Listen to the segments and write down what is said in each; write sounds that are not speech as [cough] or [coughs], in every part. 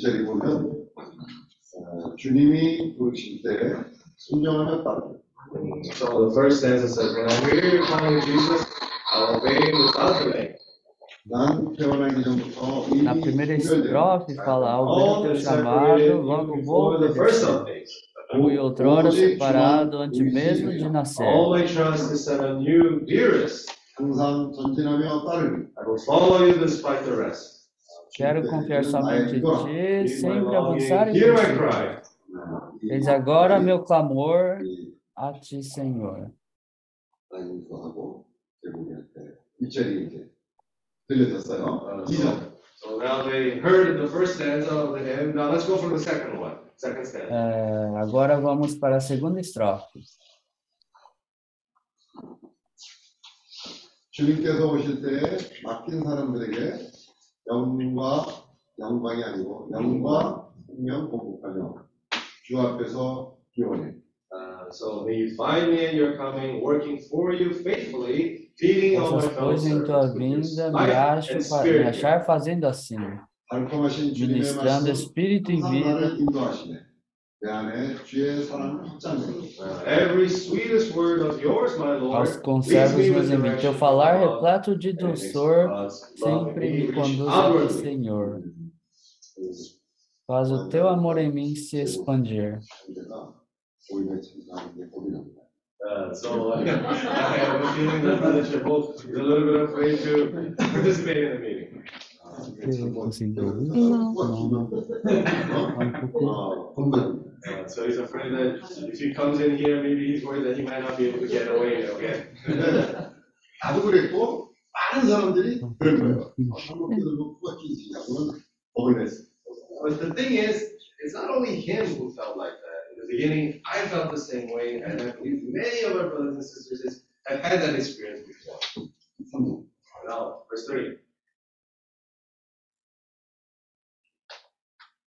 1절이 보면 어, 주님이 부르실 때 순종하면 따르고 So the first stanza says, When I hear you calling Jesus, I'll obey you without delay. 난 태어나기 전부터 이미 Na primeira 구별되어 estrofe fala, ao All ver o that teu separated chamado, you logo vou before the first obedecer. of days. Fui outrora separado antes mesmo de nascer. All my trust is set on you, dearest. 항상 전진하며 따르니 I will follow you despite the rest. Quero confiar somente em ti, Hear my sempre longing, avançar em hear my ti. cry. Eis agora meu clamor 이 a ti, Senhor. 라인도 결국에 때 2절이 이제 들려졌어요. 2절. So now they heard the first stanza of the hymn. Now let's go for the second one. Second stanza. É, agora vamos para a segunda estrofe. 주님께서 오실 때 맡긴 사람들에게 영과 영광이 아니고 영과 생명 공급하며 주 앞에서 기원해. Uh, so may you find me in your coming, working for you faithfully, feeding all my Essas fellow coisas em tua servants with your vinda me, life acho, and fa- me spirit. achar fazendo assim, 달콤하신 주님의 ministrando 말씀 espírito e 항상 vida. aos conservos, meus amigos, teu falar repleto de doçor sempre me conduz ao Senhor. Faz o teu amor em mim se expandir. Uh, so like, [laughs] I have a feeling that the both a little bit afraid to [laughs] participate in the meeting. 아, 그, consigo. 어, Um pouco. 어, 겁납니다. Uh, so he's afraid that if he comes in here, maybe he's worried that he might not be able to get away again. 근데 나도 그랬고 많은 사람들이 그런 거예요. 한국 들고 코가 끼지 않고는 겁을 냈어. But the thing is, it's not only him who felt like that. In the beginning, I felt the same way, and I believe many of our brothers and sisters have had that experience before. 삼성. Now, verse 3.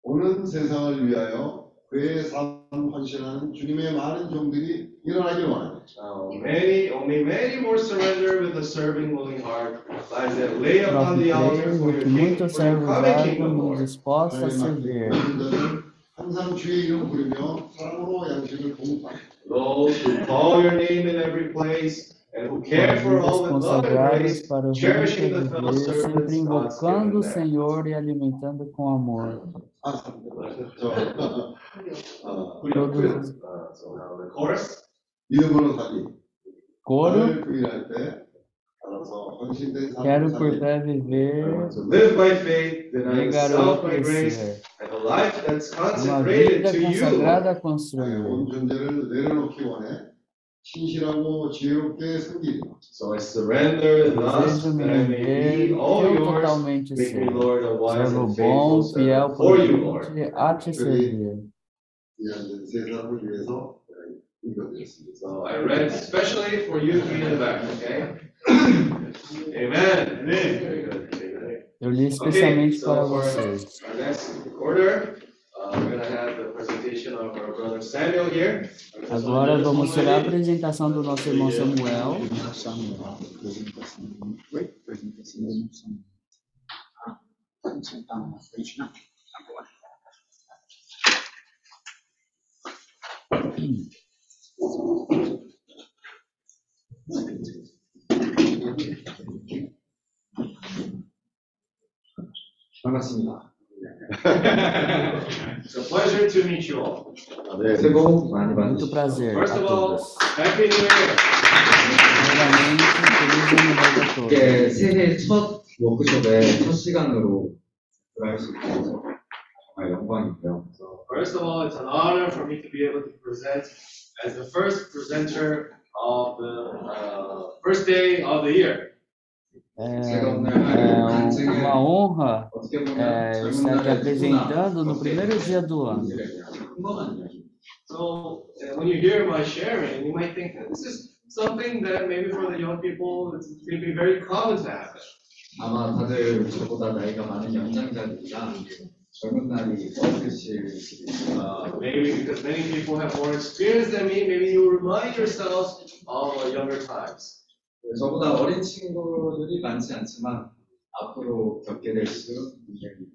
오는 세상을 위하여 그의 삶 헌신하는 주님의 많은 종들이 일어나길 원합니다. Now, many, only many more surrender with a serving, willing heart, lives that lay upon the altar Próprio for your que king, muitos for your servos coming dado kingdom, me Lord. disposto a servir. 그들은 항상 주의 이름 부르며 사랑으로 양식을 공급하니 Those who call your name in every place Consagrados para o reino sempre invocando o Senhor e alimentando com amor. Todos. Coro. Quero por fé viver. Live by faith, denying a consagrada a construir. 신실하고 지혜롭게 섬기리. So I surrender and ask Desejo me that I may render be all teu yours. totalmente Make me, ser. Lord, a wise Servo and bom, faithful fiel, servant for you, Lord. prudente, a te servir. 이런 세 사람을 위해서 읽어드렸습니다. So I read especially for you three in the back, okay? [coughs] Amen. Very good, very good. Eu li Okay, especialmente so para for vocês. our next order, uh, we're gonna have the presentation of our brother Samuel here. Agora vamos ter a apresentação do nosso irmão Samuel. Oi? Apresentação Samuel. Ah, vamos sentar na frente, não? Agora. Vamos assimilar. 해 복 많이 Muito 받으시죠. prazer a First of all, todos. Happy New Year. Primeiramente, feliz ano novo a todos. 이게 새해 첫 워크숍의 첫 시간으로 들어갈 수 있어서 정말 영광이고요. So first of all, it's an honor for me to be able to present as the first presenter of the uh, first day of the year. É, é uma honra 어떻게 보면 é, 젊은 estar aqui 날의 apresentando no 누구나 primeiro dia do ano. 큰건 아니에요. So uh, when you hear my sharing, you might think that this is something that maybe for the young people it's going to be very common to happen. 아마 다들 저보다 나이가 많은 연장자들이라 젊은 날이 없으실 수도 있어요. Uh, maybe because many people have more experience than me, maybe you remind yourselves of uh, younger times. 저보다 어린 친구들이 많지 않지만 앞으로 겪게 될 수 있는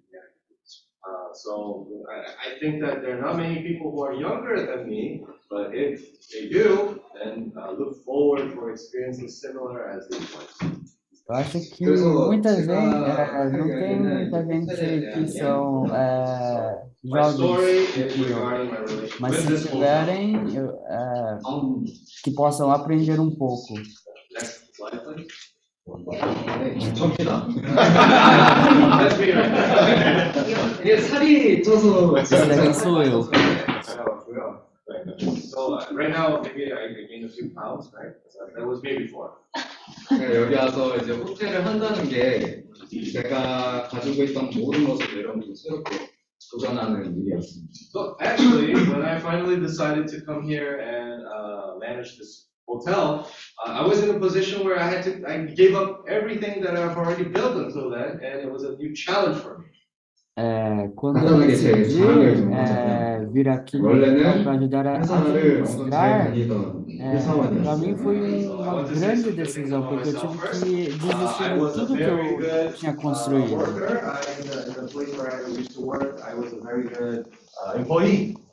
Uh, so I, I think that there are not many people who are younger than me, but if they do, then uh, look forward for experiencing similar as these ones. Eu acho que Kyoso, muita você gente, tá- é, não tem muita gente que são é, My story jovens, is que- regarding my relationship mas with se this woman. tiverem, eu, é, 다음 que possam aprender um pouco. Next slide, [laughs] please. 네, 접니다. That's me right now. 이게 살이 쪄서 Esse daqui sou eu. So uh, right now, maybe I I gained a few pounds, right? That was me before. 그러니까 여기 와서 이제 호텔을 한다는 게 제가 가지고 있던 모든 것을 내려놓고 새롭게 도전하는 일이었습니다. So actually, when I finally decided to come here and uh, manage this hotel, uh, I was in a position where I had to, I gave up everything that I've already built until then, and it was a new challenge for me. É, quando eu decidi é, vir aqui para ajudar a administrar, é, para mim foi uma grande decisão, porque eu tive que desistir de tudo que eu tinha construído.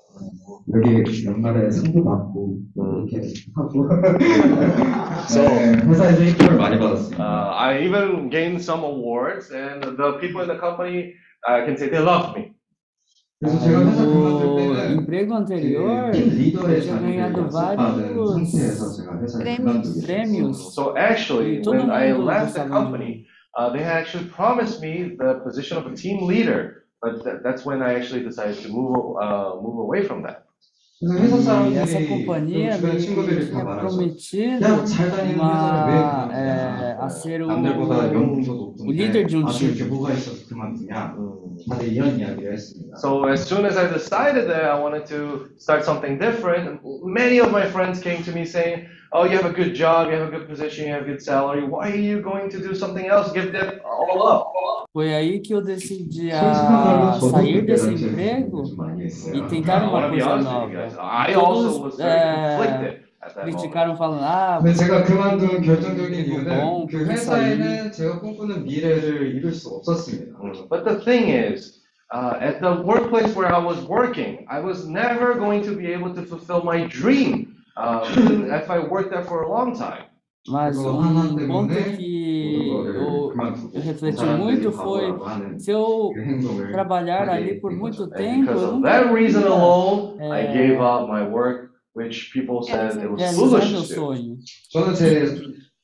worker. I, in, the, in the place where I used to work, I was a very good uh, employee. 여기 연말에 상도 받고 이렇게 하고 [laughs] So- 네, 회사에서 인기를 많이 받았습니다. Uh, I even gained some awards, and the people in the company uh, can say they loved me. 그래서 제가 회사 그만둘 No 때는 emprego anterior, 팀 리더의 eu tinha 자리를 ganhado 약속받은 vários 상태에서 제가 회사를 prêmios. 그만두게 됐어요. prêmios. So actually, E todo when I mundo left the gostava de company, uh, they had actually promised me the position of a team leader, but that, that's when I actually decided to move uh, move away from that. 그래서 회사 E essa 사람들이 companhia 또 주변 me 친구들이 다 tinha 말하죠. prometido 야, 잘 다니는 회사를 왜 uma, 그만두냐? é, a ser o, 남들보다 연봉도 o 높은데 líder de um 아직 이렇게 time. 뭐가 있어서 그만두냐? 다들 이런 이야기를 했습니다. So as soon as I decided that I wanted to start something different, many of my friends came to me saying, "Oh, you have a good job, you have a good position, you have a good salary. Why are you going to do something else? Give that all up." Foi aí que eu decidi [laughs] 솔직한 말로 a 저도 sair 그때 desse 당시에 emprego 좀 많이 e 했어요. tentar I uma want to be coisa honest with you guys. nova. I Todos, also was very é, conflicted at that moment. Criticaram falando, ah, 근데 제가 그만둔 결정적인 그리고 이유는 뭐, 그 그렇게 회사에는 제가 꿈꾸는 미래를 이룰 수 없었습니다. Mm. But the thing is, uh, at the workplace where I was working, I was never going to be able to fulfill my dream, uh, even if I worked there for a long time. mas 그거 um 하나 ponto 때문에 que 모든 거를 eu, 그만두고 eu refleti 사람들이 muito foi 바보라고 하는 se eu 그 행동을 trabalhar 하게 ali por 된 muito 거죠. And tempo, because eu of nunca that reason iria alone, I É. gave up my work, which people said it was realizar foolish meu to do. sonho. 저는 제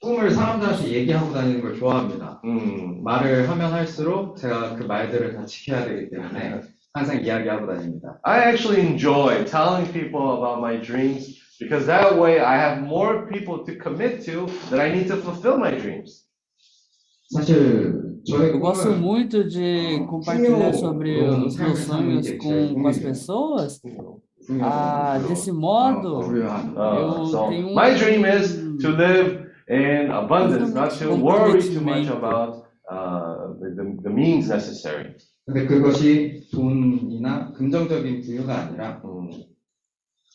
꿈을 사람들한테 얘기하고 다니는 걸 좋아합니다. Mm. 말을 하면 할수록 제가 그 말들을 다 지켜야 되기 때문에 항상 이야기하고 다닙니다. I actually enjoy telling people about my dreams because that way I have more people to commit to that I need to fulfill my dreams. 사실 저의 Eu gosto 꿈은 muito de 어, compartilhar 풍요, sobre 그런 os 삶을 meus 사는 sonhos 게 com, 제일 com as 꿈이에요. pessoas. 풍요, Ah, 그런 desse 어, modo, 부유한 Uh, Eu so tenho um- my dream is to live in abundance, not to worry too much Comprometimento. about uh, the, the, the means necessary. 근데 그것이 돈이나 금전적인 부유가 아니라 Mm,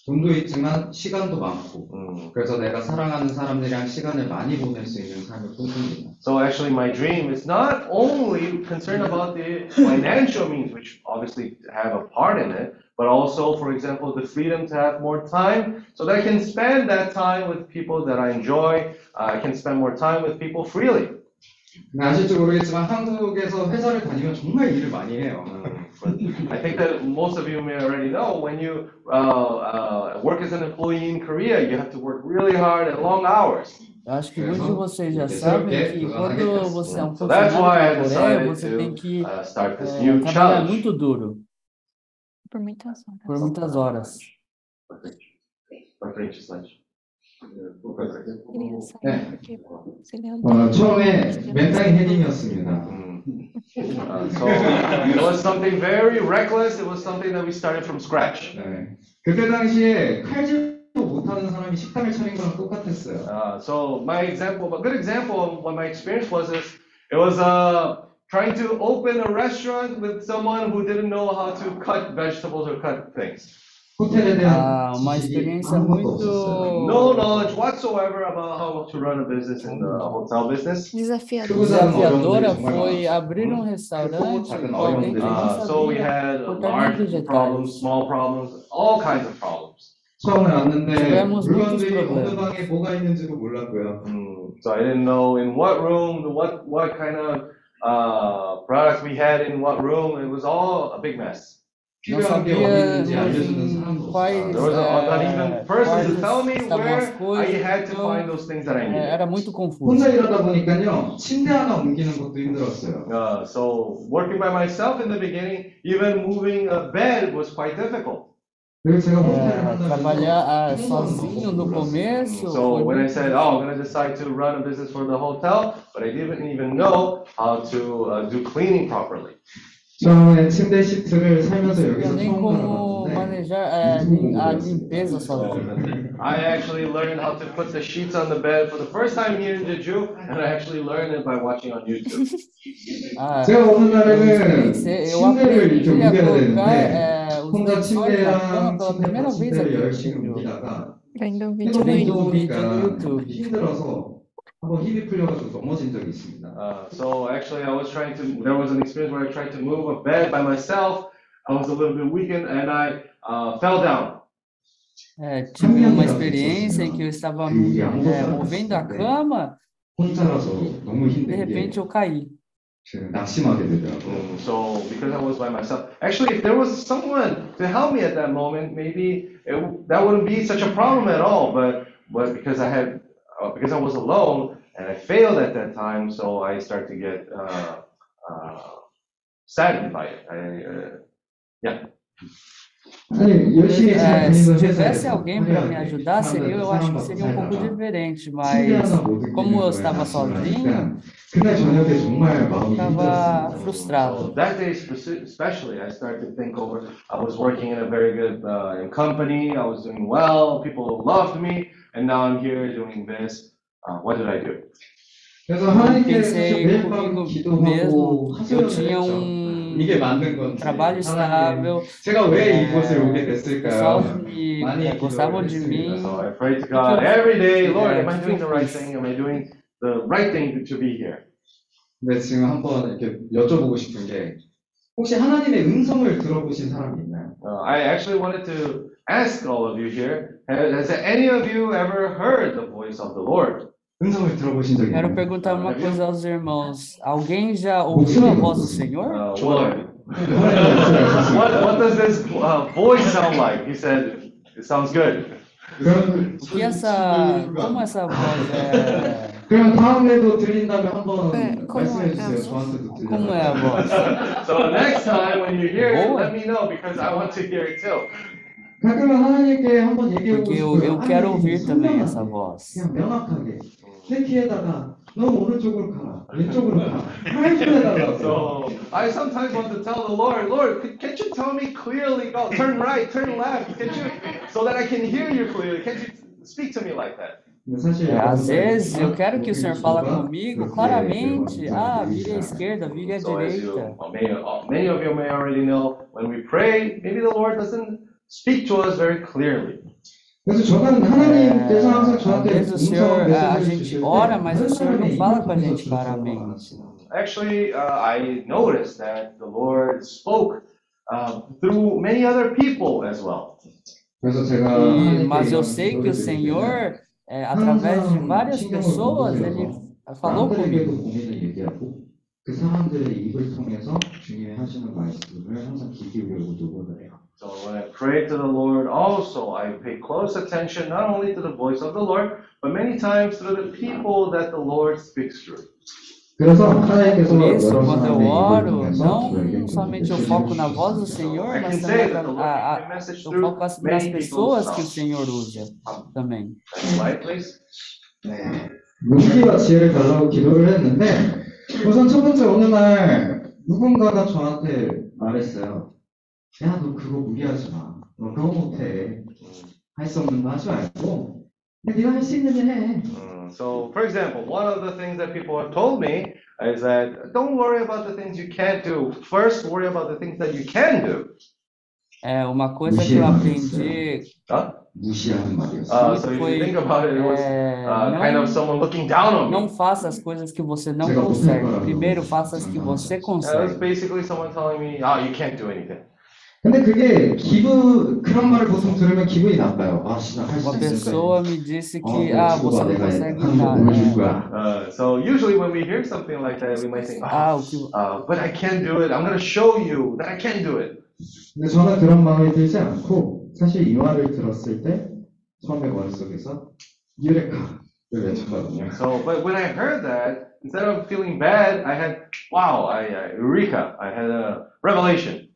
돈도 있지만 시간도 많고 mm. 그래서 내가 사랑하는 사람들이랑 시간을 많이 보낼 수 있는 삶을 꿈꿉니다. So actually, my dream is not only concerned about the financial means, which obviously have a part in it, but also, for example, the freedom to have more time, so that I can spend that time with people that I enjoy. Uh, I can spend more time with people freely. 근데 아실지 모르겠지만 한국에서 회사를 다니면 정말 일을 많이 해요. But I think that most of you may already know when you uh, uh, work as an employee in Korea, you have to work really hard and long hours. eu acho que É, muitos de não? vocês já Esse é o sabem quê? que Lá na quando Guedes. você é um So that's funcionário why I da Coreia, decided você tem que to uh, start this é, new trabalhar challenge. muito duro, Por muitas horas. por muitas horas. Para frente, slide. Queria sair É. porque você leu 어, 처음에 맨땅 헤딩이었습니다. Mm. Uh, so it was something very reckless. It was something that we started from scratch. 네. 그때 당시에 칼질도 못하는 사람이 식당을 차린 거랑 똑같았어요. Uh, so my example, a good example of what my experience was is it was uh, trying to open a restaurant with someone who didn't know how to cut vegetables or cut things. 호텔에 대한 Ah, uma 지식이 experiência 아무것도 muito- 없었어요. No knowledge whatsoever about how to run a business in the hotel business. Desafiador. desafiadora 정말 foi 많았어요. abrir um restaurante 작은 com alguém que 어려움들이 não Uh, so we sabia. had Por large talentos de problems, detalhes. small problems, all kinds of problems. 처음에 왔는데 Tivemos 물건들이 muitos 어느 problemas. 방에 뭐가 있는지도 몰랐고요. Mm, So I didn't know in what room, what, what kind of, uh, products we had in what room. It was all a big mess. Não 필요한 게 어디 있는지 sabíamos 알려주는 em 사람도 없어요. quais There was a- not eh, even person to quartos tell me estavam as where I coisas. had to então, find those things that I eh, needed. Era muito confuso. 혼자 일하다 보니까요 침대 하나 옮기는 것도 힘들었어요. Uh, so working by myself in the beginning, even moving a bed was quite difficult. 그리고 제가 호텔을 Eh, 한다면서 trabalhar ah, 항상 sozinho no 먹고 começo So foi when I muito said, oh, I'm gonna decide to run a business for the hotel, but I didn't even know how to uh, do cleaning properly. 처음에 침대 시트를 살면서 Não 여기서 nem 처음 como 알아봤는데 manejar eh, lim- a limpeza sozinho. I actually learned how to put the sheets on the bed for the first time here in Jeju, and I actually learned it by watching on YouTube. Ah, 제가 어느 eu 날에는 experiência, eu 침대를 이렇게 aprendi a 옮겨야 colocar 되는데 eh, os 혼자 lençóis na cama 침대랑 pela primeira 침대 vez aqui 침대를 no 열심히 Brasil. 옮기다가 Vendo um vídeo no YouTube. um vídeo no 보니까 YouTube. 힘들어서 한번 힘이 풀려가지고 넘어진 적이 있습니다. Uh, so actually, I was trying to. There was an experience where I tried to move a bed by myself. I was a little bit weakened, and I uh, fell down. Eh, tive uma experiência em que eu estava eh, movendo a cama, 혼자라서 너무 de 힘든 게 repente eu caí. 제가 낙심하게 되더라고요. Mm, So because I was by myself, actually, if there was someone to help me at that moment, maybe it, w- that wouldn't be such a problem at all. But but because I had uh, because I was alone and I failed at that time, so I start to get uh, uh, saddened by it. I, uh, yeah. É, se tivesse alguém para me ajudar, seria, eu acho que seria um pouco diferente, mas como eu estava sozinho, eu estava frustrado. That day especially, I started to think over. I was working in a very good uh, company. I was doing well. People loved me and now I'm here doing this. Uh, what did I do? 그래서 하나님께서 Pensei 매일 밤 comigo 기도하고 mesmo, eu 하소연을 tinha 했죠. um 이게 맞는 건지 trabalho 하나님, estável, 제가 왜 이곳을 É, 오게 os 됐을까요? pessoal me 많이 eh, gostavam de 기도를 mim, 했습니다. So I pray to God every day, Lord, am I Yeah, doing the right focus. thing? Am I doing the right thing to be here? 근데 지금 한번 이렇게 여쭤보고 싶은 게 혹시 하나님의 음성을 들어보신 사람이 있나요? Uh, I actually wanted to ask all of you here, has, has any of you ever heard the voice of the Lord? 음성을 들어보신 적이 Quero 있나요? perguntar uma coisa aos irmãos. Alguém já ouviu a voz do Senhor? Uh, what, 좋아요. [laughs] what, what does this uh, voice sound like? He said, it sounds good. 그럼, O que essa, como essa voz é, 그럼 다음에도 들린다면 한번 네, 말씀해 como é? 주세요. 저한테도 como é a 들려요. voz? [laughs] So next time when you hear it, Boa. let me know because I want to hear it too. Porque eu, 싶어요. eu quero 하나님, ouvir também 선명하게, essa voz. 그냥 명확하게 내 귀에다가 너 오른쪽으로 가라 왼쪽으로 가 말씀해달라고 So I sometimes want to tell the Lord, Lord, c- can't you tell me clearly, go turn right, turn left, can't you, so that I can hear you clearly? Can't you speak to me like that? 근데 사실 É, às 여러분들 vezes eu quero que o Senhor fala 왼쪽과 comigo 그렇게 claramente. 여러분들 Ah, 들리시나요? vire à esquerda, vire à So as you, direita. well, many, uh, many of you may already know, when we pray, maybe the Lord doesn't speak to us very clearly. 그래서 저는 É, 하나님께서 항상 às 저한테 vezes o Senhor, 음성을 a 메시지를 gente 주실 때 ora, mas o 다른 Senhor não 사람의 fala com a 입을 gente 통해서 claramente. 주셨어요. Actually, uh, I noticed that the Lord spoke uh, through many other people as well. 그래서 제가 E, 하나님께 mas eu 이런 sei que 기도를 o 드릴 때는 Senhor, é, através de várias pessoas, Ele falou 남들에게도 comigo. 고민을 얘기하고 그 사람들의 입을 통해서 주님의 하시는 말씀을 항상 귀 기울이고 노력을 해요. So when I pray to the Lord, also I pay close attention not only to the voice of the Lord, but many times to the people that the Lord speaks through. 그래서 하나님께서 Por isso, 여러 quando eu 사람의 입을 oro, 통해서 저에게 não 좀 somente eu 메시지를 foco na 주시고 voz do So Senhor, I mas can também say atra- that the Lord a- gives a- me a message eu through foco as- nas many people's pessoas que o mouths. Senhor usa também. Next slide, please. 네. 용기와 지혜를 달라고 기도를 했는데 우선 첫 번째 어느 날 누군가가 저한테 말했어요. 야 너 그거 무리하지 마. 너 그거 못해. 할 수 없는 거 하지 말고 그냥 네가 할 수 있는 일 해. Mm, So, for example, one of the things that people have told me is that don't worry about the things you can't do. First, worry about the things that you can do. É uma coisa que eu aprendi 무시하는 말이었어요. Uh, so if you think about it, it was é, uh, kind of não, someone looking down on me. não faça as coisas que você não 제가 consegue. 못할 거라고 Primeiro faça as que você Uh, it was consegue. basically someone telling me, oh, you can't do anything. 근데 그게 기분 그런 말을 보통 들으면 기분이 나빠요. 아, 진짜 할수 Uma 있을까? pessoa me disse 어, que, ah, você 친구가 não 내가 consegue 하는 거 nada. 보여줄 né? 거야. Uh, so usually when we hear something like that, we might think, Ah, oh, o que uh, but I can't do it. I'm going to show you that I can do it. 근데 저는 그런 마음이 들지 않고 사실 이 말을 들었을 때 처음에 머릿속에서 유레카를 외쳤거든요. So, but when I heard that, instead of feeling bad, I had, wow, I, I eureka, I had a revelation.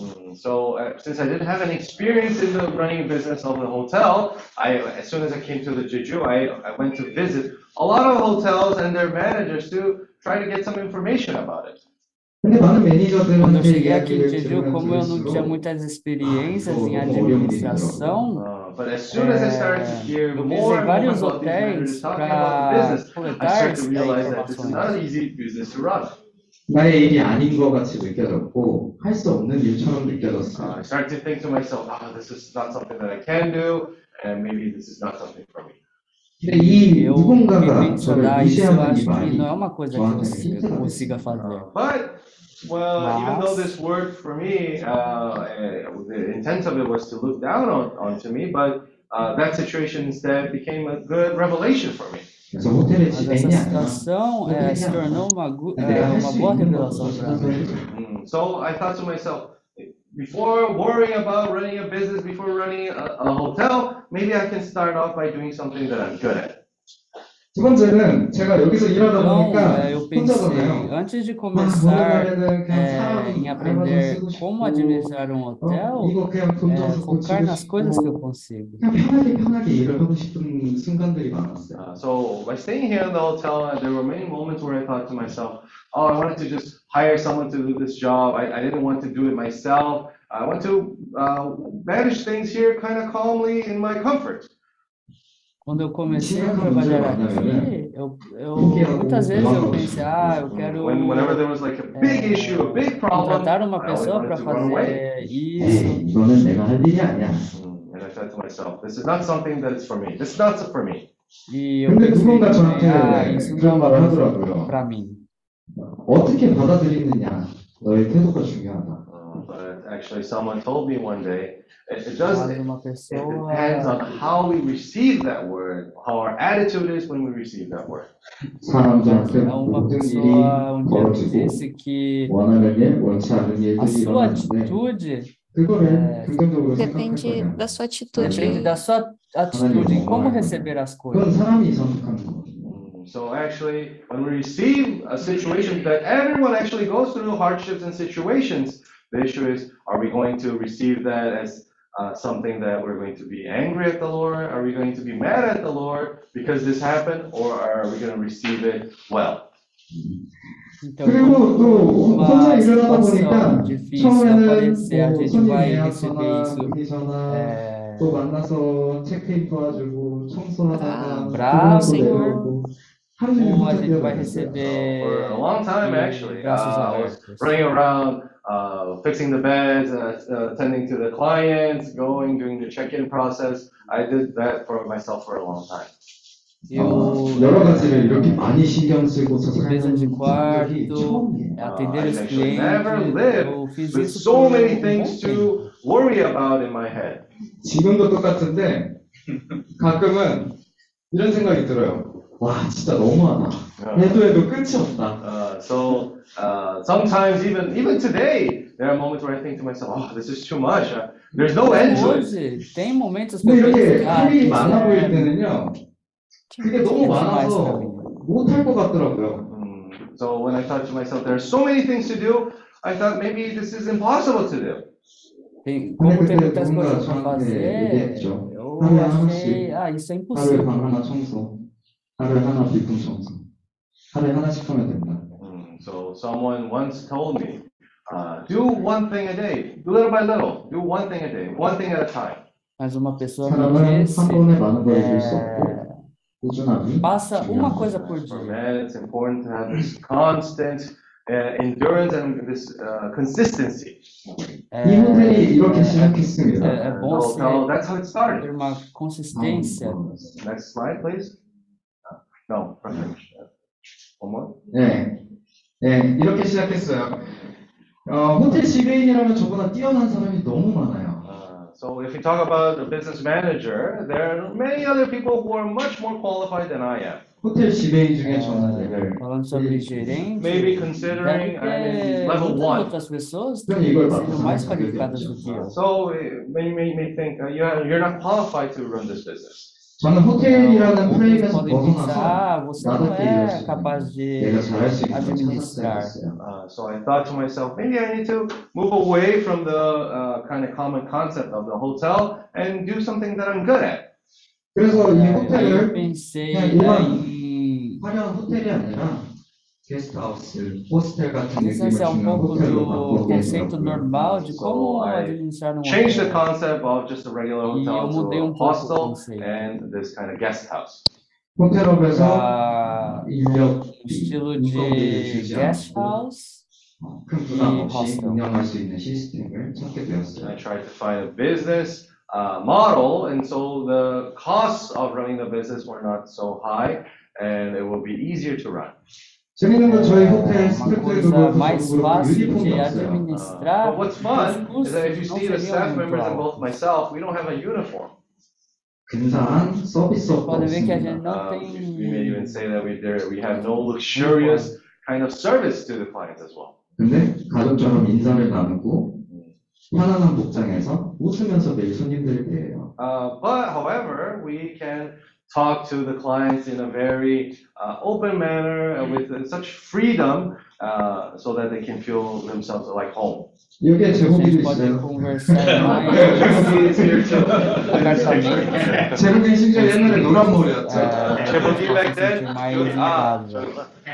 Mm, so, uh, since I didn't have any experience in the running business of the hotel, I, as soon as I came to the Jeju, I, I went to visit a lot of hotels and their managers to try to get some information about it. 근데 많은 Quando eu 매니저들한테 cheguei aqui em 이야기를 Jeju, 들으면 como eu não tinha 들을수록 muitas experiências em Ah, 너무 어려운 administração, Uh, but as soon as I started to é, hear eu more visitei and more vários about these managers hotéis talking about the para business, I coletar started to é, realize that this is not an informações. easy business to run. 나의 일이 아닌 것 같이 느껴졌고 할 수 없는 일처럼 Uh, 느껴졌어요. I started to think to myself, ah, this is not something that I can do, and maybe this is not something for me. 근데 이 Eu me 누군가가 저를 mencionar isso, eu 무시하는 이 acho que 말이 não é uma coisa que 저한테는 você 힌트가 consiga 됐어요. fazer. Uh, but, Well, even though this word for me, uh, eh, the intent of it was to look down on, onto me, but uh, that situation instead became a good revelation for me. Mm-hmm. So I thought to myself, before worrying about running a business, before running a, a hotel, maybe I can start off by doing something that I'm good at. 두 번째는 제가 여기서 일하다 Então, 보니까 é, eu pensei, 혼자잖아요. antes de 막 começar 모든 날에는 그냥 é, 사람 em 알바도 aprender 쓰고 como 싶고 administrar um 어, hotel, 이거 그냥 돈 é, 줘서 focar 고치고 nas coisas que eu 싶고 consigo. 그냥 편하게 편하게 일을 하고 싶은 순간들이 많았어요. Uh, so by staying here in the hotel, uh, there were many moments where I thought to myself, oh, I wanted to just hire someone to do this job. I, I didn't want to do it myself. I want to uh, manage things here kind of calmly in my comfort. Quando eu comecei a Sim, trabalhar não, aqui, eu, eu, Porque muitas o- vezes eu o- pensei, ah, eu quero When, whenever there was like a big é, issue, a big problem, contratar uma I always pessoa wanted para to run away. fazer 에이, isso. 이거는 내가 할 일이 아니야. Mm, And I said to myself, this is not something that is for me. This is not for me. E eu 근데 pensei 누군가 também, ah, 저한테 isso não é 그런 uma 말을 coisa 하더라고요. para mim. 어떻게 받아들이느냐, 너의 태도가 중요하다. Uh, but actually, someone told me one day, it, it does, Mas it uma pessoa depends on how we receive that word, how our attitude is when we receive that word. 사람들한테 é uma 모든 일이 pessoa um dia me 벌어지고 disse que 원하는 일, 원치 않은 a 일들이 sua 일어나는데 atitude 그거를 네. 긍정적으로 생각할 Depende 거냐. da sua depende atitude. da sua atitude em como receber as 그건 coisas. 사람이 선택하는 거거든요. Mm, So actually, when we receive a situation that everyone actually goes through hardships and situations, the issue is, are we going to receive that as uh, something that we're going to be angry at the Lord? Are we going to be mad at the Lord because this happened, or are we going to receive it well? For a long time, actually, uh, I was running around uh, fixing the beds, uh, uh, attending to the clients, going, doing the check-in process. I did that for myself for a long time. Eu 어, 여러 가지를 이렇게 많이 신경 쓰고서 limpeza 사는 de 사람들이 quarto, 처음이에요. atender os I actually never clientes, lived eu fiz With isso so por many um things bom tempo. to worry about in my head. 지금도 똑같은데 가끔은 이런 생각이 들어요. 와 진짜 너무하다. Uh, 해도 해도 끝이 없다. uh, so uh, sometimes even even today there are moments where I think to myself, oh, this is too much. Uh, there's no end to it. Hoje, tem momentos que 근데 eu penso, 이렇게 ah, 할 일이 isso 많아 보일 é, 때는요. 그게 너무 demais 많아서 pra mim. 못할 것 같더라고요. Mm, So when I thought to myself, there are so many things to do, I thought maybe this is impossible to do. Tem, como tem muitas coisas 저한테 fazer, eu 하루에 achei, ah, isso é 하루에 impossível. 방 하나 청소, 하루에 하나 비품 청소, 하루에 하나씩 하면 된다. Mm, So someone once told me, uh, do one thing a day, little by little, do one thing a day, one thing at a time. Mas uma pessoa me 사람은 disse, 한 번에 많은 걸 줄 수 é, 없고 꾸준함이 Faça uma 중요한 coisa 거예요. por For dia. men, it's important to have this constant uh, endurance and this uh, consistency. É, 이 호텔이 이렇게 é, 시작했습니다. é, é And bom so, ser- so that's how it started. ter uma consistência. Next slide, please. No, perfect. One more. 네. 네, 이렇게 시작했어요. 어, 호텔 지배인이라면 저보다 뛰어난 사람이 너무 많아요. Uh, so if you talk about a business manager, there are many other people who are much more qualified than I am. 호텔 지배인 중에 É, 저는 얘를 falando sobre gerente, Maybe deve considering ter I mean, level muitas one. outras pessoas que Então, Igor, sejam mais você qualificadas acredita? do que eu. So uh, may, may, may think uh, you're, you're not qualified to run this business. 저는 호텔이라는 Outros 프레임에서 podem pensar, 벗어나서 ah, você não 나답게 일할 수 é 있는 capaz de 내가 잘할 수 있는 걸 administrar. 찾았어요. Uh, so I thought to myself, maybe I need to move away from the uh, kind of common concept of the hotel and do something that I'm good at. 그래서 이 Aí eu 호텔을 pensei 그냥 né, 일반 em 화려한 호텔이 아니라 Esse é um pouco do conceito normal de como administrar um hotel. The concept of just a regular hotel to a um hostel and this kind of guest house. Pra um estilo de guest house e hostel. I tried to find a business uh, model, and so the costs of running the business were not so high, and it will be easier to run 재밌는 건 저희 호텔 É, uma 스태프들도 coisa 그렇고 mais 저도 그렇고 fácil 유니폼이 de 없어요. Uh, administrar. but what's os fun is custos that if you não see the seriam staff muito members and both altos. myself, we don't have a uniform. 근사한 서비스업도 Podem ver que a 없습니다. gente não Uh, we may even tem. say that we there we have no luxurious kind of service to the clients as well. 근데 가족처럼 인사를 나누고 편안한 복장에서 웃으면서 매일 손님들을 대해요. Uh, but however, we can talk to the clients in a very uh, open manner uh, with uh, such freedom uh, so that they can feel themselves like home. 여기에 A 제목이 gente [laughs] pode 있어요. conversar Jerobogi is here mais too. abertamente. 제목이 심지어 옛날에 노란 머리였죠. É, Jerobogi para back se then, sentir mais he was- em ah, casa. [laughs]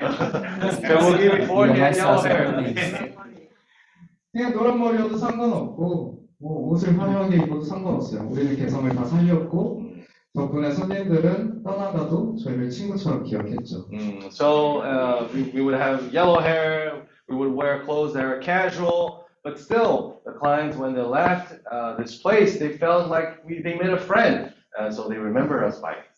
Jerobogi before E é he had mais yellow fácil hair. para mim. 그냥 노란 머리여도 상관없고 뭐 옷을 화려하게 입어도 상관없어요. 우리는 개성을 다 살렸고 덕분에 손님들은 떠나가도 저희를 친구처럼 기억했죠. Mm, so uh, we, we would have yellow hair, we would wear clothes that are casual, but still, the clients, when they left uh, this place, they felt like we, they made a friend, uh, so they remember us by it.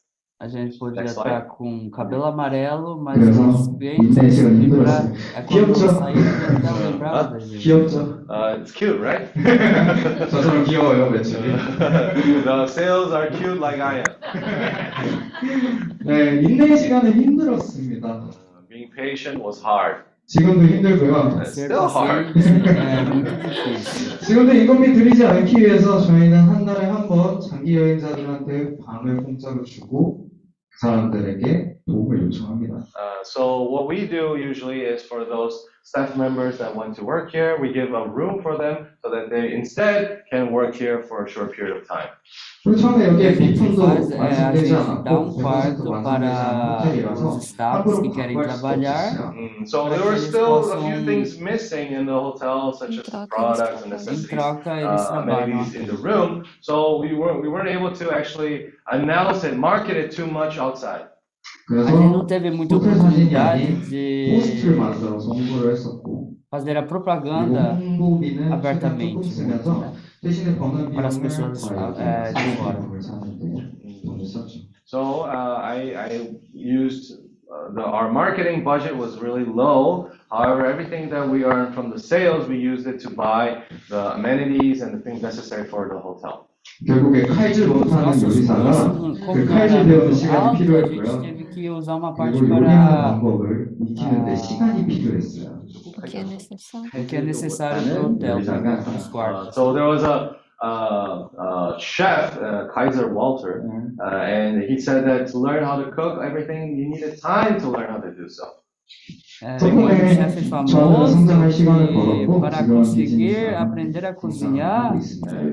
A gente podia Next estar com cabelo amarelo, mas 그래서 os clientes lembrar, é quando saíram até lembrava da gente. 귀엽죠? Uh, it's cute, right? 저처럼 귀여워요, 매출이. the sales are cute like I am. 네, 인내 시간은 힘들었습니다. Uh, being patient was hard. 지금도 힘들고요. It's still hard. 지금도 인건비 들이지 않기 위해서 저희는 한 달에 한 번 장기 여행자들한테 방을 공짜로 주고 그 사람들에게 도움을 요청합니다. Uh, so what we do usually is for those staff members that want to work here, we give a room for them so that they instead can work here for a short period of time. 그리고 처음에 O que 여기에 a gente 비품도 faz é a 완성되지 gente dá 않았고 um 100% quarto 완성되지 않은 para 호텔이라서 os staffs 함부로 que querem 바꿀 수 trabalhar. 없었어요. Mm, so Para there que were eles still a few possam- things missing in the hotel, such as Em troca, eles products and trabalham. Em necessities, troca, eles uh, trabalham amenities in aqui. the room. So we weren't we weren't able to actually announce it, market it too much outside. a gente não teve muita oportunidade de fazer a propaganda abertamente para as pessoas é, de fora. So uh, I, I used uh, the, our marketing budget was really low. However, everything that we earned from the sales, we used it to buy the amenities and the things necessary for the hotel. 결국에 칼질 Os 못하는 nossos 요리사가 custos, 그 como 칼질 era 배우는 시간이 alto, a gente 필요했고요. teve que usar uma parte 그리고 요리하는 para 방법을 익히는데 아. 시간이 필요했어요. O que é necessário. o que é necessário para o hotel, para os Uh, quartos. so there was a uh, uh, chef, uh, Kaiser Walter, 네. uh, and he said that to learn how to cook everything, you needed time to learn how to do so. 덕분에 um 저는 famoso 성장할 시간을 벌었고 para conseguir aprender a cozinhar,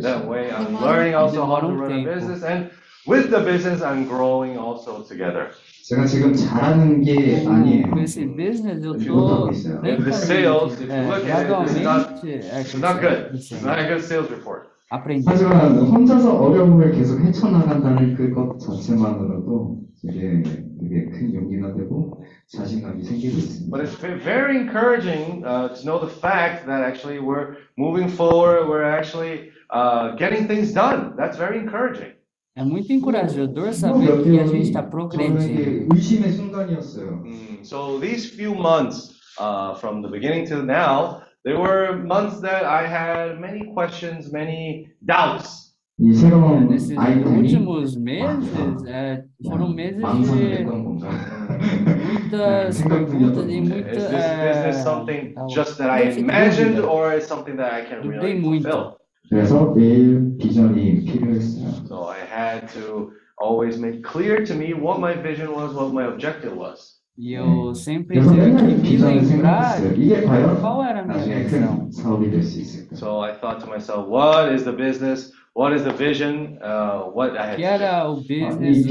that way, I'm learning also how to um run a business, and with the business, I'm growing also together. 제가 지금 잘하는 게 아니에요. esse business eu tô the sales, if you look at it, it's not, it's not good. It's not a good sales report. Aprendi. 하지만 혼자서 어려움을 계속 헤쳐나간다는 그것 자체만으로도 되게, 되게 큰 용기가 되고 자신감이 생기고 있습니다. But it's ve- very encouraging uh, to know the fact that actually we're moving forward, we're actually uh, getting things done. That's very encouraging. É muito encorajador saber que a gente está progredindo. 의심의 순간이었어요. Mm, So these few months, uh, from the beginning to now, there were months that I had many questions, many doubts. 이 새로운 Nesses 아이템이 últimos meses, é, foram meses 망상이 de 됐던 건가? muitas perguntas e muita. Is this business é, something tal. just that I imagined, or is something that I can Dudei really muito. fulfill? 그래서 매일 비전이 필요했어요. So I had to always make clear to me what my vision was, what my objective was. E eu sempre que me lembrar qual era a minha visão. So I thought to myself, what é o business? What que era o business?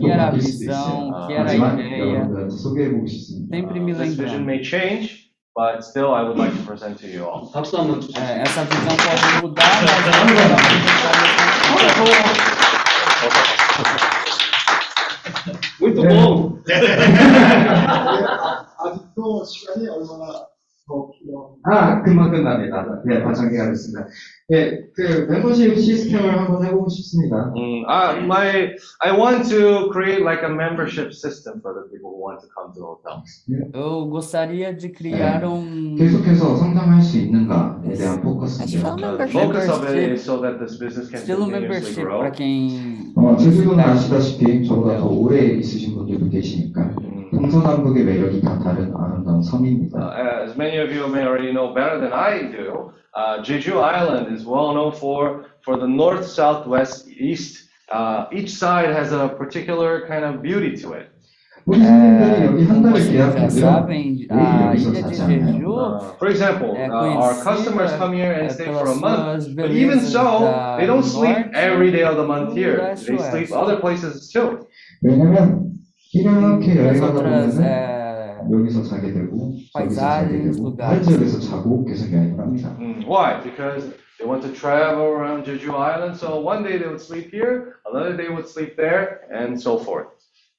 que era a visão? que era a ideia? Sempre me lembro. É, essa visão pode mudar, mas eu apresentar. [laughs] もう。[laughs] あ、そう、しあね、俺は。そう、昨日。 아, 금방 끝납니다. 네, 마찬가지하겠습니다. 네, 그 멤버십 시스템을 한번 해보고 싶습니다. Mm, uh, my, I want to create like a membership system for the people who want to come to the hotel. Eu gostaria de criar um. 계속해서 성장할 수 있는가에 대한. Uh, the focus of it is so that this business can Estilo continuously membership grow. para quem. 어, 제주도는 아시다시피 저보다 더 오래 있으신 분들도 계시니까 Mm. 동서남북의 매력이 다 다른 아름다운 Uh, 섬입니다. as many of you may already know better than I do, uh, Jeju Island is well known for for the north, south, west, east. Uh, each side has a particular kind of beauty to it. 우리 손님들이 É, 여기 한 como 달을 vocês já 계약하면 sabem, 매일 a 여기서 ilha de 자지 않아요. Jeju Uh, for example, é uh, our customers conhecida come here and é, stay for a pelas month. suas But even belezas so, da they don't sleep norte every day of the month e here. leste They sleep oeste. other places too. 왜냐면 이렇게 E as 여행하다 outras 보면은 é, 여기서 자게 되고 저기서 자게 paisagens, 되고 lugares. 다른 지역에서 자고 계속 여행을 합니다. Mm, Why? Because they want to travel around Jeju Island. So one day they would sleep here, another day would sleep there, and so forth.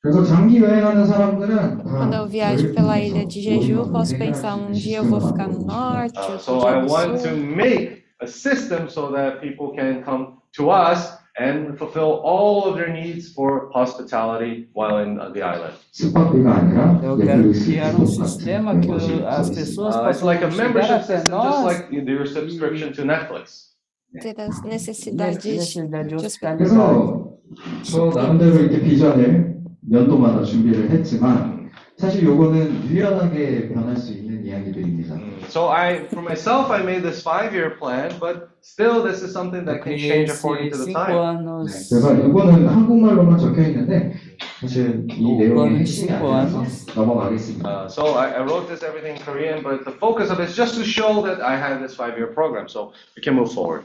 그래서 장기 여행하는 사람들은 다 Quando eu viajo pela ilha de Jeju, eu posso pensar um dia eu vou ficar no norte, Uh, outro so dia I no want to sul. make a system so that people can come to us and fulfill all of their needs for hospitality while in uh, the island. 숙박비가 아니라 Eu quero 넷플릭스 criar um 구독 sistema 같은 que 것이 o- as 더 있습니다. pessoas Uh, it's possam like a chegar membership até system, just nós like your subscription to Netflix. Ter as nesse- necessidades. necessidade de de hospitalidade. 그래서 저 나름대로 이렇게 비전을 연도마다 준비를 했지만 사실 요거는 유연하게 변할 수 있는 이야기들입니다. Mm. So I, for myself, I made this five-year plan, but still, this is something Eu that can criei change according to esses the cinco time. 네, anos. 그래서 이거는 한국말로만 적혀 있는데 사실 이 오, 내용의 그거는 핵심이 cinco 아니라서 anos. 넘어가겠습니다. Uh, so I, I wrote this everything in Korean, but the focus of it is just to show that I have this five-year program, so we can move forward.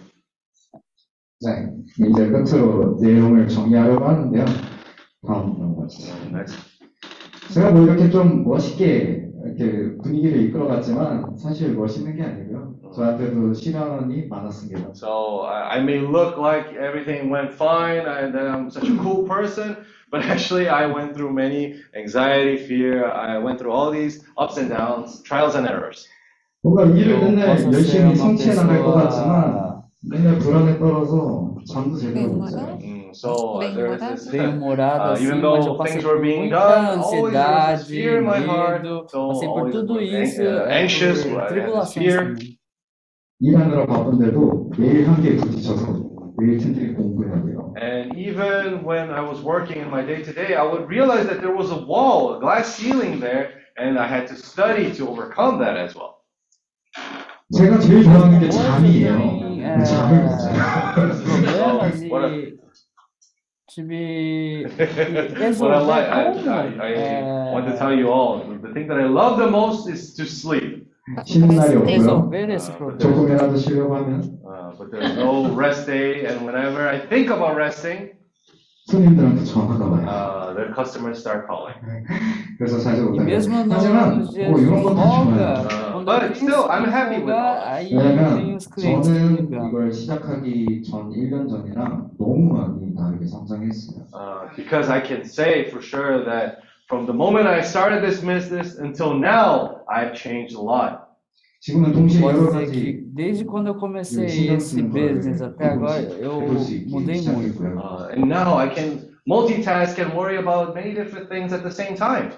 네, 이제 끝으로 내용을 정리하려고 하는데요. 다음 넘어가주세요. Next. 제가 뭐 이렇게 좀 멋있게 이렇게 분위기를 이끌어갔지만 사실 멋있는 게 아니고요. 저한테도 시련이 많았습니다. So I, I may look like everything went fine and that I'm such a cool person, but actually I went through many anxiety, fear. I went through all these ups and downs, trials and errors. 뭔가 일을 맨날 열심히 성취해 나갈 것 같지만 맨날 불안에 떨어서 잠도 제대로 못 자요. Mm, so uh, Bem there's this. bem-humorado, Uh, assim, even mas eu though passei things por were being muita done, always there was this ansiedade, fear in my heart. medo, So passei por always tudo was isso, uh, é, anxious, por I had this tribulações fear. também. 일하느라 바쁜데도 매일 한개에 부딪혀서 매일 틈틈이 공부해야 돼요. And even when I was working in my day to day, I would realize that there was a wall, a glass ceiling there, and I had to study to overcome that as well. 제가 제일 좋아하는 게 Hoje 잠이에요. tem é, 근데 잠을 못 자요. problemas What e [laughs] tive [laughs] que what I resolver like, I, como I, I want to é, tell you all, the thing that I love the most is to sleep. 쉬는 날이 없고요. resolver esse problema. 조금이라도 쉬려고 하면 Uh, but there's no rest day, and whenever I think about resting, 손님들한테 전화가 와요. uh, their customers start calling. 그래서 자주 E 못해요. mesmo 하지만 nos dias 뭐 de 이런 것도 folga, 좋아요. Ah. quando Quando But eu still, penso I'm em happy with folga, all. aí vem 왜냐면 os clientes me 저는 ligando. 이걸 시작하기 전 1년 전이랑 너무 많이 다르게 성장했어요. Uh, because I can say for sure that from the moment I started this business until now, I've changed a lot. 지금은 동시에 Pode 여러 dizer 가지 que desde quando eu comecei 신경 esse 쓰는 걸 business até agora, eu 해볼 수 있기 mudei muito. 시작했고요. Uh, and now I can multitask and worry about many different things at the same time.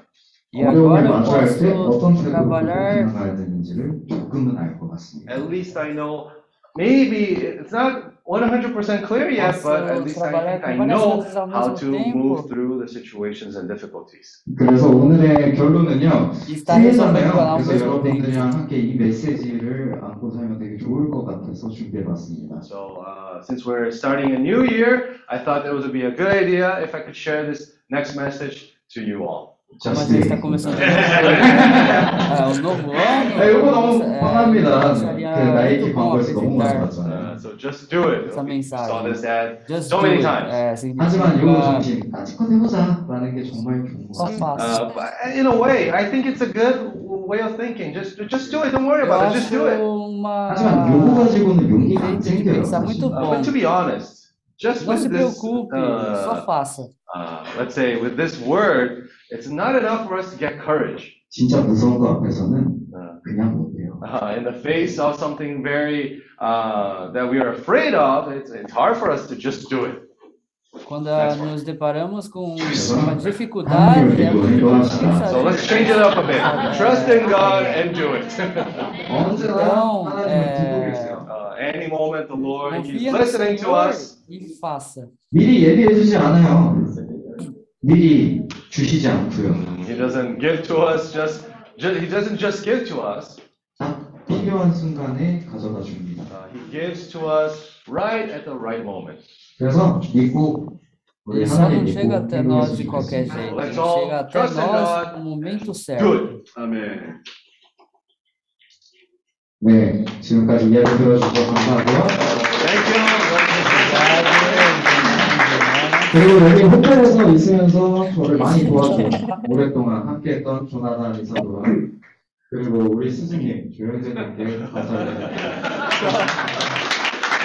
E 어려움에 마주할 때 posso 어떤 태도로 trabalhar 나가야 되는지를 조금은 알 것 같습니다. At least I know, maybe it's not 100% clear yet, but at least I I know how to move through the situations and difficulties. 그래서 오늘의 결론은요. e ao 그래서. 여러분들이랑 함께 이 메시지를 안고 살면 되게 좋을 것 같아서 준비해봤습니다. So, uh, since we're starting a new year, I thought it would be a good idea if I could share this next message to you all. Como a Just gente do está it. começando [laughs] ah, o novo ano, 아, 이거 너무 é, 뻔합니다. seria 그 나이키 muito bom 광고에서 너무 많이 apresentar 봤잖아요. Uh, so just do it. essa You saw mensagem. this ad. Just so do many it. times. É, 하지만 요 significa 정신 까짓것 해보자 라는 게 정말 좋은 것 só 같아요. faça. Uh, but in a way, I think it's a good way of thinking. Just, just do it. Don't worry Eu about it. Just acho do it. uma 하지만 요거 가지고는 용기가 안 jeito de 생겨요. pensar 사실. muito Uh, bom. but to be honest, just Não with se this, preocupe, uh, só faça. uh, let's say with this word, it's not enough for us to get courage. 진짜 무서운 거 앞에서는 Uh, 그냥 못해요. uh, in the face of something very uh, that we are afraid of, it's, it's hard for us to just do it. Quando ah, nos deparamos com uma dificuldade, é muito difícil So let's change it up a bit. [laughs] Trust in God and do it. 언제나 Então, 하나님을 두고 é, 계세요. uh, any moment, the Lord, He's listening to us. e faça. 미리 예비해 주지 않아요. 미리 주시지 않고요. He doesn't give to us just, ju- He doesn't just give to us. 딱 필요한 순간에 가져다 줍니다. Uh, he gives to us right at the right moment. 그래서 믿고 우리 Ele só 하나님 não chega 믿고 até nós de qualquer jeito. Let's Ele all chega até trust in nós God. no momento certo. it. Amen. 네, 지금까지 이야기 들어주셔서 감사하고요. Thank you. 그리고 여기 호텔에서 있으면서 저를 많이 도와준 오랫동안 함께했던 조나단 이사도와 그리고 우리 스승님 조현재님께 감사드립니다.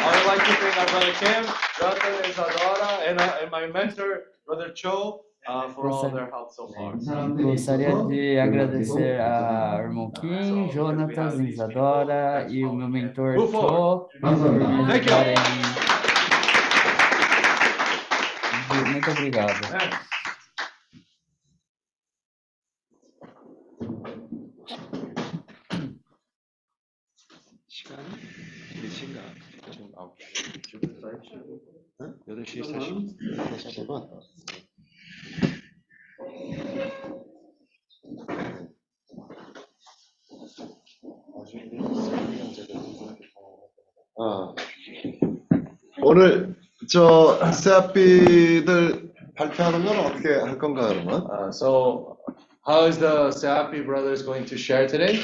I would like to thank our brother Kim, Jonathan Isadora, and, uh, and my mentor, brother Cho, É, gostaria, de agradecer a irmão Kim, Jonathan, Isadora e o meu mentor Cho Muito obrigado. Eles xingaram. Eu deixei isso aqui. Deixa eu 어. 오늘 저 세아피들 발표하는 건 어떻게 할 건가 그러면? Uh, so, how is the Seapi brothers going to share today?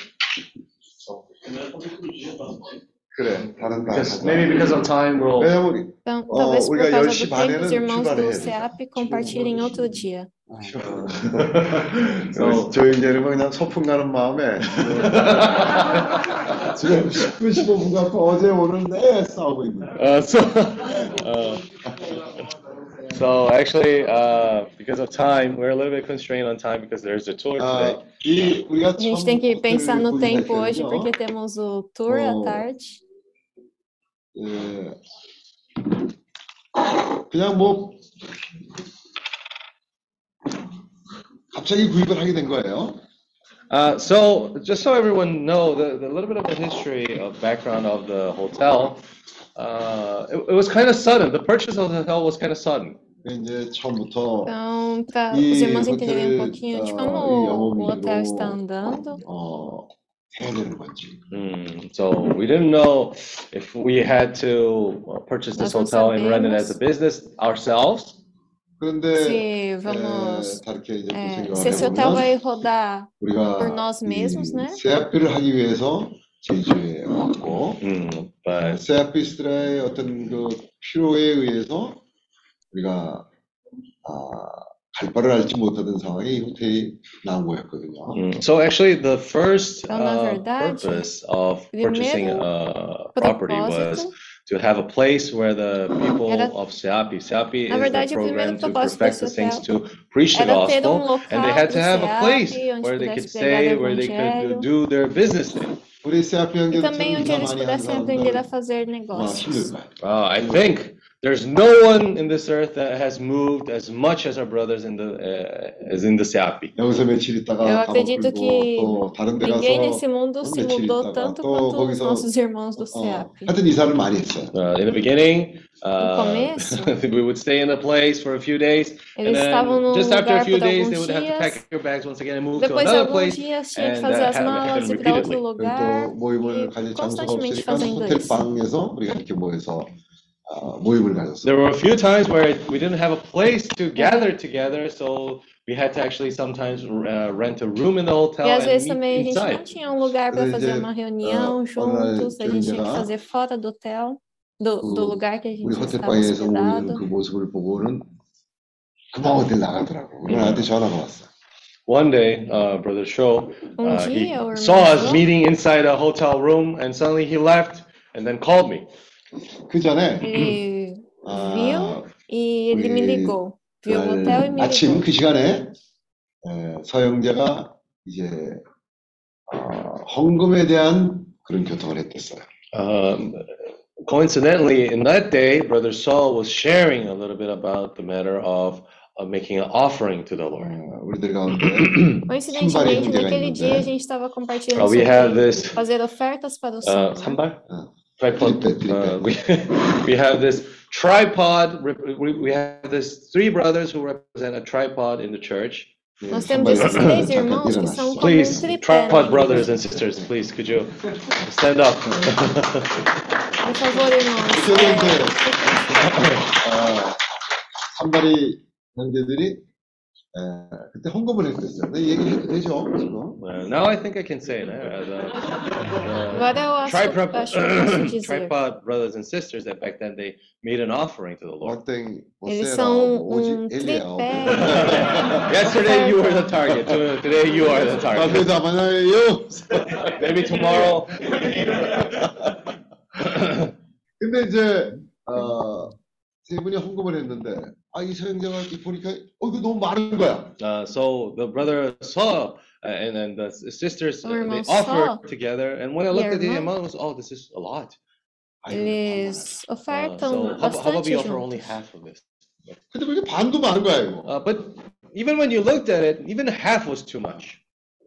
그래, 다른 날 Because maybe because of time, we'll. 왜냐면 우리 Então, talvez por 우리가 causa 10시 do tempo, os 반에는 irmãos do 출발해야 돼. CEAP compartilhem outro dia. 저- 저 이제는 그냥 소풍 가는 마음에 [laughs] 지금 10분 15분 갖고 어제 오는데 싸우고 있는 거야. Uh, so, uh, so actually, uh, because of time, we're a little bit constrained on time because there's a tour today. 아, 이 우리가 A gente tem que 처음부터 pensar no 보긴 tempo 할 hoje, 텐데요. porque temos o tour à Oh. tarde. 예. 그냥 뭐 갑자기 구입을 하게 된 거예요. Uh, so, just so everyone know, the, the little bit of the history of background of the hotel, uh, it, it was kind of sudden. The purchase of the hotel was kind of sudden. 이제 처음부터 Então, para E os irmãos entenderem um hotel, pouquinho de ah, como e o aonde hotel virou- está andando. 어, 해야 되는 건지. Mm, so we didn't know if we had to uh, purchase this Nós não hotel and run it as a sabemos. business ourselves. 그런데 Se 에, vamos. é, se esse hotel vai rodar por nós mesmos, né? 하기 위해서 제주에 왔고 Mm, but 세합비스트라의 어떤 그 필요에 의해서 우리가 아, 갈 바를 알지 못하던 상황에 이 호텔이 나온 거였거든요. Mm. So actually, the first uh, purpose of purchasing a property was to have a place where the people era, of Seapi, Seapi, is verdade, the program to perfect the things to preach the gospel, um and they had to have a place where they could stay, where they could do their business thing. Por e também onde eles pudessem aprender a fazer negócios. Ah, I think there's no one in this earth that has moved as much as our brothers in the uh, as in the Seapi. Eu acredito que ninguém nesse mundo se mudou tanto quanto os nossos irmãos do Seapi. Uh, in the beginning, uh, [laughs] we would stay in a place for a few days, and then just after a few days, they would have to pack your bags once again and move to another place. Dias, tinha que fazer as malas e para outro lugar. Então, e constantemente fazendo isso uh, muy. There were a few times where we didn't have a place to gather together, so we had to actually sometimes uh, rent a room in the hotel. E às vezes também a gente não tinha um lugar para fazer uma reunião juntos, a gente tinha que fazer fora do hotel, do, do lugar que a gente estava hospedado. One day, uh, Brother Cho, um uh, he saw us meeting inside a hotel room, and suddenly he left and then called me. 그 전에 ele 아, viu e ele me 우리 ligou. Viu o 그날 hotel e me 아침. 그 시간에 에, 서영재가 이제 어, 헌금에 대한 그런 교통을 했댔어요. Um, coincidentally, in that day, Brother Saul was sharing a little bit about the matter of, of making an offering to the Lord. 어, 우리들 가운데 Coincidentemente, naquele dia a gente estava compartilhando Uh, we have sobre this fazer ofertas para o uh, Senhor. 산발? 어, tripod. 트리페, Uh, 트리페. we, [laughs] we have this tripod. rep- We, we have this three brothers who represent a tripod in the church. [coughs] 예, Nós temos esses 선발이 três 잠깐 irmãos que 일어났어. são como um Please, tripé. tripod né? brothers and sisters, please, could you stand up? [laughs] Por favor, irmãos. 그런데 é, 아, 산발이 형제들이 에, 그때 헌금을 했었어요. 내 얘기해도 되죠? 지금? Uh, now I think I can say it. Uh, the, the Agora eu acho, tripod, acho [coughs] que eu posso dizer. tripod brothers and sisters that back then they made an offering to the Lord. 원땡 Eles 오세라 são 오지 um 엘리야 tripé. [laughs] Yesterday you were the target. [laughs] to- Today you are the target. 앞에서 만나요. [laughs] Maybe tomorrow. 근데 이제 어, 세 분이 헌금을 했는데 아 이 서영자가 이렇게 보니까 어 이거 너무 많은 거야. Uh, so the brother saw, uh, and then the s- sisters uh, O they irmão offered saw. together. And when I E a looked at the irmã- amount, I was, oh, this is a lot. 아이고, Eles Uh, ofertam so how, how about we bastante offer only juntos. half of this? 근데 왜 이렇게 반도 많은 거야 이거. Uh, but even when you looked at it, even half was too much.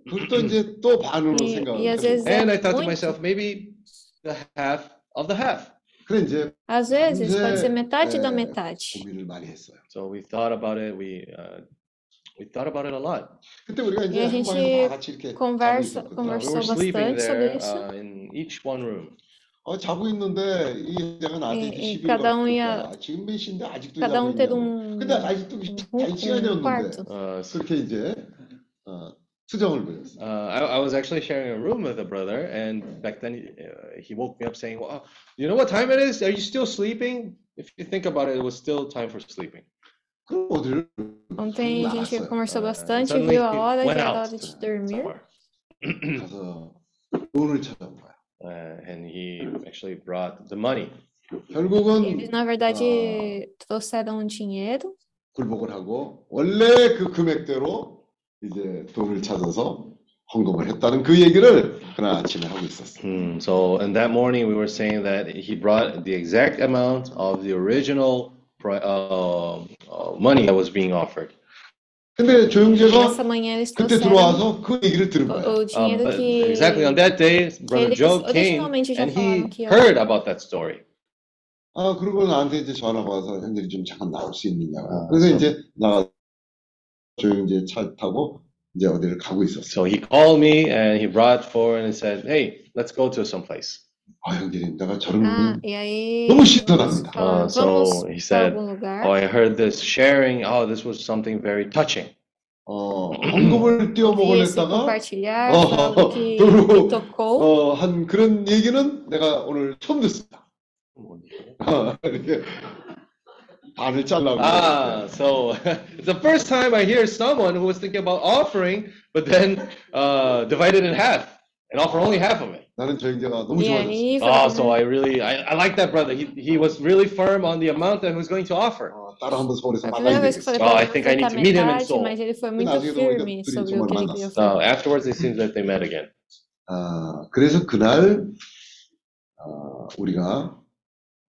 그것도 이제 또 반으로 E, 생각을 e às 해. vezes é And I thought to muito. myself, maybe the half of the half. 그래 이제 Às vezes pode ser metade da é, metade. 고민을 많이 했어요. So we thought about it. We uh, we thought about it a lot. 그때 우리가 이제 E a 한 gente 방에서 다 같이 이렇게 conversa- 자고 있었거든요. Uh, we conversou were sleeping bastante sobre there isso. uh, in each one room. 어, 자고 있는데 이 여자가 나한테 예, 이렇게 예, 시비를 cada um 걸었을 ia- 거야. 지금 몇 시인데 아직도 Cada 자고 um ter 있냐고. um, 근데 아직도 um, 자기 um 시간이었는데 quarto. Uh, so, 그렇게 이제 어, 수정을 부렸어. uh, I, I was actually sharing a room with a brother, and back then uh, he woke me up saying, "Well, you know what time it is? Are you still sleeping?" If you think about it, it was still time for sleeping. 그럼 어디를 Ontem a gente 나갔어요. conversou Uh, bastante, suddenly viu a he hora e went era out hora de to dormir. somewhere. 가서 돈을 찾아온 거야. Uh, and he actually brought the money. 결국은 Eles, na verdade, trouxeram dinheiro 굴복을 하고 원래 그 금액대로 이제 돈을 찾아서 헌금을 했다는 그 얘기를 그날 아침에 하고 있었어. Hmm, so, and that morning we were saying that he brought the exact amount of the original uh, uh, money that was being offered. 근데 e 조영재가 그때 들어와서 그 얘기를 들은 o Um, exactly on that day, Brother Joe came and he heard about that story. 아 그리고 나한테 이제 전화가 와서 형들이 좀 잠깐 나올 수 있느냐. 아, 그래서 이제 나 조영재 차 타고 이제 어디를 가고 있었어. So he called me and he brought forward and said, "Hey, let's go to some place." 아 형들이 내가 저런 Ah, 분 e aí 너무 falamos, Uh, so vamos he para said, algum lugar. "Oh, I heard this sharing. Oh, this was something very touching." 어, 헌금을 띄워 Vi esse 먹으려다가 compartilhar, Oh, foi algo que me tocou. 어, 한 그런 얘기는 내가 오늘 처음 듣습니다. 어, 이렇게. Ah, so [laughs] it's the first time I hear someone who was thinking about offering, but then uh, divided in half and offer only half of it. 나는 저 형제가 너무 E 좋아졌어. aí, Oh, foi- so I really, I, I like that brother. He, he was really firm on the amount that he was going to offer. 어, 따로 한번 서울에서 foi a 만나야 primeira vez que eu 되겠어. falei Oh, pra I ele think I need aceitar to meet him in metade, Seoul. mas ele foi muito 나중에 보니까 firme 둘이 sobre 정말 o que ele 만났어. queria So oferecer. afterwards, it seems that they met again. 아, 그래서 그날 어, 우리가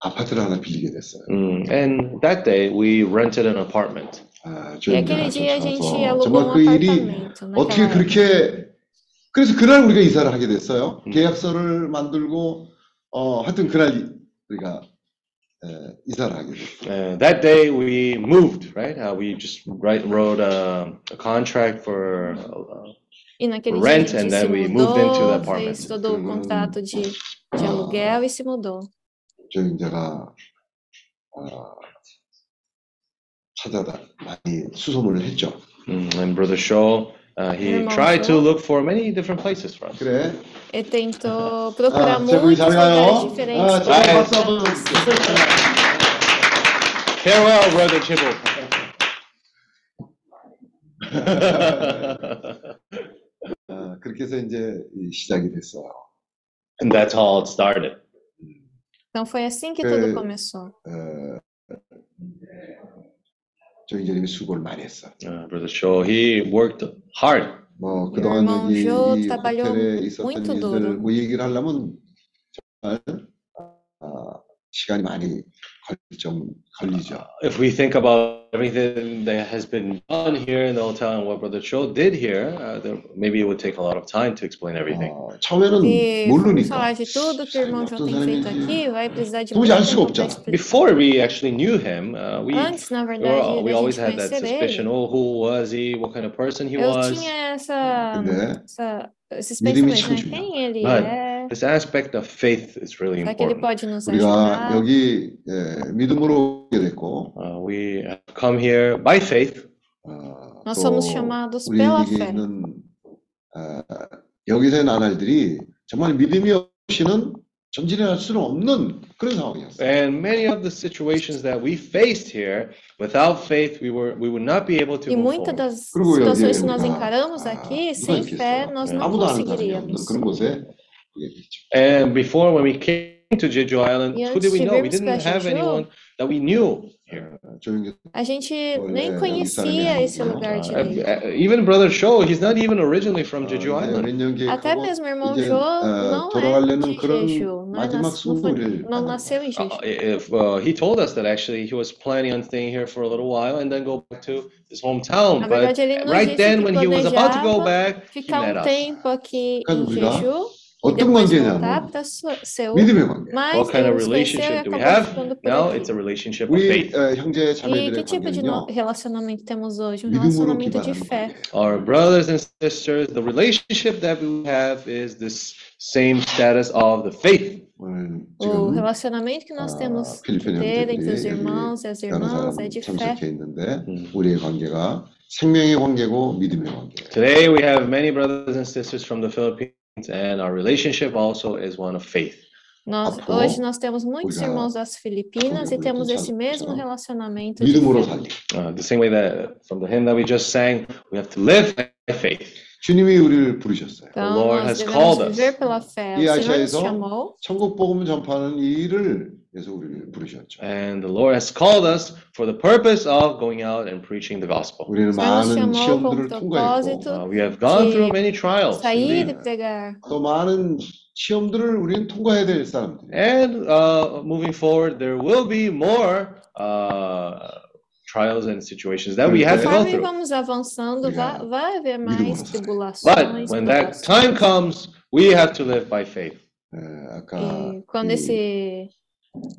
아파트를 하나 빌리게 됐어요. Mm, And that day, we rented an apartment. 아, E 저희 aquele 형제가 dia a gente 쫓아와서 alugou 정말 um 그 일이 어떻게. 그렇게 그래서 그날 우리가 이사를 하게 됐어요. 음. 계약서를 만들고 어 하여튼 그날 이- 우리가 에, 이사를 하게 됐어요. Uh, that day, we moved, right? Uh, we just write, wrote a, a contract for uh, E naquele Rent, dia a and gente se then we moved into the apartment. fez todo o contrato de, de aluguel e se mudou. 어, 찾아다 많이 수소문을 했죠. Mm, and Brother Cho, uh, he tried to look for many different places for us. 그래. Ele tentou procurar muitos diferentes. Farewell, Brother Chibble. [laughs] 그렇게 해서 이제 시작이 됐어요. and that's how it started. Então foi assim que É. tudo começou. 어, 저희 형제님이 수고를 많이 했어요. Uh, Brother Shaw, he worked hard. 뭐 그동안 irmão 여기 Jô 이 trabalhou 호텔에 있었던 muito 일들 duro. 뭐 얘기를 하려면 정말 어, 시간이 많이 걸, 좀 걸리죠. Uh, if we think about everything that has been done here in the hotel and what Brother Cho did here, uh, there, maybe it would take a lot of time to explain everything. Before we actually knew him, uh, we, Antes, we, were, we always had that ele, suspicion. Oh, who was he? What kind of person he eu was? tinha essa, essa, esses? This aspect of faith is really será que ele important. pode nos 우리가 ajudar? 여기 예, 믿음으로 오게 됐고 Uh, we have come here by faith, 어, Nós 또 somos chamados pela 우리에게 fé. 있는 어, 여기서의 나날들이 정말 믿음이 없이는 전진할 수는 없는 그런 상황이었어요. and many of the situations that we faced here, without faith, we were we would not be able to E move muitas forward. das 그리고 여기에 situações que nós 우리가 encaramos 아, aqui, 누가 sem fé, 있겠어요? nós não 아무도 아는 사람이 없는 conseguiríamos. 그런 곳에 있죠. And before, when we came to Jeju Island, who did we know? We didn't have anyone that we knew here. a gente nem conhecia esse lugar uh, uh, even Brother Cho, he's not even originally from Jeju Island. Até mesmo irmão 이제, não é de Jeju, não, nasceu em Jeju. Uh, if, he told us that actually he was planning on staying here for a little while and then go back to his hometown. But right then, when he was about to go back, he met um us. Jeju, e 어떤 depois voltar 관계냐면 para Seul. 믿음의 관계. Mas What kind ele of nos conheceu e relationship do we acabou have? ficando por Now aqui. it's a relationship of 우리 faith. 어, 형제 E 자매들의 que tipo de 관계는요. no- relacionamento temos hoje? Um 믿음으로 relacionamento de 기반하는 fé. 관계. Our brothers and sisters, the relationship that we have is this same status of the faith. 오늘 O 지금 relacionamento que nós 아, temos que 필리핀 ter entre os 형제들이 irmãos e as 여러 irmãs 사람 é de fé. 참석해 있는데 음. 우리의 관계가 생명의 관계고 믿음의 관계. Today we have many brothers and sisters from the Philippines, and our relationship also is one of faith. Nós, hoje nós temos muitos irmãos das Filipinas e temos esse mesmo relacionamento. De. Uh, the same way that from the hymn that we just sang, we have to live by faith. 주님이 우리를 부르셨어요. Então, Lord nós has devemos called us. viver pela fé. E O Senhor nos 아시아에서 chamou 천국 복음 전파하는 이 일을 위해서 우리를 부르셨죠. And the Lord has called us for the purpose of going out and preaching the gospel. 우리는 많은 시험들을 통과했고 Uh, we have gone through many trials, sair e indeed. pregar. 또 많은 시험들을 우리는 통과해야 될 사람들. and uh, moving forward, there will be more uh, trials and situations that we have to go through. vamos avançando, vai, vai haver mais tribulações. But when that time comes, we have to live by faith. E quando esse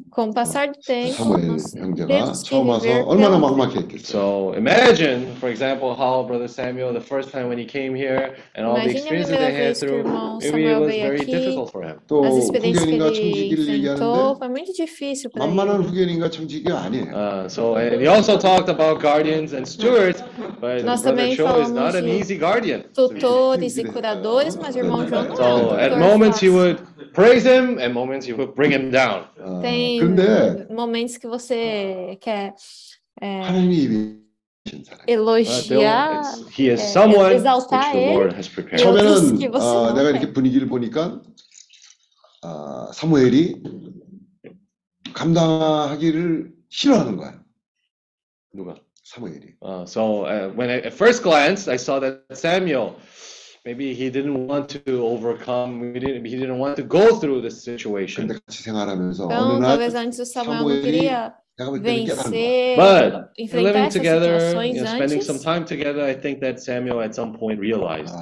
com o passar do tempo, 사무엘 nós 형제가 temos que 처음 와서 viver 얼마나 pela fé. 막막했겠어요. So imagine, for example, how Brother Samuel, the first time when he came here, and all the Imagine a experiences primeira they had vez que o through, irmão maybe it Samuel was veio very aqui, difficult for him. 또 as experiências que 후견인과 ele 청지기를 enfrentou, 얘기하는데 foi muito difícil para 만만한 ele. 후견인과 청지기가 아니에요. Uh, so and he also talked about guardians and stewards, but Nós Brother também Cho is not falamos an de easy guardian. Tutores e curadores, mas o irmão João não é um So at tutor moments he fácil. would would praise him, and moments he would bring him down. 어, Tem 그런데 momentos que você quer é, 하나님이 입으신 사람. But still, elogiar, it's- he is é, someone which exaltar the ele. Lord has prepared. Eu- outros 처음에는 que você 어, não 내가 해. 이렇게 분위기를 보니까 어, 사무엘이 감당하기를 싫어하는 거야. 누가? 사무엘이. Uh, so uh, when I, at first glance, I saw that Samuel, maybe he didn't want to overcome, he didn't, he didn't want to go through this situation. 근데 같이 생활하면서 어느 Então, 날 talvez antes o Samuel não 사무엘이 Vencer, But enfrentar living essas together, situações you know, spending antes, some time together, I think that Samuel at some point realized.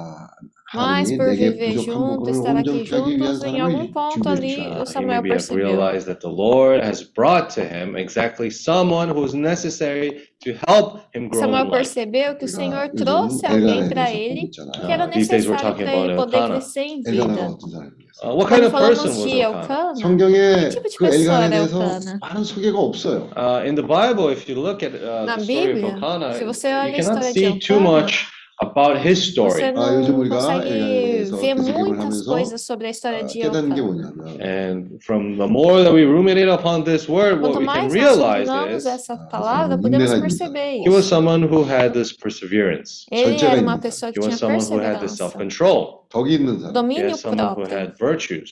Mas por viver junto, estar aqui juntos, em algum ponto ali o Samuel have percebeu. realized that the Lord has brought to him exactly someone who's necessary to help him grow Samuel percebeu que o Senhor trouxe alguém para ele que era necessário para ele poder crescer em vida. Uh, what kind Quando of person falamos was de Elkanah? Elcana, 성경에 Que tipo de 그 pessoa 엘가나에 era 대해서 Elcana? 많은 소개가 없어요. Uh, in the Bible, if you look at uh, Na the story of Bíblia, Elkanah, se você you olha a cannot história de see too Elkanah, much about his story. você 아, 요즘 não 우리가 엘가나에 consegue 대해서 ver 되새김을 muitas 하면서 coisas sobre a história 아, de 깨닫는 게 Elcana. 뭐냐면 And from the more that we ruminate upon this word, what Quanto we can mais nós realize estudamos is essa Ah, palavra, essa podemos inder가 perceber he was isso. someone who had this perseverance. Ele 절제가 era uma 있는 pessoa He que was tinha someone who had this perseverança, self-control. 덕이 있는 사람, He domínio was someone who próprio, had virtues.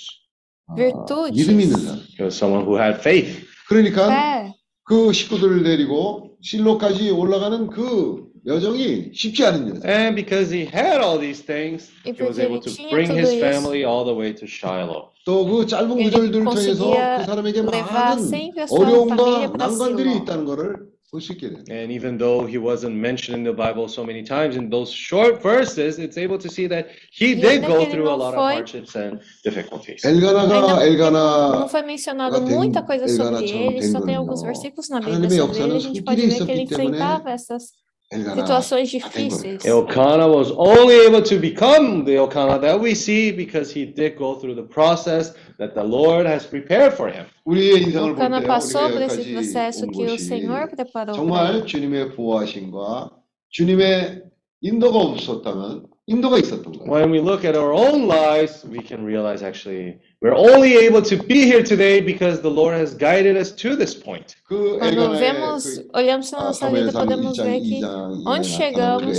아, virtudes. 믿음 있는 사람. He was someone who had faith. 그러니까 fé. 그 식구들을 데리고 실로까지 올라가는 그 여정이 쉽지 않은 여정. And because he had all these things, E he was porque able ele to tinha bring tudo his isso, family all the way to Shiloh. 또 그 짧은 ele 구절들을 통해서 conseguia 그 사람에게 levar 많은 sempre a sua família 어려움과 para 난관들이 Silo. 있다는 것을 볼 수 있게 돼요. And even though he wasn't mentioned in the Bible so many times, in those short verses, it's able to see that he E did ainda go que ele through a não lot of foi- hardships and difficulties. 엘가나가 Ainda porque não, 엘가나 não foi mencionado 가 된- muita coisa sobre 엘가나처럼 ele, 된 só tem 거는요. alguns versículos na Bíblia 하나님의 sobre ele, 역사는 a gente 손길이 pode ver que ele 있었기 때문에 enfrentava essas 엘가나 situações 된 거예요. difíceis. Elkanah was only able to become the Elkanah that we see because he did go through the process that the Lord has prepared for him. 우리의 인생을 볼 Elcana 때 passou 우리가 por esse 여기까지 processo 온 que o 것이 Senhor preparou para 정말 ele. 주님의 보호하심과 주님의 인도가 없었다면 인도가 있었던 거예요. When we look at our own lives, we can realize actually we're only able to be here today because the Lord has guided us to this point. 그 Quando 엘가나의 vemos, 그 olhamos para 아, nossa vida, 사무엘상 podemos 1장, ver que 2장 onde chegamos,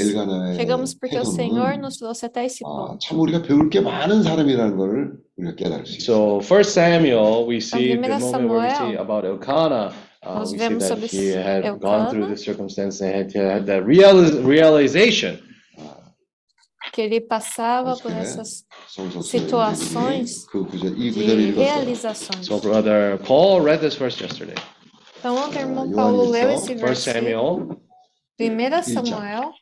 chegamos porque o Senhor nos trouxe até esse 아, ponto. 참 우리가 배울 게 많은 사람이라는 것을 우리가 깨달을 수 있어요. So, First Samuel, we see the Primeira moment where we see Samuel, about Elkanah. Uh, nós we see vemos that sobre he had gone through Elkanah. this circumstance and had, had that realiz- realization que ele passava por 어떻게 essas 성서 situações 그 구절 이 de 구절을 읽었어요. realizações. So, brother Paul read this verse yesterday. Então, ontem, o irmão Ah, Paulo Johannes, leu ó, esse First versículo, Samuel, 1 Samuel,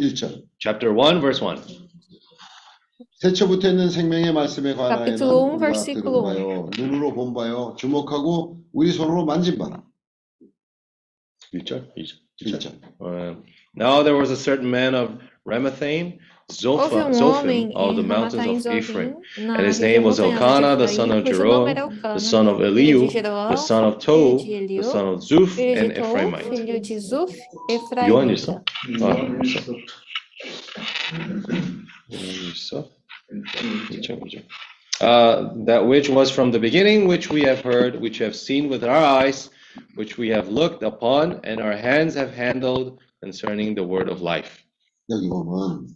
1절. chapter 1, verse 1. 태초부터 있는 생명의 말씀에 관하여는 Capítulo um, 우리가 versículo 들은 바요, 눈으로 본 바요, 주목하고 우리 손으로 만진 바라. 1절. 2절. 1절. Uh, now there was a certain man of Ramathaim, Zophim, Zophim the mountains of Ephraim. And his name was Elkanah, the son of Jeroham, the son of Elihu, the son of Tohu, the son of Zuph, and Ephraimite. You understand? Uh, that which was from the beginning, which we have heard, which have seen with our eyes, which we have looked upon, and our hands have handled concerning the word of life. 여기 보면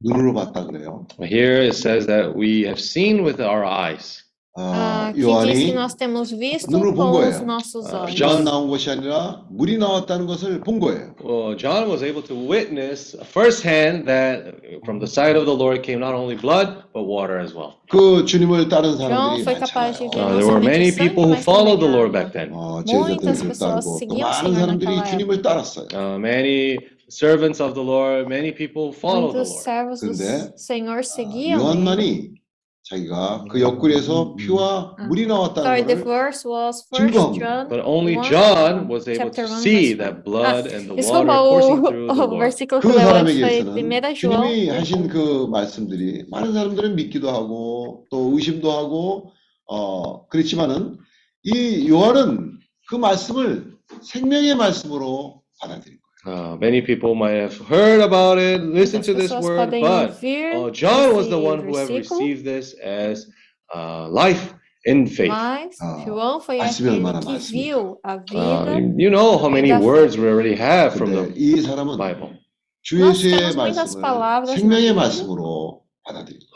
눈으로 봤다 그래요. Here it says that we have seen with our eyes. 아, Ah, que diz que 요한이 nós temos visto 눈으로 본 com os 거예요. nossos 아, olhos. 전 나온 것이 아니라 물이 나왔다는 것을 본 거예요. Well, John was able to witness firsthand that from the side of the Lord came not only blood, but water as well. 그 주님을 따른 João 사람들이 foi capaz de ver Uh, 많잖아요. there were não many somente sangue, people who mas followed the também Lord água. back then. 어, Muitas 제자들을 pessoas 따르고 또 seguiam o 많은 Senhor 사람들이 naquela 주님을 época. 따랐어요. Uh, many servants of the Lord, many people followed the Muitos Lord. servos do 근데, Senhor seguiam. 요한만이 자기가 그 옆구리에서 피와 아. 물이 나왔다는 Sorry, the 것을 verse was 증거합니다. First John But only 1, John was able chapter to 1, see verse that 1. blood Ah, and the Desculpa, water coursing o, through the o Lord. versículo 그 que eu leu antes foi 사람에게서는 1 João 주님이 1. 하신 그 말씀들이 많은 사람들은 믿기도 하고 또 의심도 하고 어 그렇지만은 이 요한은 그 말씀을 생명의 말씀으로 받아들인 거예요. Uh, many people might have heard about it, listened to this word, but uh, John was the one who have received this as uh, life in faith. Mas uh, João foi que viu a vida. you know how many words we already have from the Bible.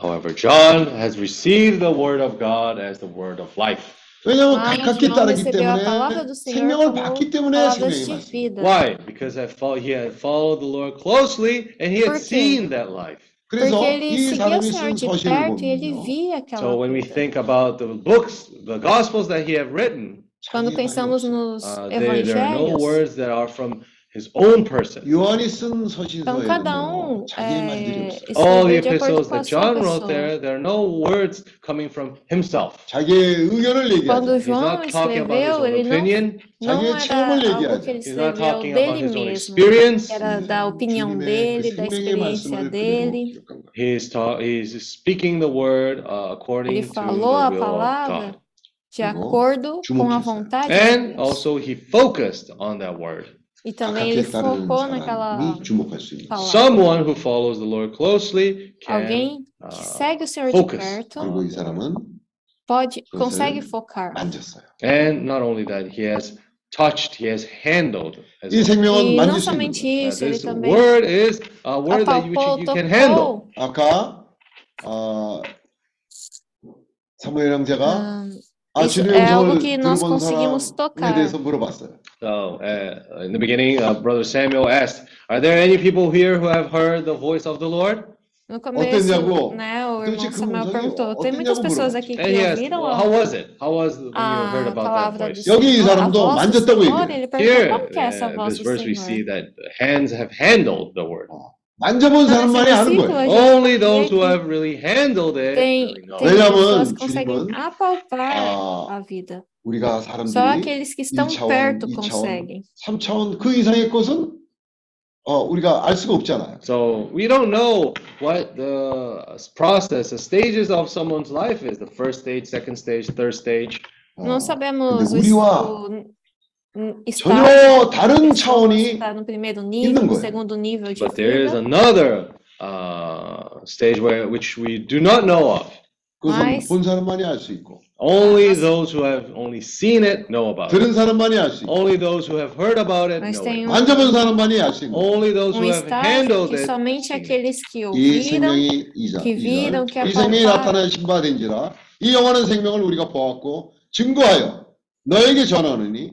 However, John has received the word of God as the word of life. 왜냐하면 Mas 가깝게 João 따르기 recebeu a 때문에 palavra do Senhor 생명을 como 받기 때문에 palavras 생명의 de 말씀. vida. Why? Because I fo- he had followed the Lord closely and he had Por quê? seen that life. 그래서 Porque ele 이 seguia o 사람이 Senhor 쓴 de 서신을 perto e ele 보면요. via aquela So when we vida. think about the books, the gospels that he had written, Quando 자기의 말이 pensamos 없어요. nos uh, there, there are no evangelhos, words that are from his own person. 요한이 쓴 então cada 서신서에는요. um 자기의 말들이 é, 없어요. All the escreveu de acordo epistles com a that sua John wrote pessoa. there, there are no words coming from himself. 자기의 의견을 Quando 얘기하죠. He's João not talking about his escreveu, own ele não, opinion. não 자기의 era 체험을 algo que 얘기하죠. ele He's not escreveu talking about dele his own mesmo, experience. era da opinião 주님의 dele, 그 da 생명의 experiência 말씀을 그대로 dele. 기록한 거예요. He's, ta- he's speaking the word uh, according Ele to the falou a will of palavra God. de 그리고 acordo com a 주목했어요. vontade de And Deus. also he focused on that word. E também ele 가깝게 따르는 focou naquela 사람이 주목할 수 있는 palavra. Someone who follows the Lord closely can Alguém uh, que segue o Senhor de focus. perto 그리고 이 사람은 pode, 그것을 consegue focar. 만졌어요. and not only that, he has touched, he has handled. As 이 well. 생명은 E 만질 não 수 있는 somente 거예요. Uh, isso, ele this também word is a word that you, apalpou, you can handle. tocou. 아까 어, 사무엘 형제가 Ah, 아, isso 주님의 é algo 음성을 que nós 들어본 conseguimos 사람에 tocar. 대해서 물어봤어요. So uh, in the beginning, uh, Brother Samuel asked, "Are there any people here who have heard the voice of the Lord?" No começo, 어땠냐고? né, o 도대체 irmão 그 Samuel 음성이 perguntou, tem muitas 어땠냐고 pessoas 물어봤죠. aqui And que he asked, ouviram well, a, "How was it? How was when you heard a about that palavra do voice?" Senhor, 여기 이 a 사람도 voz do 만졌다고 Senhor? 얘기해요. Ele perguntou, Here, como que é essa uh, voz this do verse, we see Senhor? that hands have handled the word. 만져본 사람만이 아는 거예요. Only those who have really handled it tem, tem 왜냐하면 pessoas que conseguem 주님은, apalpar 아, a vida. 우리가 Só 사람들이 aqueles que estão 1차원, perto 2차원, conseguem. 3차원 그 이상의 것은 어, 우리가 알 수가 없잖아요. So we don't know what the process, the stages of someone's life is. The first stage, second stage, third stage. 어, Não sabemos 근데 o, 우리와 o n- 전혀 다른 차원이 está no primeiro 있는 nível, no 거예요. segundo nível de But there is vida. another uh, stage where which we do not know of. 그것은 Mas- 본 사람만이 알 수 있고 Only those who have only seen it know about it. 들은 사람만이 알 수 있고 Only those who have heard about it Mas know tem it. um, 만져본 사람만이 알 수 있는 거예요. Only those um who have estágio handled que it. somente aqueles que 이 ouviram 생명이 이자, que viram, que 이 생명이 apalparam. 나타나신 바 된지라 이 영원한 생명을 우리가 보았고 증거하여 너에게 전하느니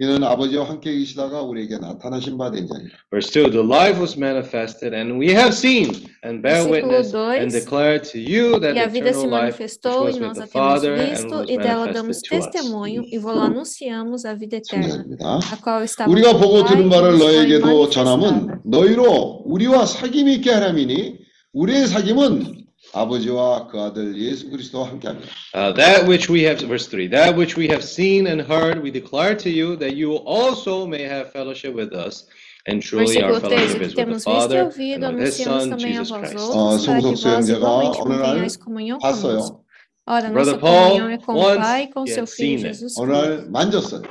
이는 아버지와 함께 계시다가 우리에게 나타나신 바 된 자니라. Verse 2 The life was manifested, and we have seen and bear witness and 2. declare to you that E a the vida se eternal life which manifestou was e with nós the a temos Father and visto was e dela damos manifested to us. testemunho e vou anunciamos a vida eterna, a qual estava 우리가 보고 들은 e 바를 너에게도. 전함은 너희로 우리와 사귐이 있게 하람이니 우리의 사귐은 아버지와 그 아들 예수 그리스도와 함께합니다. Uh, that which we have, verse 3, that which we have seen and heard, we declare to you that you also may have fellowship with us. And truly our Versículo 13, fellowship que is with the temos visto e Father ouvido, and with His anunciamos Son, também a Jesus vós Christ. 어, outros, para que 송석수 vós 형제가 igualmente 어느 날 mantenhais comunhão conosco. 봤어요. Ora, Brother nossa Paul, comunhão é com o once Pai e com he seu had Filho seen it. Jesus 어느 Cristo. 날 만졌어요.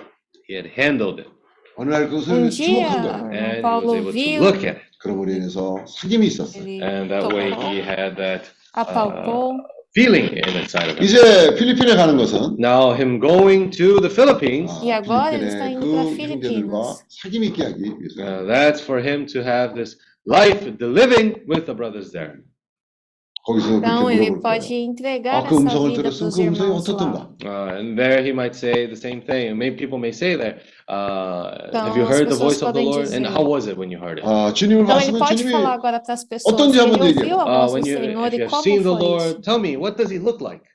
He had handled it, 어느 날 Um 그것을 dia, 주목한 o 거예요. irmão and he was Paulo able to viu, look at it. 그러므로 인해서 사귐이 있었어요. ele And that way tocou, he had that apalpou. feeling in inside of him. 이제 필리핀에 가는 것은 Now, him going to the Philippines, 아, E agora ele está 필리핀의 indo para 그 형제들과 Filipinas. 사귐이 있게 하기 위해서 uh, that's for him to have this life, the living with the brothers there. 거기서 Então 그렇게 ele 물어볼 pode 거예요. entregar 아, 그 essa 음성을 vida para 들었으면 os 그 음성이 irmãos lá. 어떻던가? Uh, and there he might say the same thing. Maybe people may say there, uh, Então, have you as heard the pessoas voice of the podem Lord? And dizer- how was it when you heard it? 아, 주님을 Então ele 봤으면 pode 주님이 falar agora para as pessoas 어떤지 se ele 한번 ouviu a Uh, voz when do you, Senhor if e you have como seen the foi isso. Lord, tell me, what does he look like?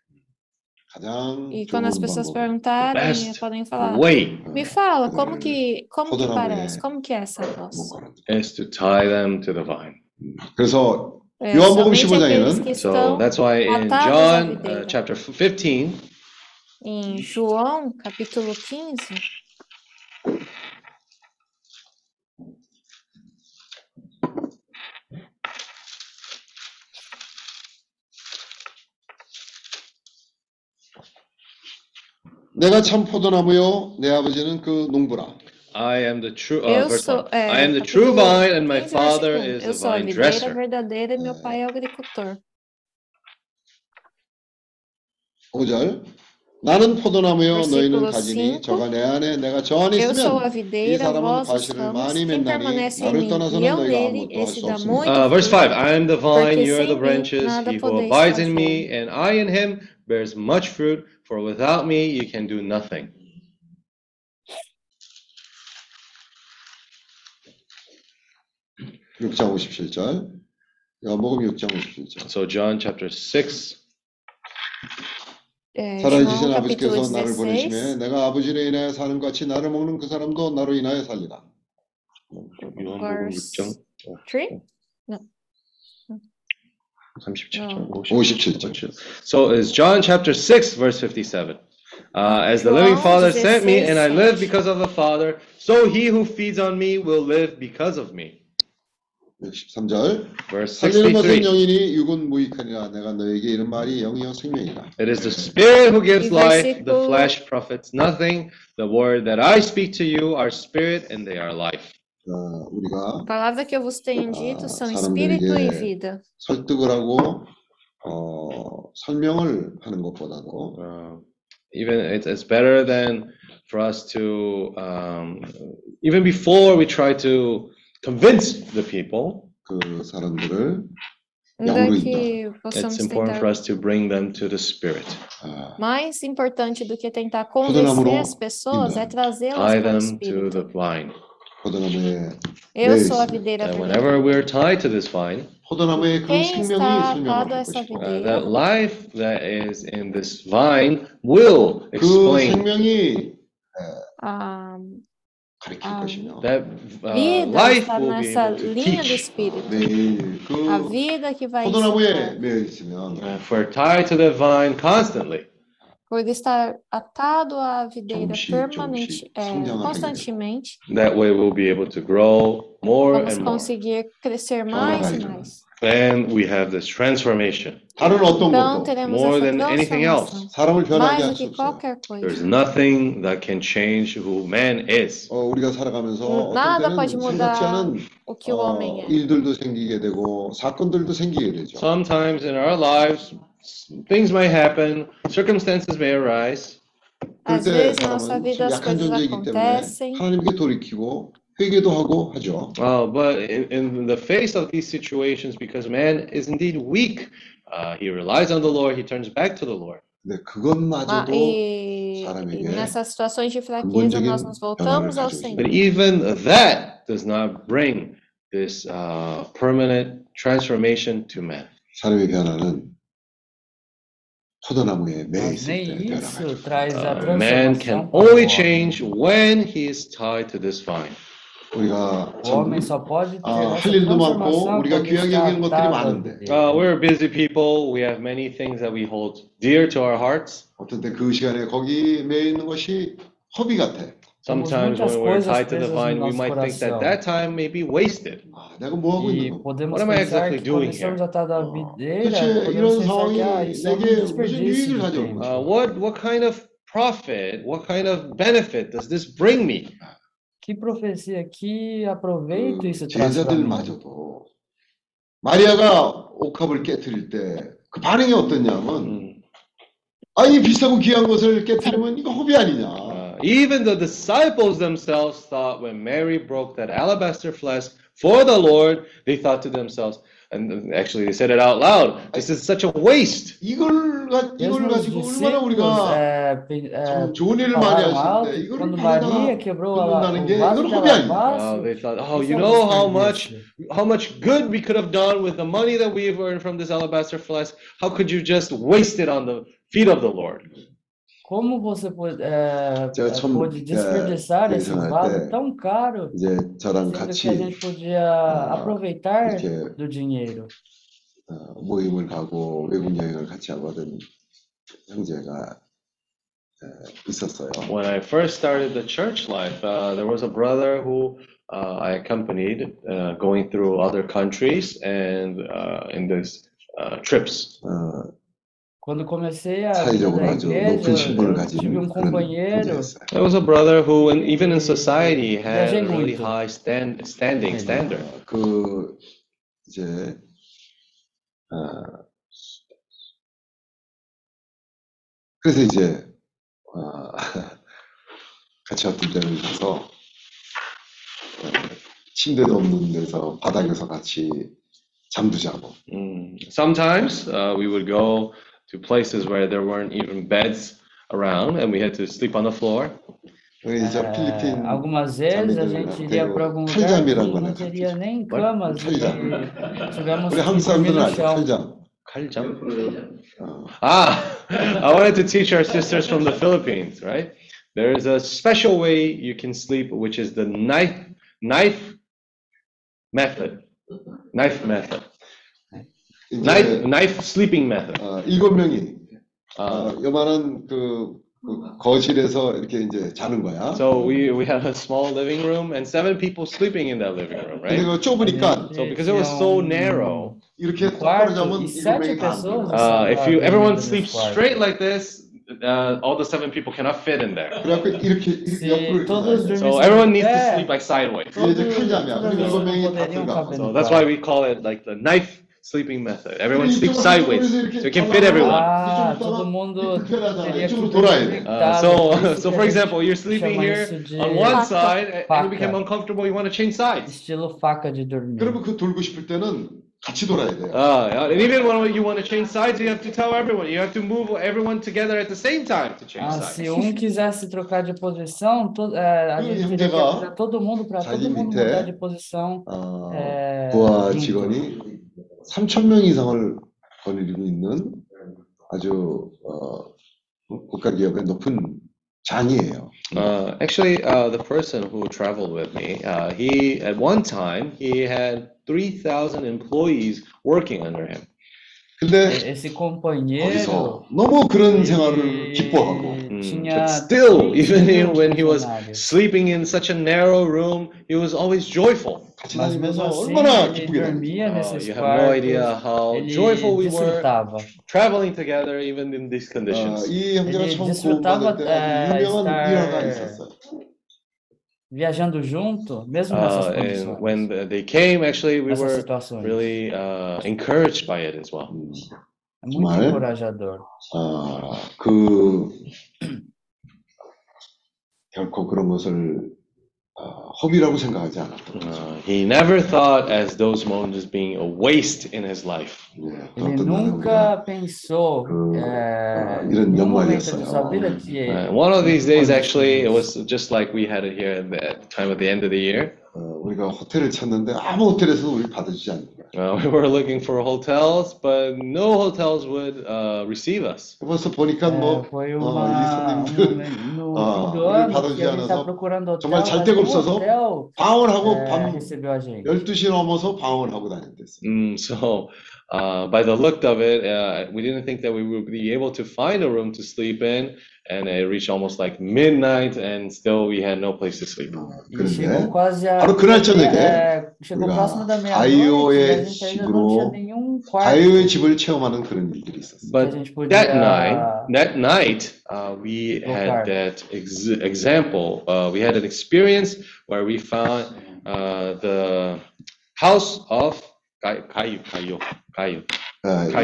가장 E quando as 좋은 pessoas 방법. perguntarem, best podem falar, Way me fala, como que, como que 포도나무에 parece, como que é essa voz? 묶어놓는 is to tie them to the vine. 그래서 É, 요한복음 somente 15 장에는 aqueles que So estão that's why in atados à John uh, videira. chapter 15, em João, capítulo 15, 내가 참 포도나무요 내 아버지는 그 농부라. I am the true. Uh, eu verse sou, one. é, I am the true capítulo vine, and my 15, Father versículo 1. is Eu the sou a vine videira dresser. verdadeira e meu pai é o agricultor. 5절 나는 포도나무요 너희는 Versículo 가지니 cinco. 저가 내 안에 내가 저 안에 Eu sou a 있으면 이 videira, 사람은 vós os 과실을 ramos, 많이 quem 맺나니 permanece em 나를 mim 떠나서는 e eu 너희가 nele, 아무것도 할 esse 수 dá 없으니 muito Uh, verse 5 I am the vine, Porque you are the sem mim branches. nada He who podeis abides in fazer. me and I in him bears much fruit, for without me you can do nothing. 6장 57절 요한복음 6장 57절 So, John chapter 6. É, 살아계신 João capítulo 아버지께서 나를 보내심에 16. 내가 아버지로 인하여 사는 같이 나를 먹는 그 사람도 나로 인하여 살리라 요한복음 Verse 6장 3? 37장 57절 So it's John chapter 6, verse 57. Uh, as the living João Father sent me, 16, and I live sete. because of the Father, so he who feeds on me will live because of me. 63절 Verse 살리는 것은 63. 영이니 육은 무익하니라 내가 너에게 이런 말이 영이요 생명이라 It is the Spirit who gives Y life, the versículo- flesh profits nothing. The word that I speak to you are spirit and they are life. 어, 우리가 A palavra que eu vos tenho dito Ah, são 사람들에게 espírito e vida. 설득을 하고 어, 설명을 하는 것보다도 Uh, even it's, it's better than for us to, um, even before we try to convince the people, 그 사람들을 Ainda 양으로 que it's possamos important for tentar. us to bring them to the Spirit. 아, Mais importante do que tentar Poderá convencer amor, as pessoas é trazê-las Tie para o them to the espírito. vine. 포도나무의 Eu 네, sou a sim. videira And verdadeira. whenever we're tied to this vine, 포도나무의 그 Quem 생명이 está 설명을 atado a 할 essa 것이고 uh, videira, that life that is in this vine will 그 explain 생명이 a, a ah, vida uh, está tá nessa linha do Espírito. A vida que vai. For tied to the vine constantly. Por estar atado à videira permanente, é, constantemente. That way we'll be able to grow more Vamos and conseguir more. crescer mais e mais. Then we have this transformation. 다른 어떤 Então 것도 teremos More essa than anything else. transformação. 사람을 변하게 Mais 할 do 수 que 없어요. qualquer There's coisa. nothing that can change who man is. 어, 우리가 살아가면서 음, 어떤 nada 때는 pode 생각지 mudar 않은 O que o 어, homem é. 일들도 생기게 되고 사건들도 생기게 되죠. Sometimes in our lives, things might happen, circumstances may arise. 그럴 Às 때 vezes na nossa 사람은 vida 좀 as 약한 coisas 존재이기 때문에 acontecem, 하나님께 돌이키고 회개도 하고 하죠. Uh, but in, in the face of these situations, because man is indeed weak, uh, he relies on the Lord, he turns back to the Lord. 근데 ma- 그것마저도 e, 사람에게 e nessas situações de fraqueza 근본적인 nós nos voltamos ao 변화를 가지고 Senhor. But even that does not bring this uh, permanent transformation to man. 사람의 변화는 포도나무에 매여 Mas 있을 때 nem isso 변화가죠. traz a Uh, man can transformação para o only homem. change when he is tied to this vine. 우리가 O 참 homem só pode ter 아, essa 할 일도 많고 transformação 우리가 quando 귀하게 está 여기는 것들이 atado à 많은데 videira. Uh, we're busy people. We have many things that we hold dear to our hearts. 어떤 때 그 시간에 거기 매여 있는 것이 허비 같아. Sometimes muitas when we're coisas tied to the presas no vine, we nosso might think that coração. that time may be wasted. 아, 내가 뭐 하고 E 있는 거? podemos What am I pensar exactly que doing quando estamos here? atados à 어, videira, 도대체 podemos 이런 pensar 상황이 que ah, isso é um 내게 무슨 desperdício 유익을 de 가져올 tempo. 것이야? Uh, what what kind of profit, what kind of benefit does this bring me? Que profecia, que aproveito 그 isso traz para mim. 제자들마저도 마리아가 옥합을 깨뜨릴 때 그 반응이 어떻냐면 Mm. 아이 비싸고 귀한 것을 깨뜨리면 이거 허비 아니냐 Uh, even the disciples themselves thought when Mary broke that alabaster flask for the Lord, they thought to themselves, and actually they said it out loud, this is such a waste. 이걸 가, 이걸 Mesmo os 가지고 얼마나 discípulos 우리가 é, pe- é, 참 좋은 일을 많이 falaram alto 하시는데 que 이거를 quando Maria 가져다 quebrou a, la- 굽는다는 게 o vaso 이건 de 허비 아니냐 Uh, alabastro, they thought, oh, isso you é um know how much desperdício. how much good we could have done with the money that we've earned from this alabaster flask. How could you just waste it on the feet of the Lord? Como você pode, é, 제가 참, pôde é, desperdiçar esse 예전할 vaso 때 tão caro, 이제 저랑 sendo que a 같이 gente podia 아, aproveitar 이렇게 do dinheiro. 어, 모임을 가고 외국 여행을 같이 하고 하던 형제가 에, 있었어요. When I first started the church life, uh, there was a brother who uh, I accompanied uh, going through other countries and uh, in these uh, trips. 어, Quando comecei a 사회적으로 da 아주 igreja, 높은 신분을 eu tive 가진 um 그런 companheiro 형제였어요. There was a brother who, in, even in society, had a really high stand, standing standard. 어, 그 이제 어, 그래서 이제 어, 같이 어떤 데를 가서 어, 침대도 없는 데서 바닥에서 같이 잠도 자고 Mm. Sometimes uh, we would go to places where there weren't even beds around and we had to sleep on the floor. É, ah, algumas vezes a gente iria para algum lugar que não teria nem camas e tivemos que dormir no chão. Ah, [laughs] I wanted to teach our sisters from the Philippines, right? There is a special way you can sleep, which is the knife knife method. Knife method Knife 이제 knife sleeping method. 어, 일곱 명이 Uh, 어, 요만한 그, 그 거실에서 이렇게 이제 자는 거야. so we we had a small living room and seven people sleeping in that living room, 근데 right? 그 좁으니까 So because it was so narrow, 이렇게 Um 똑바로 quarto 자면 e 일곱 sete 명이 다 pessoas. 앉아. uh, if you Ah, everyone nesse sleeps quarto. straight like this, uh, all the seven people cannot fit in there. 그래갖고 이렇게 이렇게 Se 옆으로 이렇게 todos 자요. So dormissem everyone de needs to pé, sleep like sideways. 이게 이제 todos, 칼잠이야. todas 그럼 as 일곱 pessoas 명이 다 poderiam 들어가고. caber So no that's why quarto. we call it like the knife sleeping method. Everyone 그리고 sleeps 이쪽으로 sideways, 이렇게 so it can fit everyone. Ah, 이쪽으로 todo 있다가 mundo [laughs] 불편하잖아. teria que 이쪽으로 돌아야 돼. Uh, deitado, so, por isso [laughs] so que for a gente example, you're sleeping chama here isso de on one Faca. side, and you Faca. become uncomfortable. You want to change sides. estilo faca de dormir. 그러면 그 돌고 싶을 때는 같이 돌아야 돼요. Uh, yeah, and even when you want to change sides, you have to tell everyone. You have to move everyone together at the same time to change Ah, se sides. um quisesse trocar de posição, to, é, a 그 gente teria que 형제가 avisar todo mundo para 자기 todo mundo 밑에 mudar de posição. 어, É, 부하 junto. 직원이 3천 명 이상을 거느리고 있는 아주 어, 국가 기업의 높은 장이에요. Uh, actually, uh, the person who traveled with me, uh, he at one time he had three thousand employees working under him. 근데 Esse companheiro, 거기서 너무 그런 생활을 기뻐하고 Mm, but still, 30 even when he was sleeping in such a narrow room, he was always joyful. 같이 Mas mesmo 다니면서 assim, 얼마나 ele 기쁘게 다녔어요. dormia Uh, nesses you have no idea quartos, how ele joyful we were desfrutava. traveling together, even in these 어, conditions. 이 형제가 ele 처음 desfrutava, 구원받을 때 에, 아주 유명한 estar- 일화가 있었어요. Viajando junto, mesmo nessas Uh, and condições, when the- they came, actually, we nessas were situações. really uh, encouraged by it as well. 음, É muito 정말? encorajador. 어, 그 [coughs] 결코 그런 것을 어, 허비라고 생각하지 않았던 거죠. Uh, he never thought as those moments as being a waste in his life. 예, Ele 어떤 날은 nunca pensou 그, é, 아, em 이런 nenhum momento 연말이었어요. de sua vida que Uh, one of these days, actually, it was just like we had it here at the time of the end of the year. 어, 우리가 호텔을 찾는데 아무 호텔에서도 우리 받아주지 않는 거야. Uh, [laughs] we were looking for hotels, but no hotels would uh, receive us. 벌써 보니까 é, 뭐 foi 어, uma, 이 um 손님들 momento no 아, fim do 우리를 ano 받아주지 que a gente está 않아서 procurando hotel, 정말 잘 mas 데가 nenhum 없어서 hotel 방을 하고 é, 밤 recebeu a gente. 12시 넘어서 방을 하고 다녔댔어요. Mm, so, uh, by the look of it, uh, we didn't think that we would be able to find a room to sleep in, and it reached almost like midnight, and still we had no place to sleep. E chegou 그런데 quase a, 바로 그날 저녁에 é, chegou 우리가 próximo da meia-noite 가이오의 e a gente ainda não tinha 집으로 nenhum quarto 가요의 집을 체험하는 그런 일들이 있었어요. que a But gente podia that night, that night, uh, we Go had card. that ex- example. Uh, we had an experience where we found uh, the house of Gaio, Gaio, Gaio, Gaio. 아, 가요. 2000, A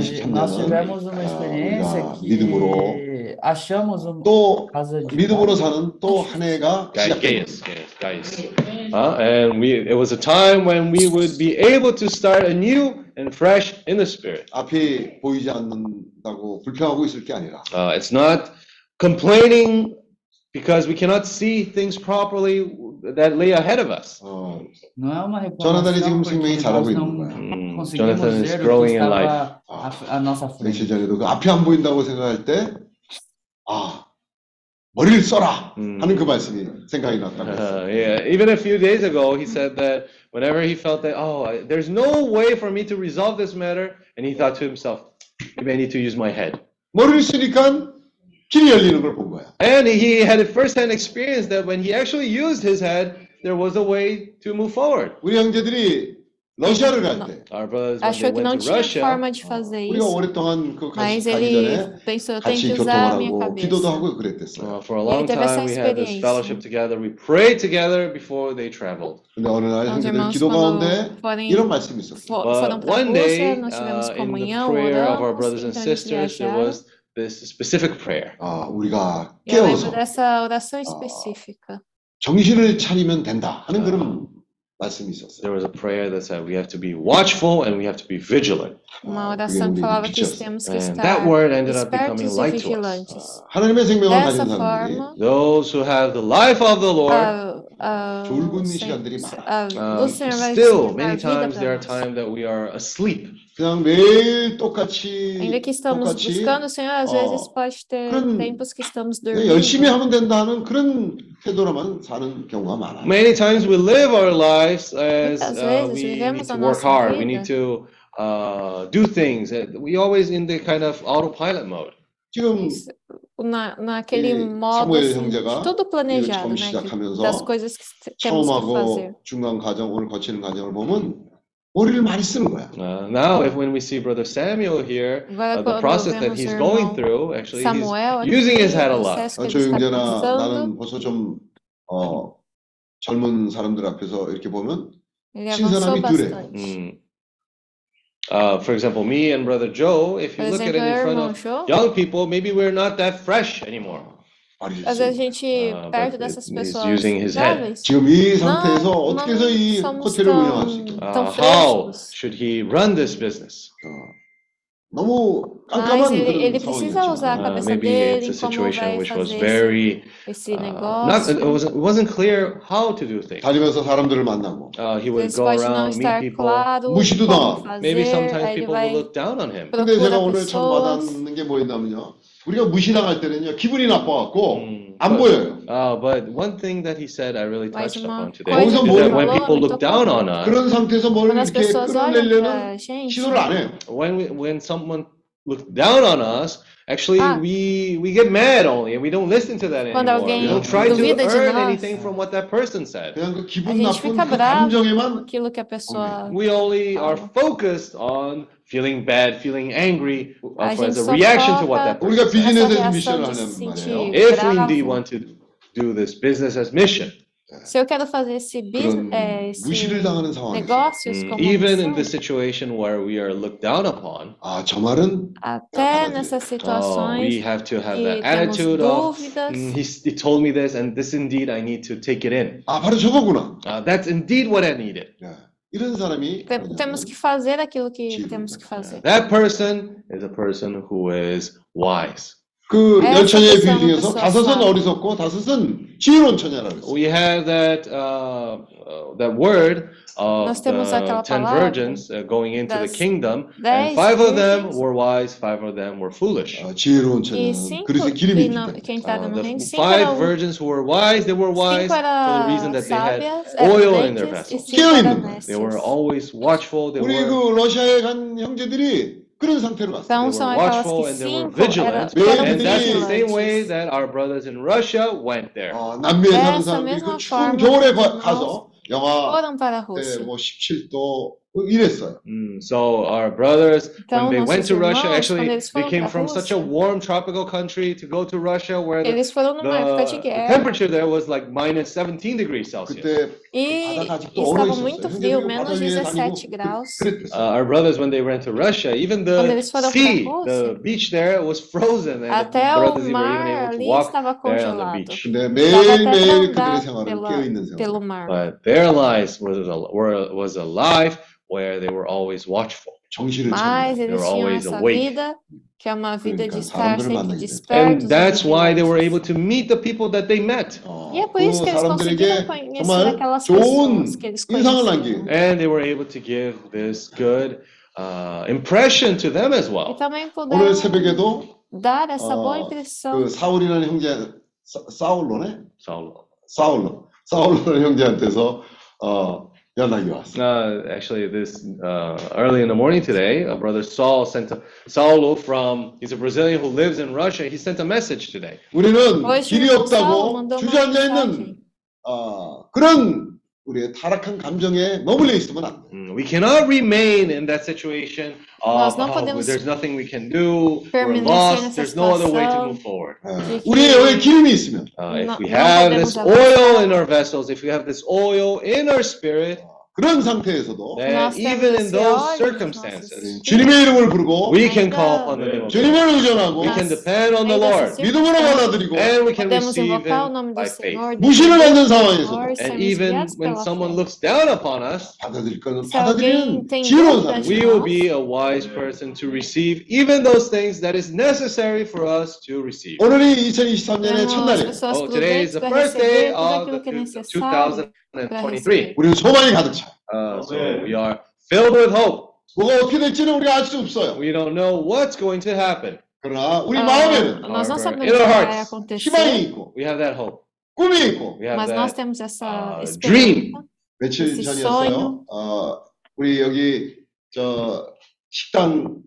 gente- nós 2023년은 tivemos uma experiência 우리가 que 믿음으로 achamos uma 또 casa de 믿음으로 사는 또 한 해가 Gai- 시작된 Gaius, Gaius, Gaius. Uh, and we, it was a time when we would be able to start anew and fresh in the spirit. 앞이 보이지 않는다고 불평하고 있을 게 아니라 Uh, it's not complaining because we cannot see things properly that lay ahead of us. 어, Não é uma 조나단이 지금 reclamação 생명이 porque 잘하고 nós 있는 não 거야. Mm, conseguimos Jonathan is ver o que growing in life. estava à, à nossa 며칠 frente. 전에도 그 앞이 안 보인다고 생각할 때, 아, 머리를 써라! 음. 하는 그 말씀이 생각이 났다고 했어요. Uh, yeah, even a few days ago, he said that whenever he felt that, oh, I- there's no way for me to resolve this matter, and he thought to himself, maybe I need to use my head. 머리를 쓰니까 길이 열리는 걸 본 거야. And he had a first-hand experience that when he actually used his head, there was a way to move forward. 우리 형제들이 러시아를 갈 때, Our brothers, when they Achou que não went to tinha Russia, forma de fazer 우리가 isso, 오랫동안 그 가기, mas 가기 ele 전에 pensou, eu tenho 같이 que 교통을 usar a minha 하고 기도도 cabeça. 하고 그랬댔어요. uh, for a ele long teve essa time, we had this experiência. fellowship together. We prayed together before they traveled. 근데 어느 날 Então, os 형제들 irmãos, 기도 quando 가운데 forem, 이런 말씀이 있었어요. fo- foram But para a one day, Rússia, nós tivemos uh, in the comunhão, prayer of our oramos, brothers and então eles sisters, there viajaram. was this specific prayer. 아, 우리가 Eu lembro 깨어서 dessa oração específica. 정신을 차리면 된다 하는 그런 말씀이 있었어요. There was a prayer that said we have to be watchful and we have to be vigilant. Uma 아, 그게 oração que 우리에게 falava que 비쳤어요. temos que And that estar word ended up becoming espertos e light to us. vigilantes. 아, 하나님의 생명을 가진 Dessa 사람들이 forma, Those who have the life of the Lord, a, a, 졸고 있는 o Sen- 시간들이 a, um, o Senhor vai still, ensinar a many vida times there para are nós. times that we are asleep. 그냥 매일 똑같이 Ainda que estamos 똑같이 buscando o Senhor, às 어, vezes pode ter 그런- tempos que estamos 그냥 열심히 dormindo. 하면 된다는 그런 태도로만 사는 경우가 많아요. Many times we live our lives as Muitas uh, vezes we need vivemos to a work nossa hard. We need to uh, do things. Uh, We always in the kind of autopilot mode. 지금 Isso, Na, naquele 이 modo 사무엘 assim, 형제가 de tudo 이걸 planejado, 처음 né? que- 시작하면서 Das coisas que te- temos que 처음하고 fazer. 중간 과정 오늘 거치는 과정을 보면 머리를 많이 쓰는 거야. Uh, now, if when we see Brother Samuel here, Agora, uh, the quando process that vemos he's o going irmão through, actually, he's Samuel, aqui, using his head a o lot. processo 어, que 저 ele está 형제나 passando, 나는 벌써 좀 어, 젊은 사람들 앞에서 이렇게 보면 ele avançou 신선함이 덜해. bastante. Mm. Uh, for example, me and Brother Joe, if Por you look at exemplo, it in eu, front irmão of João, young people, maybe we're not that fresh anymore. Vezes a gente, Ah, perto dessas pessoas using his head. jovens, 지금 이 não, 상태에서 어떻게 해서 이 não somos 호텔을 운영할 수 tão, Uh, how should he run this business? 어, 너무 Mas 깜깜한 ele, ele precisa usar a 상황이었지만 Uh, cabeça maybe dele it's a em como situation vai which was very esse, esse uh, not. It wasn't. Wasn't clear how to do things. 다니면서 사람들을 만나고 Uh, he would go não around, meet people. claro 무시도 당하고. Maybe sometimes people vai look down on him. 근데 제가 오늘 참 pessoas. 와닿는 게 뭐였냐면요. 우리가 무시당할 때는요. 기분이 나빠갖고 Mm, 안 but- 보여요. Uh, but one thing that he said I really touched upon today is that when people look down on us, 그런 상태에서 뭘 이렇게 끌어내려는 시도를 안 해요. when we, when someone looks down on us, Actually, ah. we we get mad only and we don't listen to that anymore. we don't try to earn anything from what that person said. We only are focused on feeling bad, feeling angry uh, as a reaction to what that person said. If we indeed want to do this business as mission, Se eu quero fazer esse, bus- 그런 é, esse 무시를 당하는 상황에서 negócios mm, como even in missão, the situation where we are looked down upon, 아, 저 말은 até nessas oh, we situações have to have que that temos attitude of, dúvidas, "Mm, he, he told me this, and this indeed I need to take it in. 아, 바로 저거구나. Uh, that's indeed what I needed. 야, 이런 사람이 te- 뭐냐면 temos que fazer aquilo que Sim. temos que fazer. That person is a person who is wise. 그 에, 열처녀의 그래서 비유 중에서 그래서 다섯은 사- 어리석고 다섯은 지혜로운 그랬어요. We have that uh, uh, that word of the ten virgins uh, going into the kingdom, and five of them were wise, five of them were foolish. 아, 지혜로운 E 그릇에 que, 기름이 entraram Uh, the five virgins who were wise, they were wise for the reason that they had oil in their e vessels. They were always watchful. They 우리 were 그 러시아에 간 형제들이 그런 상태로 갔어요. Então were são aquelas watchful que and they were cinco eram, vigilant. que eram And that's the same way vigilantes. that our brothers in Russia went there. 어, 남미에 사는 Dessa 사람들이 그 mesma 추운 forma 겨울에 que 가- nós 가서 영하 Foram para a 네, Rússia. 뭐 17도 이랬어요. Mm, so our brothers, when they went to Russia, actually, they came from such a warm tropical country to go to Russia, where the, the, the temperature there was like minus 17 degrees Celsius. Estava muito frio, menos 17. Uh, our brothers, when they went to Russia, even the sea, the beach there was frozen, and até the brothers o mar even able to walk. There on the beach. Pelo mar. But their lives was, was alive where they were always watchful. 정신을 Mas 차리고. eles were tinham always essa awake. vida, que é uma vida 그러니까 de estar 사람들을 sempre 만나기 때문에. despertos. And e that's why they were able vigilantes. to meet the people that they met. 어, E é por 그 isso que eles 사람들에게 conseguiram conhecer 정말 aquelas 좋은 pessoas que eles 인상을 conheciam. 남기고 And they were able to give this good uh, impression to them as E well. também 오늘 puderam 새벽에도 dar essa boa 어, impressão. 그 사울이라는 형제 사, 사울로네 So, 사울로 사울로라는 형제한테서 어, 연락이 왔어. uh, actually, this uh, early in the morning today, a brother Saul sent a Saulo from he's a Brazilian who lives in Russia. He sent a message today. 우리는 Hoje 길이 o Saulo 없다고 mandou uma 주저앉아 있는 mensagem. 어, 그런 우리의 타락한 감정에 머물러 있으면 안 돼. Mm, We cannot remain in that situation Nós of não "Oh, podemos there's nothing we can do, we're permanecer lost, nessa there's no other way to situação. move forward. 예. que- 우리의 여기 기름이 있으면 Uh, if Não- we não have podemos this avançar. oil in our vessels, if we have this oil in our spirit, 그런 상태에서도 that Nós even in temos esse those ódio nos circumstances, nossos 주님의 이름을 부르고 we can call upon the name of God. 주님을 의존하고 We can depend on the Ainda Lord, assim, 믿음으로 받아들이고 and we can podemos receive invocar o Him nome do by faith. Senhor, 무시를 받는 depender do 상황에서도 Senhor, And sermos even guiados when pela someone fé. looks down upon us, 받아들일 거는 Se alguém 받아들이는 tem 지혜로운 dúvidas 사람. we will be a wise person to receive even those things that is necessary for us to receive. 오늘이 2023년의 Sermos 첫날이에요. pessoas Oh, today is prudentes the para first day receber tudo of aquilo que é the necessário para 2023. receber. 우리는 소망이 가득 차. Uh, so we are filled with hope. 뭐가 어떻게 될지는 우리가 알 수 없어요. We don't know what's going to happen. 그러나 우리 Ah, 마음에는 nós não sabemos in o our que vai hearts, acontecer, 희망이 있고 We have that hope. 꿈이 있고 We have mas nós that. temos essa uh, esperança. dream. 며칠 그 전이었어요. sonho. 어, 우리 여기 저 식당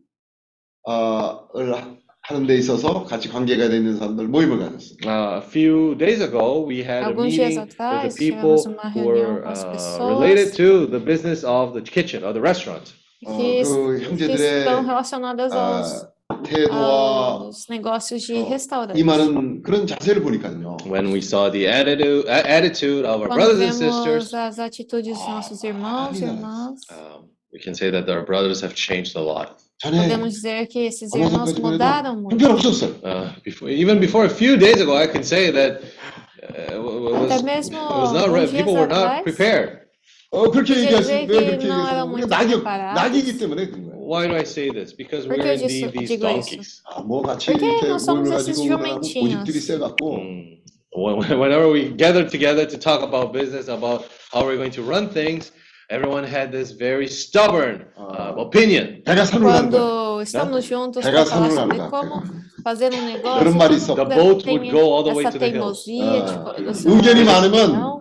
어, 을 하- 하는 데 있어서 같이 관계가 되는 사람들 모임을 가졌어요. Uh, a few days ago, we had a Alguns dias meeting with atrás, the people tivemos uma who reunião were com as uh, pessoas related to the business of the kitchen or the restaurant. que, 어, 그 que 형제들의 estão relacionadas aos, 아, 태도와 aos negócios de 어, restaurante. 임하는 그런 자세를 보니까요. When we saw the attitude, a- attitude of our Quando brothers and vemos sisters, as atitudes dos nossos irmãos e maravilha. irmãs, um, we can say that our brothers have changed a lot. 전에 podemos dizer que esses 얼마 irmãos 전까지만 mudaram 해도 muito. 형편 없었어요. Uh, before, even before a few days ago, I can say that uh, it was, Até it mesmo was not re- alguns dias people were not atrás, prepared. 어, 그렇게 이제 얘기하시 왜 이제 그렇게 não 얘기해서 eram 우리가 muito 낙이 preparados. 낙이기 때문에 그런 거예요. Why do I say this? Because Por we're que eu indeed disso- these digo isso? donkeys. 아, 뭐 같이 porque 이렇게 nós somos 모임을 esses 가지고 그러면 jumentinhos. 고집들이 세갖고 Mm. When- [laughs] Whenever we gather together to talk about business, about how we're going to run things, everyone had this very stubborn uh, opinion. 배가 산으로 가는 거예요. Quando estamos juntos 배가 para falar 산으로 sobre 가는 como 거야. fazer um negócio, 그런 말이 todo 있어. The mundo boat tem would go all the way essa to the hills. teimosia, Ah. tipo, essa 의견이 많으면 opinião.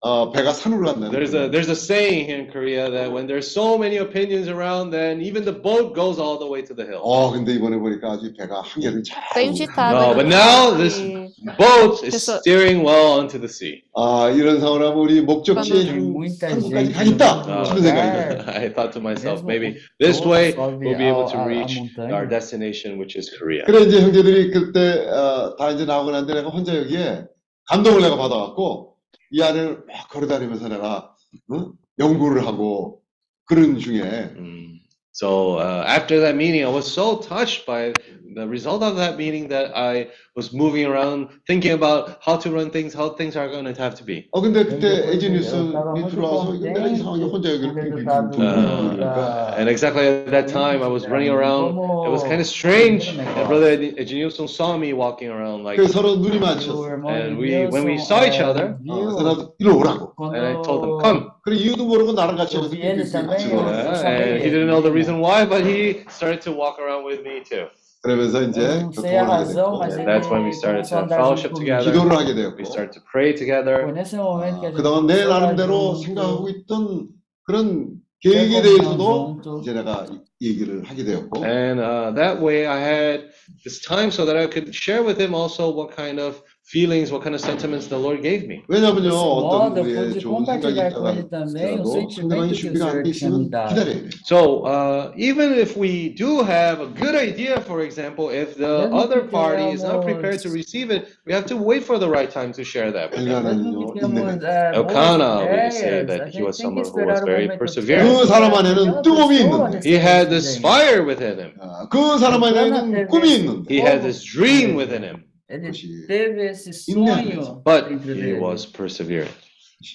어, 배가 산으로 간다는 There's a 거예요. there's a saying here in Korea that when there's so many opinions around, then even the boat goes all the way to the hill. 어, 근데 이번에 보니까 아주 배가 한결은 잘. Tem um ditado No, aí but que now fala this- que Boat is Pessoa- steering well onto the sea. 아, 이런 상황을 하면 우리 목적지에 Tem muita 한국까지 gente 가겠다. no Uh, 싶은 생각이 들어요. lugar, [laughs] I thought to myself, mesmo maybe com this toda way sobe we'll be able to ao- a- a reach montanha. our destination, which is Korea. 그래 이제 형제들이 그때 어, 다 이제 나오고 난데 내가 혼자 여기에 감동을 내가 받아갖고 이 안을 막 걸어다니면서 내가 어? 연구를 하고 그런 중에 Mm. So uh, after that meeting, I was so touched by the result of that meeting that I was moving around thinking about how to run things, how things are going to have to be. 어 근데 그때 근데 에지 뉴스 나가 밑으로 먼저 와서 보는데 내가 이상하게 혼자 여기를 그래도 빙빙 나도 돌고 Uh, 그러니까 and exactly at that time, I was running around. It was kind of strange that Brother Ejinilson saw me walking around like, 그래서 서로 눈이 O 마주쳤어 irmão And de we- when we Nilson, saw each eh, other, 어, viu 그래서 나도 이리 오라고 quando and I told him, come. 그래 이유도 모르고 나랑 같이 Eu 해서 vi ele 빙빙 também, 같이 eu- 걸어. Yeah, and he didn't know the reason why, but he started to walk around with me too. 그러면서 이제 Eu não sei a 교통을 하게 razão, mas 됐고 And that's when we ele started começou a to andar fellowship junto together. comigo. 기도를 하게 We 되었고 started to pray Foi together. nesse momento que a gente 그동안 내 começou a andar 나름대로 junto, 생각하고 있던 그런 ter 계획에 comunhão 대해서도 junto. 이제 내가 이- 얘기를 하게 되었고 And uh, that way I had this time so that I could share with him also what kind of feelings, what kind of sentiments the Lord gave me. 왜냐면요 Desse 어떤 modo, eu 우리의 pude 좋은 생각이 compartilhar com ele 있다가 também o 하더라도 상대방이 sentimento que o 준비가 안 돼 Senhor tinha me 있으면 dado. 기다려야 돼. So uh, even if we do have a good idea, for example, if the Mesmo other que party is not tenhamos- prepared to receive it, we have to wait for the right time to share that with them. Mesmo 엘가는요 que 인내가 temos eh, boas Elkanah, we say ideias, that a he gente was tem someone que who esperar was o very momento perseverant. certo 그 사람 para 안에는 aquela 뜨거움이 pessoa 있는데. He had receber this gente. fire within him. 아, 그 사람 안에는 꿈이 있는데 He had this dream within him, Ele 그것이 teve esse 인내하면서. sonho but dentro he dele, was perseverant.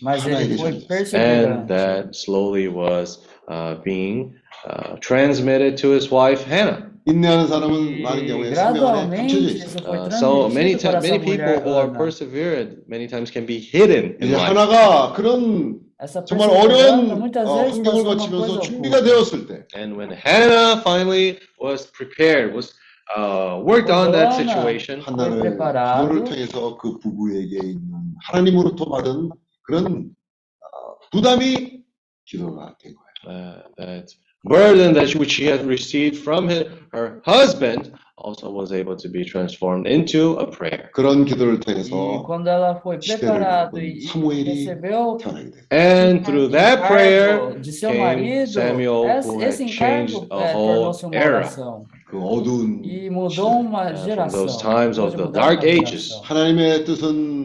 mas ele 하나에게 foi 잘렸어. And perseverante. that slowly was uh, being uh, transmitted to his wife Hannah. 인내하는 사람은 많은 E 경우에 생명 안에 감춰져 gradualmente 있어. isso foi Uh, so many transmitido para times, essa many people mulher who are Ana. perseverant many times can be hidden in 이제 life. 하나가 그런 Essa 정말 perseverança 어려운 muitas 어, vezes 환경을 passa uma 거치면서 coisa 준비가 oculta. 되었을 때 And when Hannah finally was prepared, was uh, worked on that Quando Ana situation, foi 하나를 preparado, 기도를 통해서 그 부부에게 있는 하나님으로부터 받은 그런 어, 부담이 기도가 된 거예요. uh, that burden that she- which she had received from her, her husband also was able to be transformed into a prayer. 그런 기도를 E 통해서 quando ela foi 시대를 preparada 바꾼 e e 사무엘이 recebeu 태어나게 돼요. And through that prayer encargo de seu came marido, Samuel, esse, who had esse changed encargo a eh, whole tornou-se uma era. oração 그 어두운 e mudou uma Uh, from geração. those times of Pôde the mudar dark uma ages. geração. 하나님의 뜻은 찾-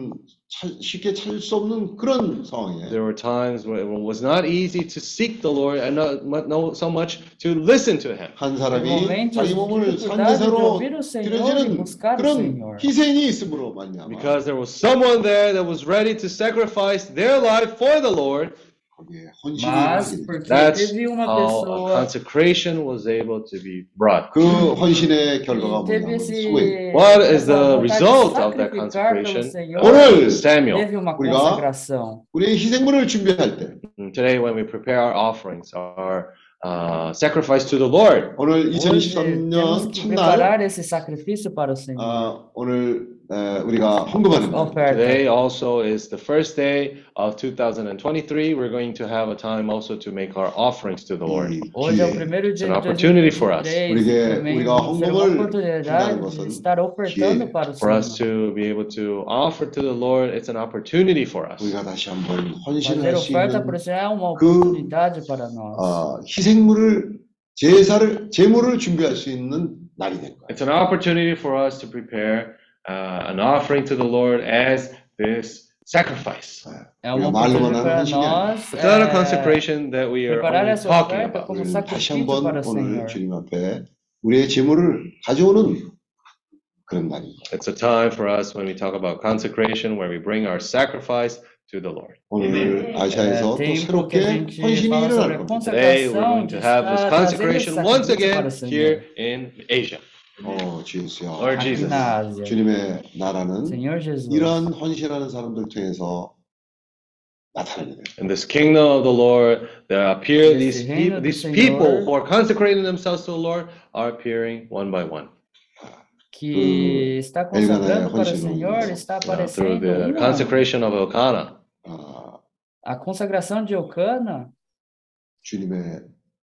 쉽게 찾을 수 없는 그런 상황이에요. There were times where it was not easy to seek the Lord and not, not not so much to listen to Him. 한 Em 사람이 momentos 자기 de 몸을 dificuldade de 산제사로 ouvir o Senhor e 드려지는 buscar o 그런 Senhor. 희생이 있음으로 말미암아 Because there was someone there that was ready to sacrifice their life for the Lord. 거기에 헌신이 Mas 하게 됩니다. porque That's teve uma how a pessoa consecration was able to be brought. 그 헌신의 결과가 que teve 뭐냐면 esse 수고예요. What is essa the vontade de result of that sacrificar pelo consecration? Senhor, 오늘 Samuel. teve uma 우리가 consagração. 우리의 희생물을 준비할 때 Mm, Today, when we prepare our offerings, our uh, sacrifice to the Lord, 오늘 Hoje temos 2023년 que 첫날 preparar esse sacrifício para o Senhor. 아, 오늘 에, 우리가 헌금하는 날. Oferta. today also is the first day of 2023. We're going to have a time also to make our offerings to the Lord. 이 Hoje é o 기회에 primeiro dia an de opportunity for us. 2023 우리에게 e também 우리가 vai ser uma 헌금을 oportunidade 준다는 것은 de estar ofertando 기회. para o For us Senhor. to be able to offer to the Lord, it's an opportunity for us. 우리가 다시 한번 Fazer 헌신할 수 oferta 있는 para o Senhor é uma 그, oportunidade para nós. 어, 희생물을 제사를 제물을 준비할 수 있는 날이 된 거예요. It's an opportunity for us to prepare uh, an offering to the Lord as this sacrifice. É uma 우리가 말로만 oportunidade para 하는 헌신이 아니라 nós It's not a é, consecration that we are preparar only essa talking oferta about. como 우리는 다시 sacrifício 한번 para o 오늘 Senhor. 주님 앞에 우리의 제물을 가져오는 그런 날입니다. It's a time for us when we talk about consecration where we bring our sacrifice to the Lord. 오늘 아시아에서 또 É tempo que a 새롭게 gente 헌신이 fala sobre 일어날 a 겁니다. Today we're consagração going de to have this estar trazendo esse consecration once sacrifício again para o Senhor. here in Asia. 어, 주여. Lord Jesus. 주님의 나라는 Senhor Jesus. 이러한 헌신하는 사람들 통해서 나타나게 돼요. In this kingdom of the Lord, there appear these, reino peop- do these Senhor. people who are consecrating themselves to the Lord are appearing one by one. que está consagrando para o Senhor, está uh, through aparecendo the um a um. consecration of Elkanah. 아, A consagração de Eucana 주님의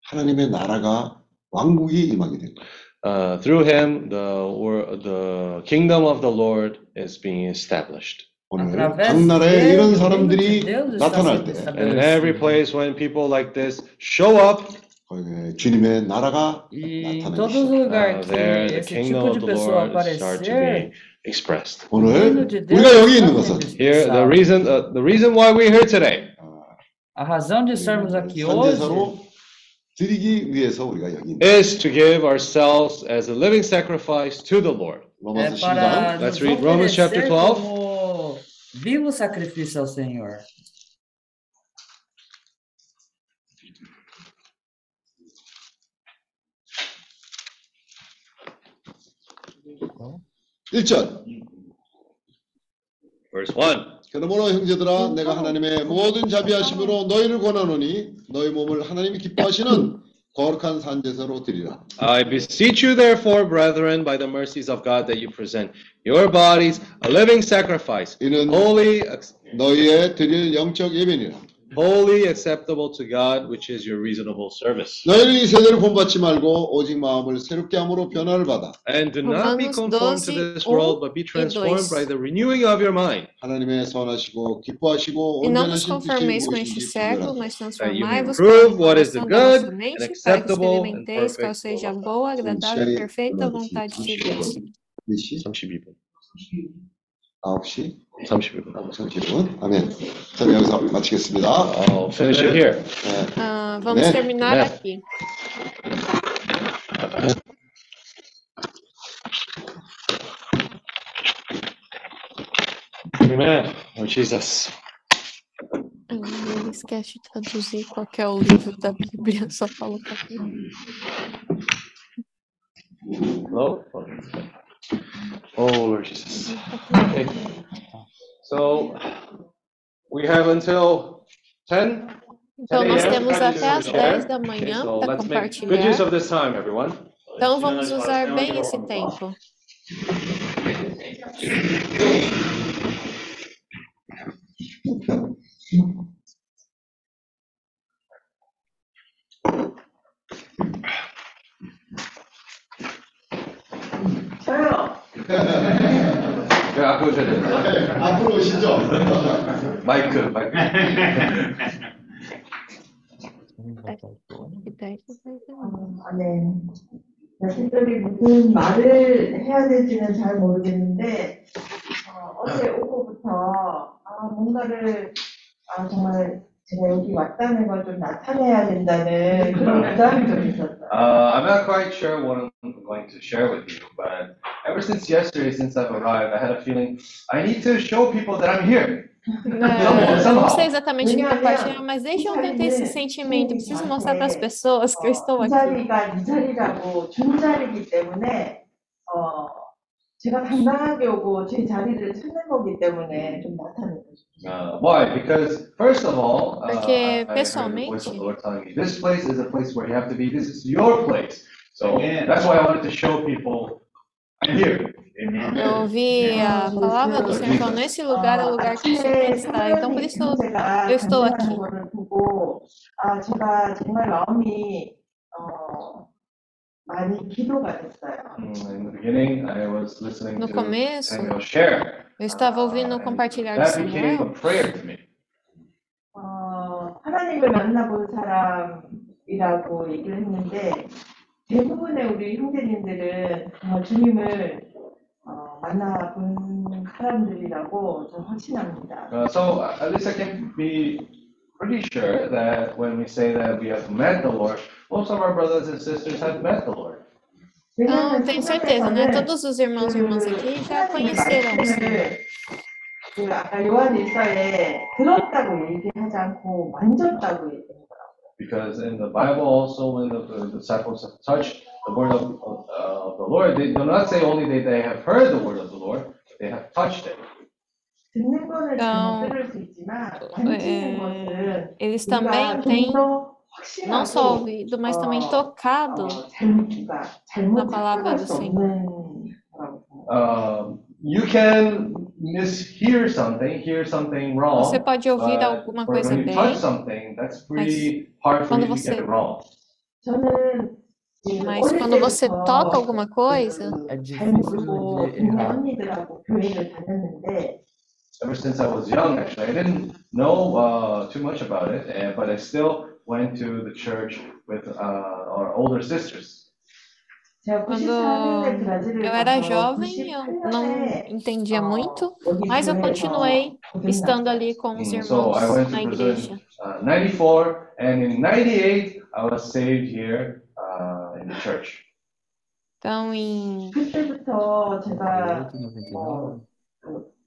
하나님의 나라가 왕국이 임하게 된 거예요. Uh, through him, the, wor- the kingdom of the Lord is being established. 오늘 através 각 나라에 dele, 이런 o reino de 사람들이 Deus está 나타날 sendo 때 And in every estabelecido. place when people like this show up, 거기에 주님의 나라가 E em 나타나기 todos os 시작해요. uh, lugares there que the esse kingdom tipo of de the pessoa Lord start to aparecer, be expressed. o reino 오늘 de Deus 우리가 여기 있는 está 것은 sendo Here, the expressado. reason, uh, the reason why we're here today 아, A razão de estarmos aqui hoje 산제사로 드리기 위해서 우리가 여기 있는 is to give ourselves as a living sacrifice to the Lord. é 로마서 12장 para Let's nos read Romans chapter oferecer 12. como vivo sacrifício ao Senhor. 일절 Verse 1. 그러므로 형제들아 내가 하나님의 모든 자비하심으로 너희를 권하노니 너희 몸을 하나님이 기뻐하시는 거룩한 산제사로 드리라. I beseech you, therefore, brethren, by the mercies of God, that you present your bodies a living sacrifice, 이는 holy, 너희의 드릴 영적 예배니라. holy, acceptable to God, which is your reasonable service. 너희는 이 세대를 본받지 말고 오직 마음을 새롭게 함으로 변화를 받아 And do not be Romanos conformed to 12, this world, 1 but be e transformed 2. by the renewing of your mind, 하나님의 선하시고 기뻐하시고 E não vos 온전하신 conformeis 뜻이 com este 무엇인지 século, 분별하라. mas that you may transformai-vos prove pela what is the renovação da vossa good and mente, para que acceptable and experimenteis qual perfect seja a will of boa, agradável e 시간이 perfeita 얼마나 vontade de 됐지? Deus. 30분? 몇 시? 32분. 9시? 32분. 30분? 아멘. 자, 여기서 마치겠습니다. I'll finish it here. 네. Ah, vamos Né? terminar Né? aqui. Amen. Lord Jesus. Ah, Ele esquece de traduzir qual que é o livro da Bíblia, [laughs] só fala pra mim. Hello? Oh, Lord Jesus. Okay. So, we have until 10? Então, nós 10 temos até às Okay. 10 da Okay, manhã so para let's make good use of this time, everyone. Então, vamos usar bem esse tempo. 네, 앞으로 오셔야 돼요. 네, 앞으로 오시죠. 마이크, 마이크. 아, 네. 네, 특별히 무슨 말을 해야 될지는 잘 모르겠는데, 어, 어제 오후부터 아, 뭔가를, 아, 정말 제가 여기 왔다는 걸 좀 나타내야 된다는 그런 부담이 좀 있었어요. Uh, I'm not quite sure what I'm going to share with you, but ever since yesterday, since I've arrived, I had a feeling I need to show people that I'm here. É, eu não sei exatamente o que 왜냐하면 compartilhar, mas desde ontem eu tenho esse sentimento. Eu preciso mostrar para as pessoas que eu estou 이 aqui. 자리가 이 자리라고 준 자리이기 때문에, 어, 제가 당당하게 오고 제 자리를 찾는 거기 때문에 좀 나타내고 싶어요. Uh, why? Because first of all, uh, Porque, I, I heard the voice of pessoalmente- the Lord telling me, this place is a place where you have to be. This is your place. So Yeah. that's why I wanted to show people I'm here. Amen. Eu ouvi a palavra do Senhor falando, nesse lugar é o lugar que você tem que estar. Então, por isso, 제가 eu estou 간증하는 aqui. 많이 기도가 됐어요. Mm, In the beginning, I was listening no to começo, Samuel share. eu estava ouvindo o compartilhar do That became a Samuel. prayer to me. 어, 하나님을 만나본 사람이라고 얘기를 했는데 대부분의 우리 형제님들은 정말 주님을 어, 만나본 사람들이라고 저 확신합니다. Uh, so uh, at least I can be pretty sure that when we say that we have met the Lord, most of our brothers and sisters have met the Lord. Não, tenho certeza, né? Todos os irmãos e irmãs aqui já conheceram o Senhor. 그 아까 요한 일서에 들었다고 얘기하지 않고 만졌다고 얘기해요. Because in the Bible, also when the, the disciples have touched the word of, of, uh, of the Lord, they do not say only that they have heard the word of the Lord, but they have touched it. Então, eles também têm não só ouvido, mas também tocado na palavra do Senhor. You can mishear something, hear something wrong. Você pode ouvir alguma coisa bem, você... Mas quando você toca alguma coisa, é difícil. ever since I was young, actually. I didn't know uh, too much about it, and, but I still went to the church with uh, our older sisters. Quando eu era jovem, eu não entendia muito, mas eu continuei estando ali com os hmm, irmãos na igreja. Uh, 94 and in 98 I was saved here uh, in the church. Então em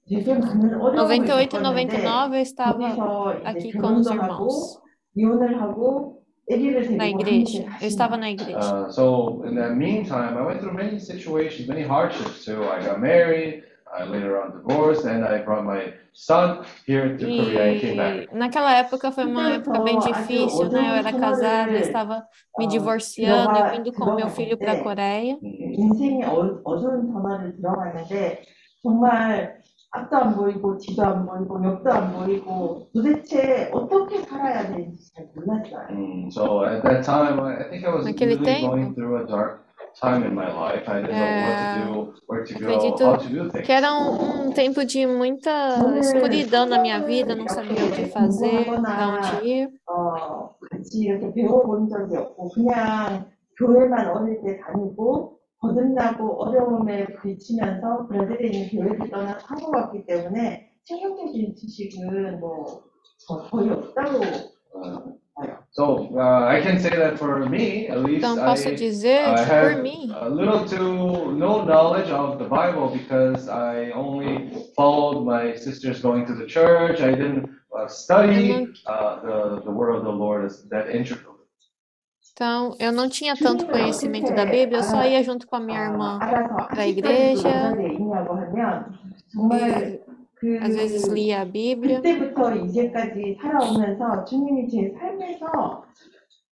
98, 99. 되게 많은 어려움을 98 e 겪었는데 99 eu estava 거기서 이제 aqui com os 결혼도 하고 irmãos 이혼을 하고 아기를 na 데리고 igreja. 한국에 Eu estava 다시 na igreja. Uh, so in that meantime, I went through many situations, many hardships too. I got married, I later on divorced, and I brought my son here to Korea and came back. E naquela época foi uma época bem difícil, né? Eu era casada, eu estava me divorciando, eu vindo com meu filho para a Coreia. Mm. 인생의 어, 어두운 전화를 들어갔는데 정말 앞도 안 보이고 뒤도 안 보이고 옆도 안 보이고 도대체 어떻게 살아야 되는지 잘 몰랐어요. Mm, So at that time, I I think I was Naquele really tempo. going through a dark time in my life. I didn't know what to do, where to go, acredito how to do things. Que era um, um tempo de muita escuridão na minha vida, não sabia o que fazer, para onde ir. 어, 같이 이렇게 배워본 적이 없고 그냥 교회만 어릴 때 다니고 거듭나고 어려움에 부딪히면서 브라질에 있는 교회를 떠나 한국 왔기 때문에 성경적인 지식은 뭐 어, 거의 없다고 Uh, so uh, I can say that for me, at least, Então, posso I, dizer I que por have mim, a little to no knowledge of the Bible because I only followed my sisters going to the church. I didn't uh, study uh, the, the word of the Lord as that integral. então, eu não tinha tanto conhecimento da Bíblia, eu só ia junto com a minha irmã. 알아서 da 아직까지도 igreja. 연락이 있냐고 하면 정말 그 Às vezes lia a Bíblia. 그때부터 이제까지 살아오면서 주님이 제 삶에서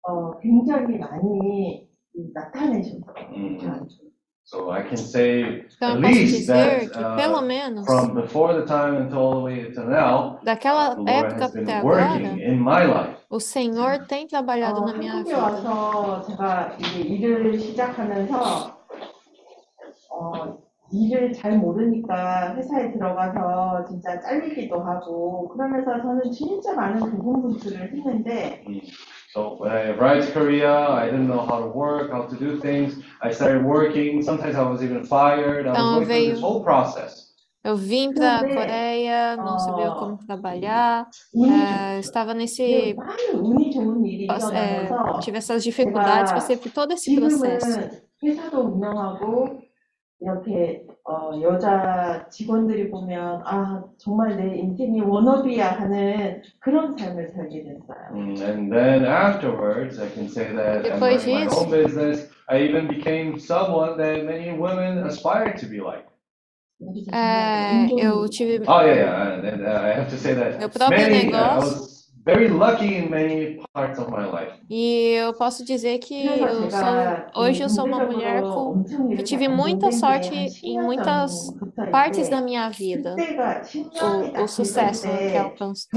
어, 굉장히 많이 나타내셨어요. Mm. 저한테. So I can say Então, at eu posso least dizer that que, pelo uh, menos, from before the time until all the way to now, daquela the Lord época has been até working agora, in my life. o Senhor tem trabalhado 어, na minha 한국에 vida. 와서 제가 이제 일을 시작하면서 어, 일을 잘 모르니까 회사에 들어가서 진짜 잘리기도 하고 그러면서 저는 진짜 많은 고군분투를 했는데 So I arrived to Korea, I didn't know how to work, how to do things. I started working. Sometimes I was even fired. I was então, going through this whole process. Eu vim para a Coreia, não sabia como trabalhar, é, estava nesse. É, tive essas dificuldades, passei por todo esse processo. 어, 여자 직원들이 보면 아 정말 내 인생이 워너비야 하는 그런 삶을 살게 됐어요. Mm, And then afterwards, I can say that in my, my own business, I even became someone that many women aspire to be like. Eh, 정말 eu tive Oh yeah, yeah. And, uh, I have to say that Meu próprio many, uh, I negócio. was very lucky in many parts of my life. E eu posso dizer que eu sou, hoje eu sou uma mulher com, eu tive muita sorte em muitas partes da minha vida. O, o sucesso que alcançou.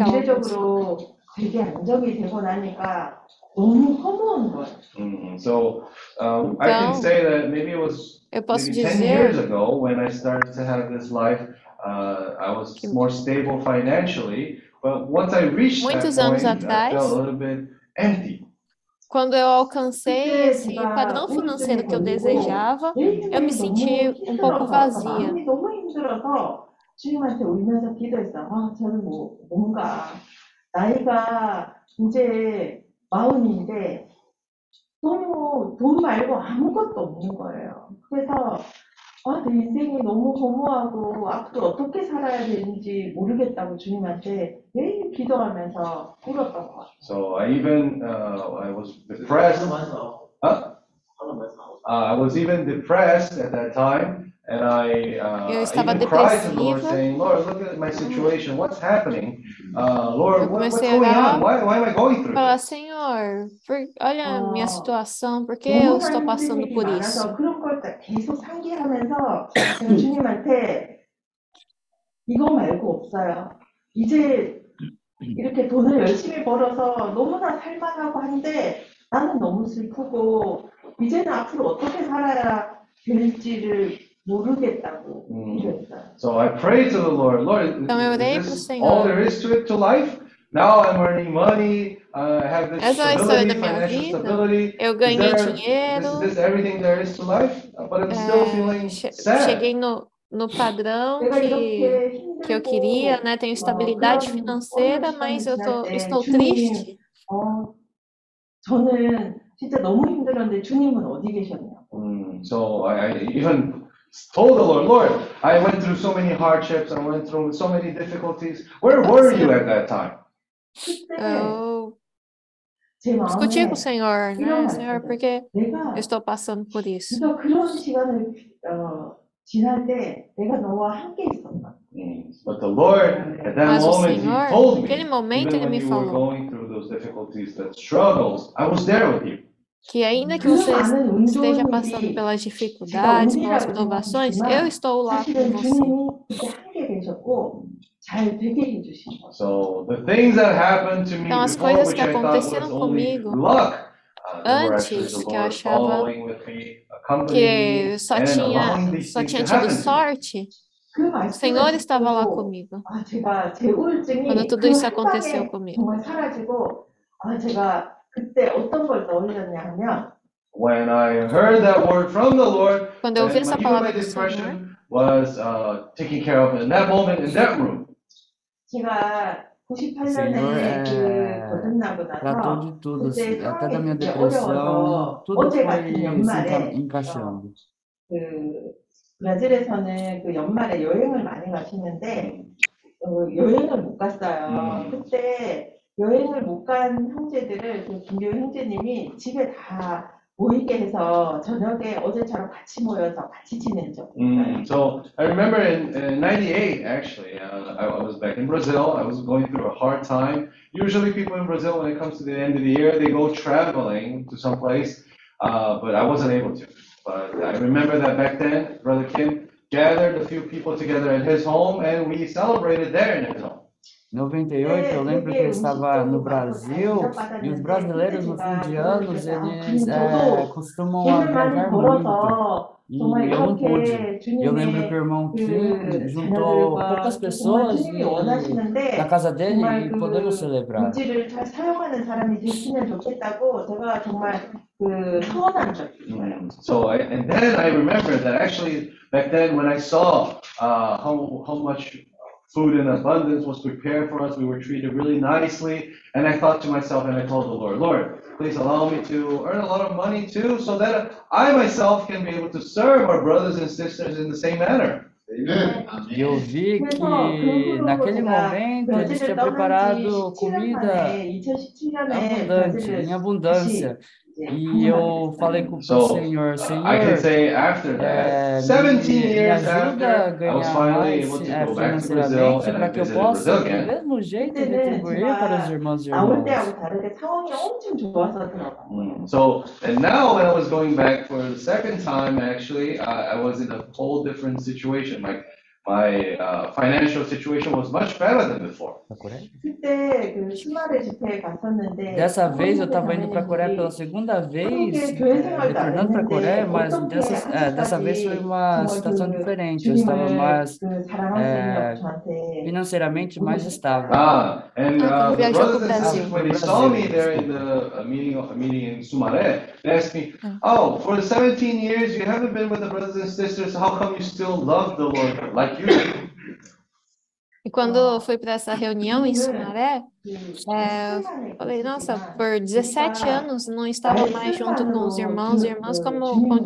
Mm-hmm. So então, I can então, say that maybe it was eu posso maybe dizer, 10 years ago when I started to have this life, uh, I was more stable financially. but once I reached that Muitos anos point, I atrás, felt a little bit empty. quando eu alcancei 그때 esse 제가 padrão 우울증에 financeiro que eu 걸리고 desejava, 매일매일 eu me 너무 senti um pouco 힘들어서, vazia. 마음이 너무 힘들어서 주님한테 울면서 기도했어요. 아, 저는 뭐, 뭔가, 나이가 이제 마흔인데, 너무 돈 말고 아무것도 없는 거예요. 그래서, 아, 내 인생이 너무 허무하고, 앞으로 어떻게 살아야 되는지 모르겠다고 주님한테 매일 기도하면서 울었던 것 같아요. So I even uh, I was depressed. Huh? Uh, I was even depressed at that time, and I uh, Eu estava even cried to the Lord, depressiva. saying, "Lord, look at my situation. What's happening? Uh, Lord, Eu what, what's comecei a going orar. on? Why, why am I going through Falar, this?" Senhor, por- olha a minha Ah. situação, por que eu estou passando por isso? 그런 걸 계속 상기하면서 제가 주님한테 이거 말고 없어요. 이제 이렇게 돈을 열심히 벌어서 너무나 살만하고 한데 나는 너무 슬프고 이제는 앞으로 어떻게 살아야 될지를 모르겠다고 음. 기도했어요. So I prayed to the Lord, Lord, Então eu orei is pro this Senhor. all there is to it to life? Now I'm earning money. Uh, I have this Essa é a história stability, da minha financial vida. stability. Eu Is ganhei there- dinheiro, Is this everything there is to life? But I'm still é, feeling che- sad. cheguei no, no padrão 내가 que, 이렇게 que eu 힘들고 queria, né? Tenho estabilidade 그런 financeira, 어려운 mas 시간이 eu tô, 지날 때 estou 주님, triste. 어, 저는 진짜 너무 힘들었는데 주님은 어디 계셨냐고. Mm, so I, I even told the Lord, Lord, I went through so many hardships, I went through so many difficulties. Where were you at that time? Eu discuti com o Senhor, né? Senhor, por que eu estou passando por isso? But the Lord, at that Mas moment, Senhor, he told me, naquele momento, Ele me falou. Going through those difficulties, that struggles, I was there with you. que ainda que você esteja passando pelas dificuldades, pelas provações, eu estou lá com você. Então, as coisas que aconteceram comigo antes, que eu achava que só tinha, só tinha tido sorte, o Senhor estava lá comigo. Quando tudo isso aconteceu comigo. 아, 그때 어떤 걸 떠올렸냐 하면 When I heard that word from the Lord, Quando eu ouvi essa my, even my palavra do Senhor, depression was uh, taken care of in that moment, in that room. 제가 98년에 Senhor 그 é, 거듭나고 tratou 나서 de tudo, 그때 assim, até da 상황이 minha 되게 depressão, 어려워서 tudo 어제 foi 같은 se enca- 연말에 encaixando. 그 브라질에서는 그 연말에 여행을 많이 가시는데 어, 여행을 못 갔어요. 음. 그때 여행을 못 간 형제들을 그 김교 형제님이 집에 다 모이게 해서 저녁에 어제처럼 같이 모여서 같이 지낸 적. Mm, so I remember in, in 98, actually, uh, I, I was back in Brazil. I was going through a hard time. Usually, people in Brazil, when it comes to the end of the year, they go traveling to some place, uh, but I wasn't able to. But I remember that back then, Brother Kim gathered a few people together at his home, and we celebrated there in his home. 98, eu lembro que eu estava no Brasil e os brasileiros no fim de anos eles é, costumam viajar muito. E eu não pude. Eu lembro que o irmão Kim juntou poucas pessoas na casa dele e podemos celebrar. So I, and then I remember that actually back then when I saw uh, how how much food in abundance was prepared for us. We were treated really nicely. And I thought to myself, and I told the Lord, Lord, please allow me to earn a lot of money too, so that I myself can be able to serve our brothers and sisters in the same manner. E eu vi que naquele momento eles tinha preparado comida abundante, em abundância. E eu falei com o senhor, senhor, I can say after that, eh, é, 17 me, years me ajuda a ganhar é, financeiramente para que eu possa, do mesmo jeito, retribuir para os irmãos de irmãos. Mm, so, and now when I was going back for the second time, actually, I was in a whole different situation. Like, my uh, financial situation was much better than before. 그때 그 주말에 집회에 갔었는데 Dessa vez eu 한국에 estava indo para a Coreia pela 자매님들이 segunda vez, 한국에 교회 é, 생활도 안 retornando para a Coreia, 했는데 mas 어떻게 dessa, é, dessa vez foi uma 정말 situação 그 diferente. Eu estava 주님을 mais 그 사랑할 é, 수 있냐고 저한테 financeiramente mais estável. Ah, and Ah, uh, quando the viajou brothers pro and Brasil. sisters, when they saw me there in the uh, meeting, of- meeting in Sumaré, they asked me, oh, for the 17 years you haven't been with the brothers and sisters, how come you still love the Lord like you do? e quando eu fui para essa reunião em Sumaré, é, falei, nossa, por 17 anos não estava mais junto com os irmãos e irmãs, como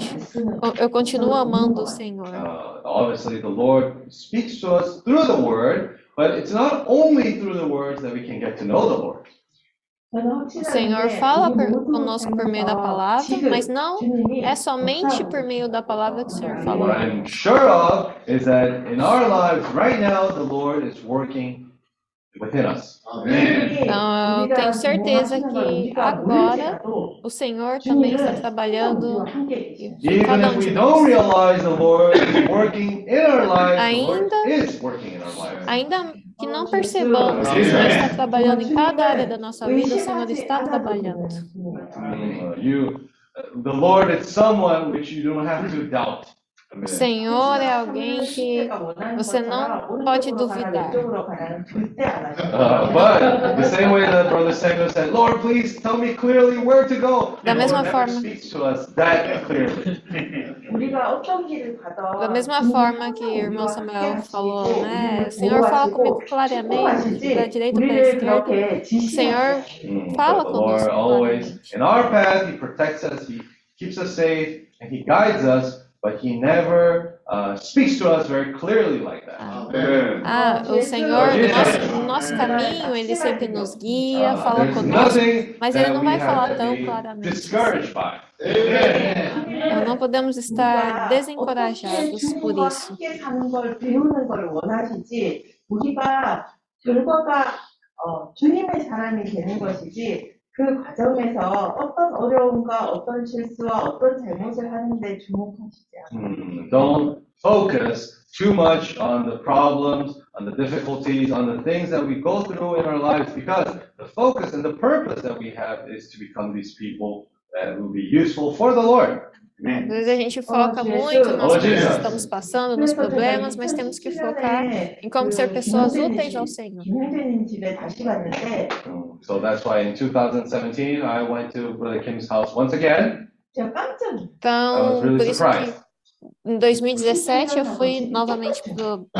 eu continuo amando o Senhor. Uh, Obviamente, o Senhor nos fala to us through the word, but it's not only through the words that we can get to know the Lord. O Senhor fala por, conosco por meio da palavra, mas não é somente por meio da palavra que o Senhor fala. Então, eu tenho certeza que agora o Senhor também está trabalhando em cada um de nós. Ainda, ainda que não percebamos que o Senhor está trabalhando em cada área da nossa vida, o Senhor está trabalhando. You, uh, the Lord is someone which you don't have to doubt. O é. Senhor é alguém que você não pode duvidar. Da mesma forma. Da mesma forma que o irmão Samuel falou, né? O Senhor fala comigo claramente, da direita para a esquerda. O Senhor hmm, fala conosco. Claramente. In our path, he protects us, he keeps us safe, and he guides us. but He never uh, speaks to us very clearly like that. 아멘. Ah, o Senhor, no nosso, no nosso caminho, Ele sempre nos guia, Uh, fala there's conosco, nothing mas Ele that não we vai have falar to tão be claramente. discouraged by. Então, não podemos estar desencorajados por 주님과 isso. 함께 사는 걸 배우는 걸 원하시지 우리가 결과가 어, 주님의 사람이 되는 것이지 그 과정에서 어떤 어려움과 어떤 실수와 어떤 잘못을 하는데 주목하시지 않아요. Mm, Don't focus too much on the problems, on the difficulties, on the things that we go through in our lives, because the focus and the purpose that we have is to become these people that will be useful for the Lord. Né? Às vezes a gente foca muito nas oh, coisas que estamos passando, nos problemas, mas temos que focar em como ser pessoas úteis ao Senhor. So that's why in 2017 I went to Brother Kim's house once again. Então, really por isso surprised. que em 2017 eu fui novamente pro [laughs]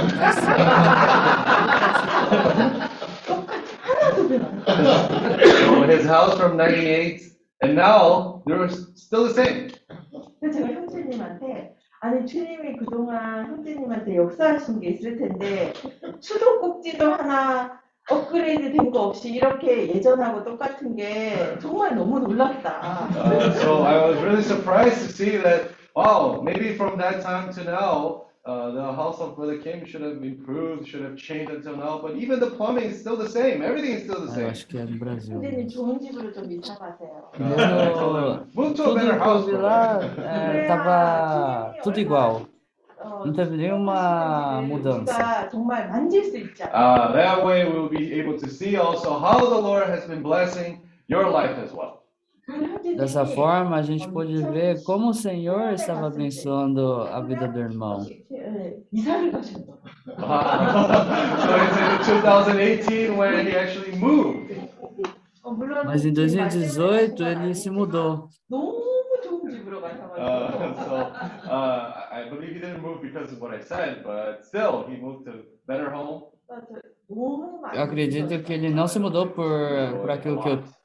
so his house from 98 and now they're still the same. 그래서 제가 형제님한테 아니 주님이 그동안 형제님한테 역사하신 게 있을 텐데 수도꼭지도 하나 업그레이드 된 거 없이 이렇게 예전하고 똑같은 게 정말 너무 놀랍다. Uh, so I was really surprised to see that, wow, maybe from that time to now, Uh, the house of Kim should have improved, should have changed until now, but even the plumbing is still the same. Everything is still the same. acho que é no Brasil. 선생님 Move [laughs] to a better house. [laughs] tudo igual. Uh, that way we will be able to see also how the Lord has been blessing your life as well. Dessa forma, a gente pôde ver como o Senhor estava abençoando a vida do irmão. Mas em 2018 ele se mudou. Eu acredito que ele não se mudou por, por aquilo que eu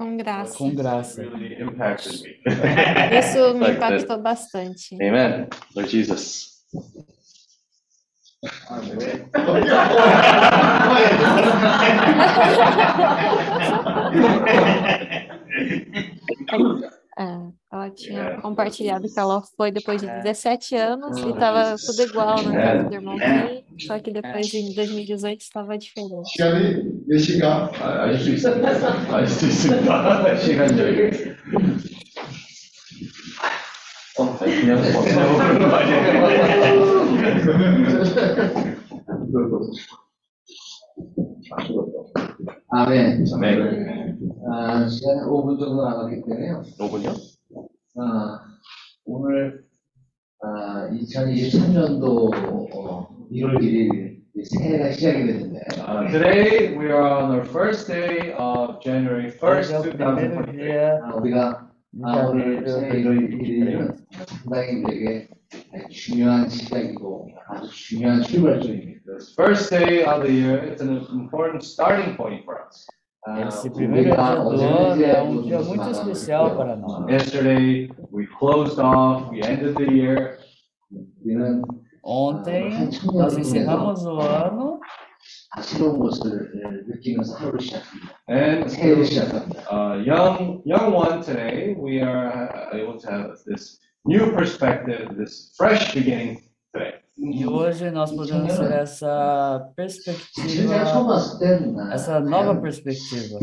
Com graça. com graça. really impacted me. [laughs] Isso me impactou bastante. Amen. Lord Jesus. [laughs] É, ela tinha compartilhado que ela foi depois de 17 anos e estava tudo igual na casa do irmão Kim, só que depois em 2018 estava diferente. 시간이 몇 시간? 아, 아실 수 있습니다. 아실 수 있습니다. 시간 여유. 어, 그냥 벗어나고 거 아멘. 아멘. 아, 시간이 5분 정도 남았기 때문에요. 5분요? 아, 오늘 아, 2023년도 1월 1일 새해가 시작이 됐는데 Uh, today we are on our first day of January Hoje é 1st, o primeiro 2023. dia 아, 우리가 아, 오늘 새해 1월 janeiro. 1일은 상당히 우리에게 중요한 시작이고 아주 중요한 출발점입니다. This first day of the year, it's an important starting point for us. 아, Esse primeiro dia do ano é um dia muito especial para nós. Yesterday, we closed off, we ended the year. 우리는 Ontem nós encerramos o ano 아, 새로운 것을 느끼면서 하루를 시작합니다. And 새해를 시작합니다. uh, young, young one today, we are uh, able to have this new perspective, this fresh beginning today. E hoje nós podemos ter essa perspectiva, essa nova perspectiva.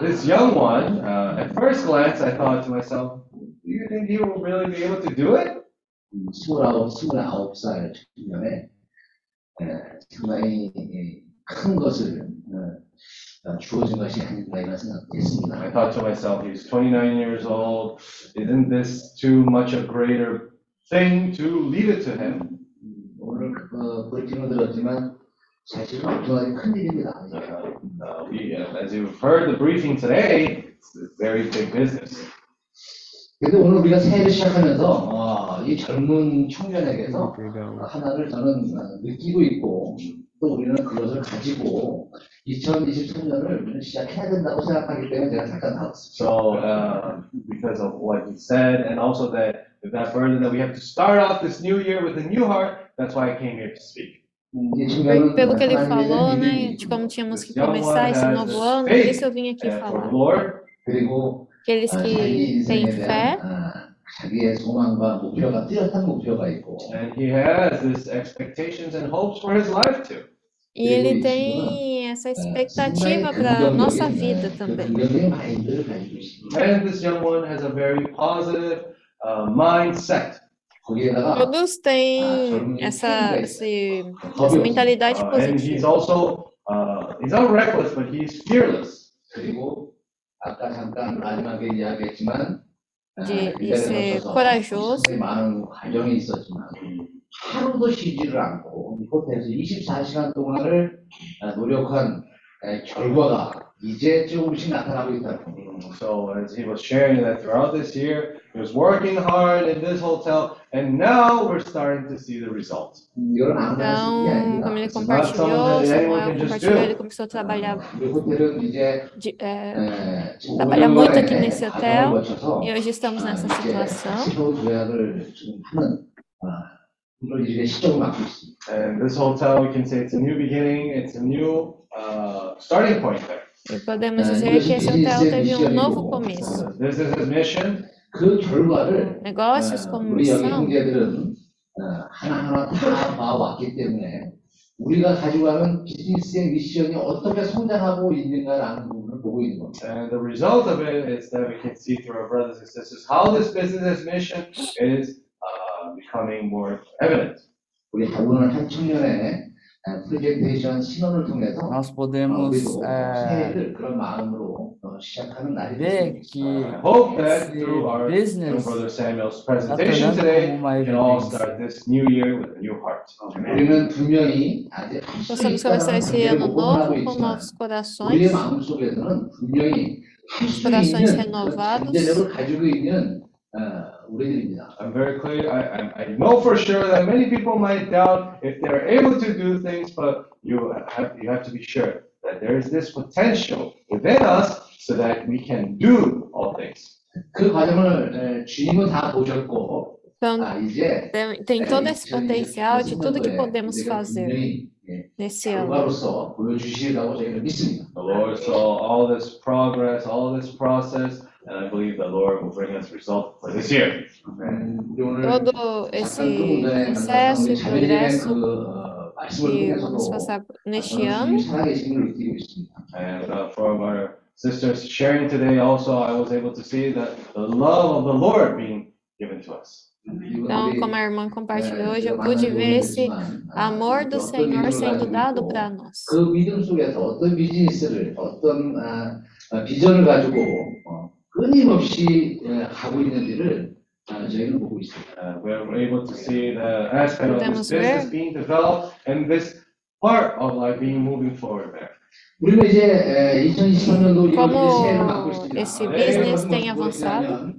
This young one, uh, at first glance, I thought to myself, do you think he will really be able to do it? I thought to myself, he's 29 years old. Isn't this too much a greater thing to leave it to him? 오늘 어, 브리핑을 들었지만 사실은 엄청나게 큰 일입니다. Uh, we, uh, as you've heard the briefing today, it's a very big business. 근데 오늘 우리가 새해를 시작하면서 어, 이 젊은 청년에게서 하나를 저는 어, 느끼고 있고 또 우리는 그것을 가지고 2023년을 우리는 시작해야 된다고 생각하기 때문에 제가 잠깐 나왔습니다. So, uh, because of what he said, and also that with that burden that we have to start off this new year with a new heart, that's why I came here to speak. 음, 이 Pe- 청년은 Pelo que ele 하나님에 falou, 대한 né, 믿음이 de como tínhamos que Young começar one esse has novo ano, por faith, isso eu vim aqui uh, for the falar. Lord, 그리고 Aqueles 아, 자기 que têm 인생에 fé 대한 아, 자기의 소망과 목표가 뚜렷한 목표가 있고 and he has this expectations and hopes for his life too. e ele tem essa expectativa para a nossa vida 그 também. 긍정적인 마인드를 가지고 있습니다. And this young one has a very positive uh, mindset. 거기에다가 Todos têm essa, esse, essa mentalidade Uh, and he's positiva. also, uh, he's not reckless, but he's fearless. 그리고 아까 잠깐 마지막에 이야기했지만 아, De- 그 de ser corajoso. 많은 과정이 있었지만 하루도 쉬지를 않고 이 호텔에서 24시간 동안을 아, 노력한 에, 결과가 이제 조금씩 나타나고 있다는 겁니다. So as he was sharing that throughout this year, was working hard in this hotel, and now we're starting to see the results. Então, como ele compartilhou, Samuel compartilhou, ele começou a trabalhar, eh, de, é, trabalhar muito aqui nesse hotel, e hoje estamos nessa situação. And this hotel, we can say it's a new beginning, it's a new uh, starting point there. E podemos dizer que esse hotel teve um novo começo. This is his mission. 그 결과를 Negócios 아, como 우리 여기 missão, 형제들은 어, 하나하나 다 봐왔기 때문에 우리가 가지고 가는 비즈니스의 미션이 어떻게 성장하고 있는가라는 부분을 보고 있는 겁니다. And the result of it is that we can see through our brothers and sisters how this business mission is uh, becoming more evident. 우리 오늘 한 청년의 어, 프레젠테이션 신원을 통해서 Nós 어, podemos 우리도 새해를 그런 마음으로 어, 시작하는 날이 ver 됐으면 que 좋겠습니다. I hope that esse through our through business Brother Samuel's está presentation tornando today, como uma we can all evidência. start this new year with a new heart. 우리는 분명히 아직 할수 Possamos começar 있다는 esse 관계를 ano 못 벗어나고 novo com 있지만 novos corações, 우리의 마음속에서는 분명히 할 수 corações 있는 그런 renovados. 잠재력을 가지고 있는 어, 우리들입니다. I'm very clear, I, I, I know for sure that many people might doubt if they're able to do things, but you have, you have to be sure that there is this potential within us so that we can do all things. 그 과정을 에, 주님은 다 보셨고 Então, 아, 이제 tem, tem todo esse potencial de tudo que podemos fazer 분명히 예, nesse ano. 결과로서 보여주시리라고 저희는 믿습니다. The Lord saw all this progress, all this process, and I believe the Lord will bring us result for this year. 음, 우리 오늘 Todo 잠깐 esse 조금 전에 processo 우리 e 자매님의 progresso 그 어, 말씀을 que 통해서도 vamos passar neste 저는 ano, 주님이 살아계신 걸 느끼고 있습니다. And uh, from our sisters sharing today, also I was able to see that the love of the Lord being given to us. 그리고 então, 우리, como a irmã 에, compartilhou hoje, eu 제가 pude 만나고 ver esse 있지만, 아, amor do 어떤 Senhor 믿음을 sendo 가지고 dado 있고, para nós. 그 믿음 속에서 어떤 비즈니스를 어떤 아, 아, 비전을 가지고 어, 끊임없이 예, 가고 있는지를 아, 저희는 보고 있습니다. Uh, we're able to see the aspect of this business being developed and this part of life being moving forward there. 우리는 이제 2023년도 Como esse 네, business tem avançado.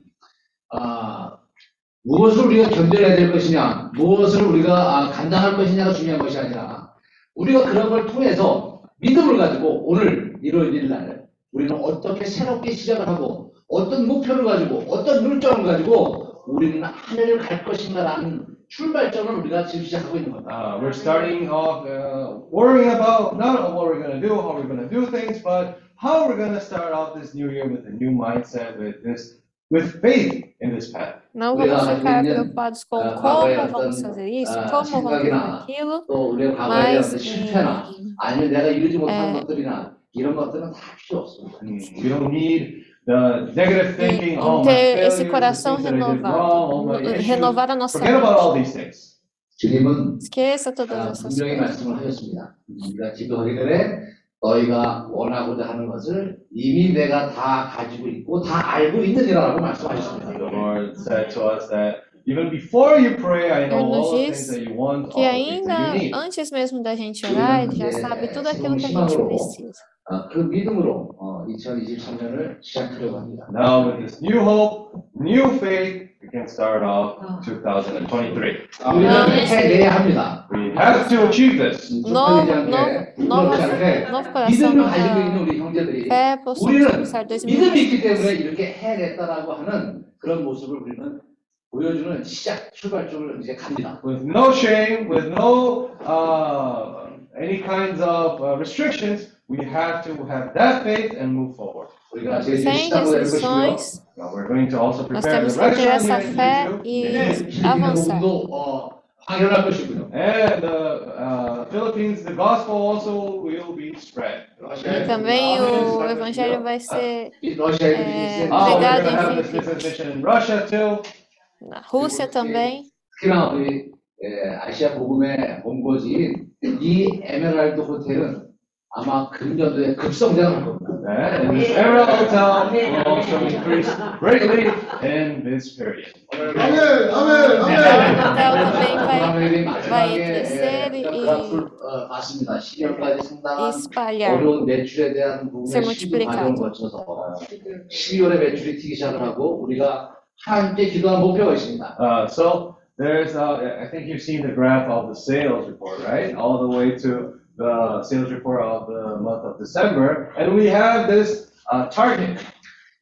아, 무엇을 우리가 견뎌내야 될 것이냐, 무엇을 우리가 아, 감당할 것이냐가 중요한 것이 아니라 우리가 그런 걸 통해서 믿음을 가지고 오늘 1월 1일 날 우리는 어떻게 새롭게 시작을 하고 어떤 목표를 가지고 어떤 열정을 가지고 우리는 하늘을 갈 것인가라는 출발점을 우리가 지금 시작하고 있는 겁니다. Uh, we're starting off uh, worrying about not what we're going to do, how we're going to do things, but how we're going to start off this new year with a new mindset, with this, with faith in this path. Não vamos ah, ficar preocupados com ah, como vamos fazer isso, ah, como vamos fazer aquilo, mas 실패나 아니면 내가 이루지 못한 에. 것들이나 이런 것들은 다 필요 없습니다. We don't need e, oh, e my ter esse failures, the coração things that I did wrong, all my renovado, issues. renovar a nossa Forget about all mente. these things. 주님은 Esqueça todas 아, essas 분명히 coisas. 말씀을 하셨습니다. 우리가 기도하기 전에 너희가 원하고자 하는 것을 이미 내가 다 가지고 있고 다 알고 있느니라고 The 말씀하셨습니다. Lord said to us that even before you pray, I know Ele nos all the diz things that you want, all Que the things that ainda you need. antes mesmo da gente orar, ele já sabe tudo aquilo que a gente precisa. 아, 그 믿음으로 어, 2023년을 시작하려고 합니다. Now with this new hope, new faith, we can start off 2023. 우리는 해내야 합니다. We have to achieve this. Novo, 쪽팔리지 않게, novo, 부끄럽지 않게 novo coração, 믿음을 가지고 있는 nova 우리 형제들이 fé, possamos 우리는 começar 믿음이 2020. 있기 때문에 이렇게 해냈다라고 하는 그런 모습을 우리는 보여주는 시작 출발점을 이제 갑니다. With no shame, with no uh, any kinds of uh, restrictions, we have to have that faith and move forward. 우리가 제일 Sem 시작을 해보시고요. restrições, Now we're going to also nós prepare temos the que ter rest essa of fé the e 필리핀의 [laughs] avançar. 복음도 어, 확연할 것이고요. And the uh, Philippines, the gospel also will be spread. E também o evangelho vai ser 이 러시아에 에, 있는 Oh, we're Obrigado, going to have this Henrique. business mission in Russia too. na Rússia também. 특히나 우리 에, 아시아 복음의 본거지인 이 에메랄드 호텔은 아마 금년도에 급성장을 할 겁니다. And this Emerald Hotel will also increase greatly in this period. 아멘, 아멘, O 아멘. hotel também vai 사람들이 vai 마지막에 crescer 에, e- 그래프를 어, 봤습니다. 12월까지 상당한 espalhar. 어려운 매출에 대한 Ser 부분의 시도 과정을 multiplicado. 거쳐서 12월에 매출이 튀기 시작을 하고 우리가 함께 기도한 목표가 있습니다. Uh, so there's, uh, I think you've seen the graph of the sales report, right? All the way to the sales report of the month of December. And we have this uh, target.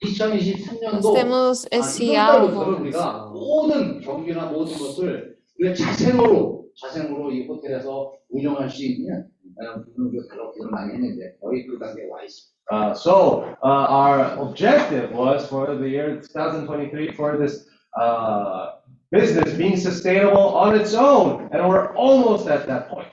2023년도 Nós temos esse 이달부터는 alvo. 우리가 모든 경기나 모든 것을 우리가 자생으로 자생으로 이 호텔에서 운영할 수 있는 어, 부분을 우리가 그렇게 많이 했는데 거의 그 단계에 와 있습니다. Uh, so uh, our objective was for the year 2023 for this uh, business being sustainable on its own, and we're almost at that point.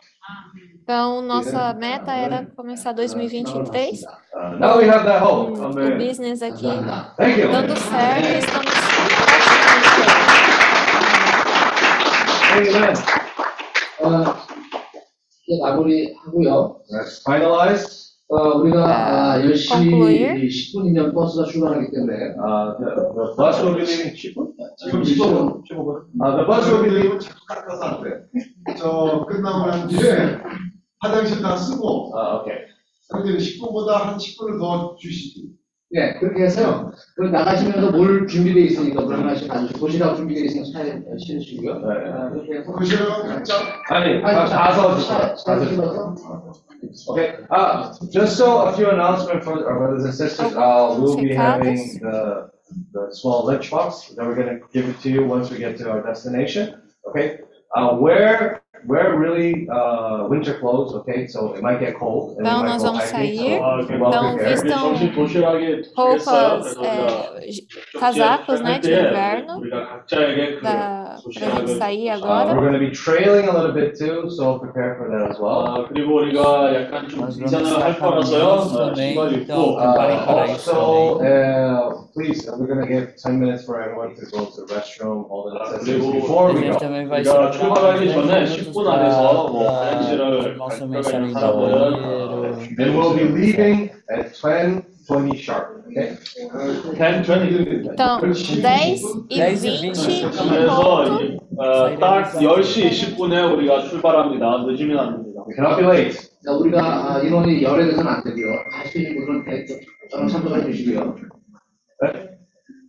Então, nossa meta era começar 2023 Uh, now we have that hope. com o Amen. business aqui 감사합니다. Thank you. dando certo, estamos Amen. 어, 이제 마무리하고요. Let's finalize. 어, 우리가 아, 10시 concluir. 10분이면 버스가 출발하기 때문에 Uh, the, the bus will be leaving 10분? 지금 15분. Uh, the bus will be leaving. 깎아서 안 돼. 저 끝나고 난 뒤에 화장실 다 쓰고 Uh, okay. 상대는 10분보다 한 10분을 더 주시지. 예, 그렇게 해서요. 그 나가시면서 뭘 준비되어 있으니까 물 하나씩 가지고 도시락 준비되어 있으니까 차에 실으시고요. 아, 그렇게 해서 도시락은 각자 아니, 아니, 가서 차- 가서. 실어서 Okay, uh, just so a few announcements for our brothers and sisters, uh, we'll be having the, the small lunchbox that we're gonna give it to you once we get to our destination, okay? Uh, wear, wear really, uh, winter clothes, okay, so it might get cold. and we Então, might nós go vamos hiking, sair. so 아, 이렇게 well Então, prepared. vistam 점심 도시락에 roupas, é, j- casacos, né, de inverno, 우리가 각자에게 그 pra, pra gente sair Uh, agora. we're gonna be trailing a little bit too, so prepare for that as well. 아, 그리고 우리가 약간 좀 Nós vamos 등산을 estar 할 거라서요. caminhando 어, também, 신발 então 입고 preparem Uh, para isso also, também. uh, please, we're gonna give ten minutes for everyone to go to the restroom, all the Ah, necessities 그리고 before A we gente go. também vai 우리가 separar uns 출발하기 10 전에 minutos 10분 안에서 뭐 화장실을 갈 mensarinho 있는 사람들은 banheiro. Then we'll be leaving at ten twenty sharp, okay? 10, 20 Então, 10 e 10 e 20 20. em 그래서 ponto. 어, 딱 10시 20분에 우리가 출발합니다. 늦으면 안 됩니다. We cannot be late. 자, 우리가 아, 인원이 열애돼서는 안 되고요. 분들은 대- 저는 참석해 주시고요. 열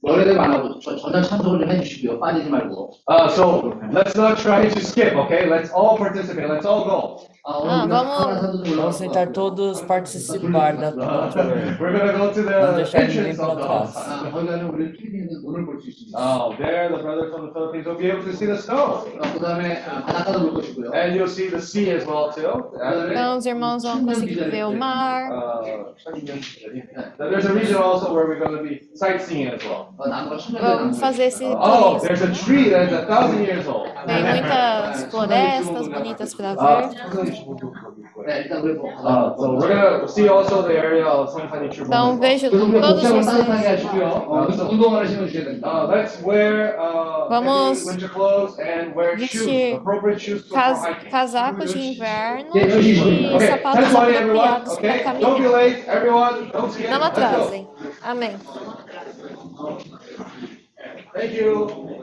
애되면 안 하고 저, 저는 참석을 좀 해주시고요. 빠지지 말고. Uh, so let's not try to skip, okay? Let's all participate, let's all go. 아, 아, 오늘 우리가 vamos- 한라산도 좀 Vamos tentar todos participar da da tour. We're gonna go to Não the deixar ninguém entrance of para the trás. 아, 거기 가면 우리 필리핀에서 눈을 볼 수 있습니다. Oh, there, the brothers from the Philippines will be able to see the snow. 그 다음에 바닷가도 볼 것이고요. And you'll see the sea as well too. Então, os irmãos vão conseguir ver o mar. Uh, there's a region also where we're gonna be sightseeing as well. Vamos fazer esse turismo. Né? Tem muitas florestas bonitas para ver. Então vejo todos os Vamos vestir cas casacos de inverno e sapatos apropriados para caminhar. Não atrasem. Amém. Thank you.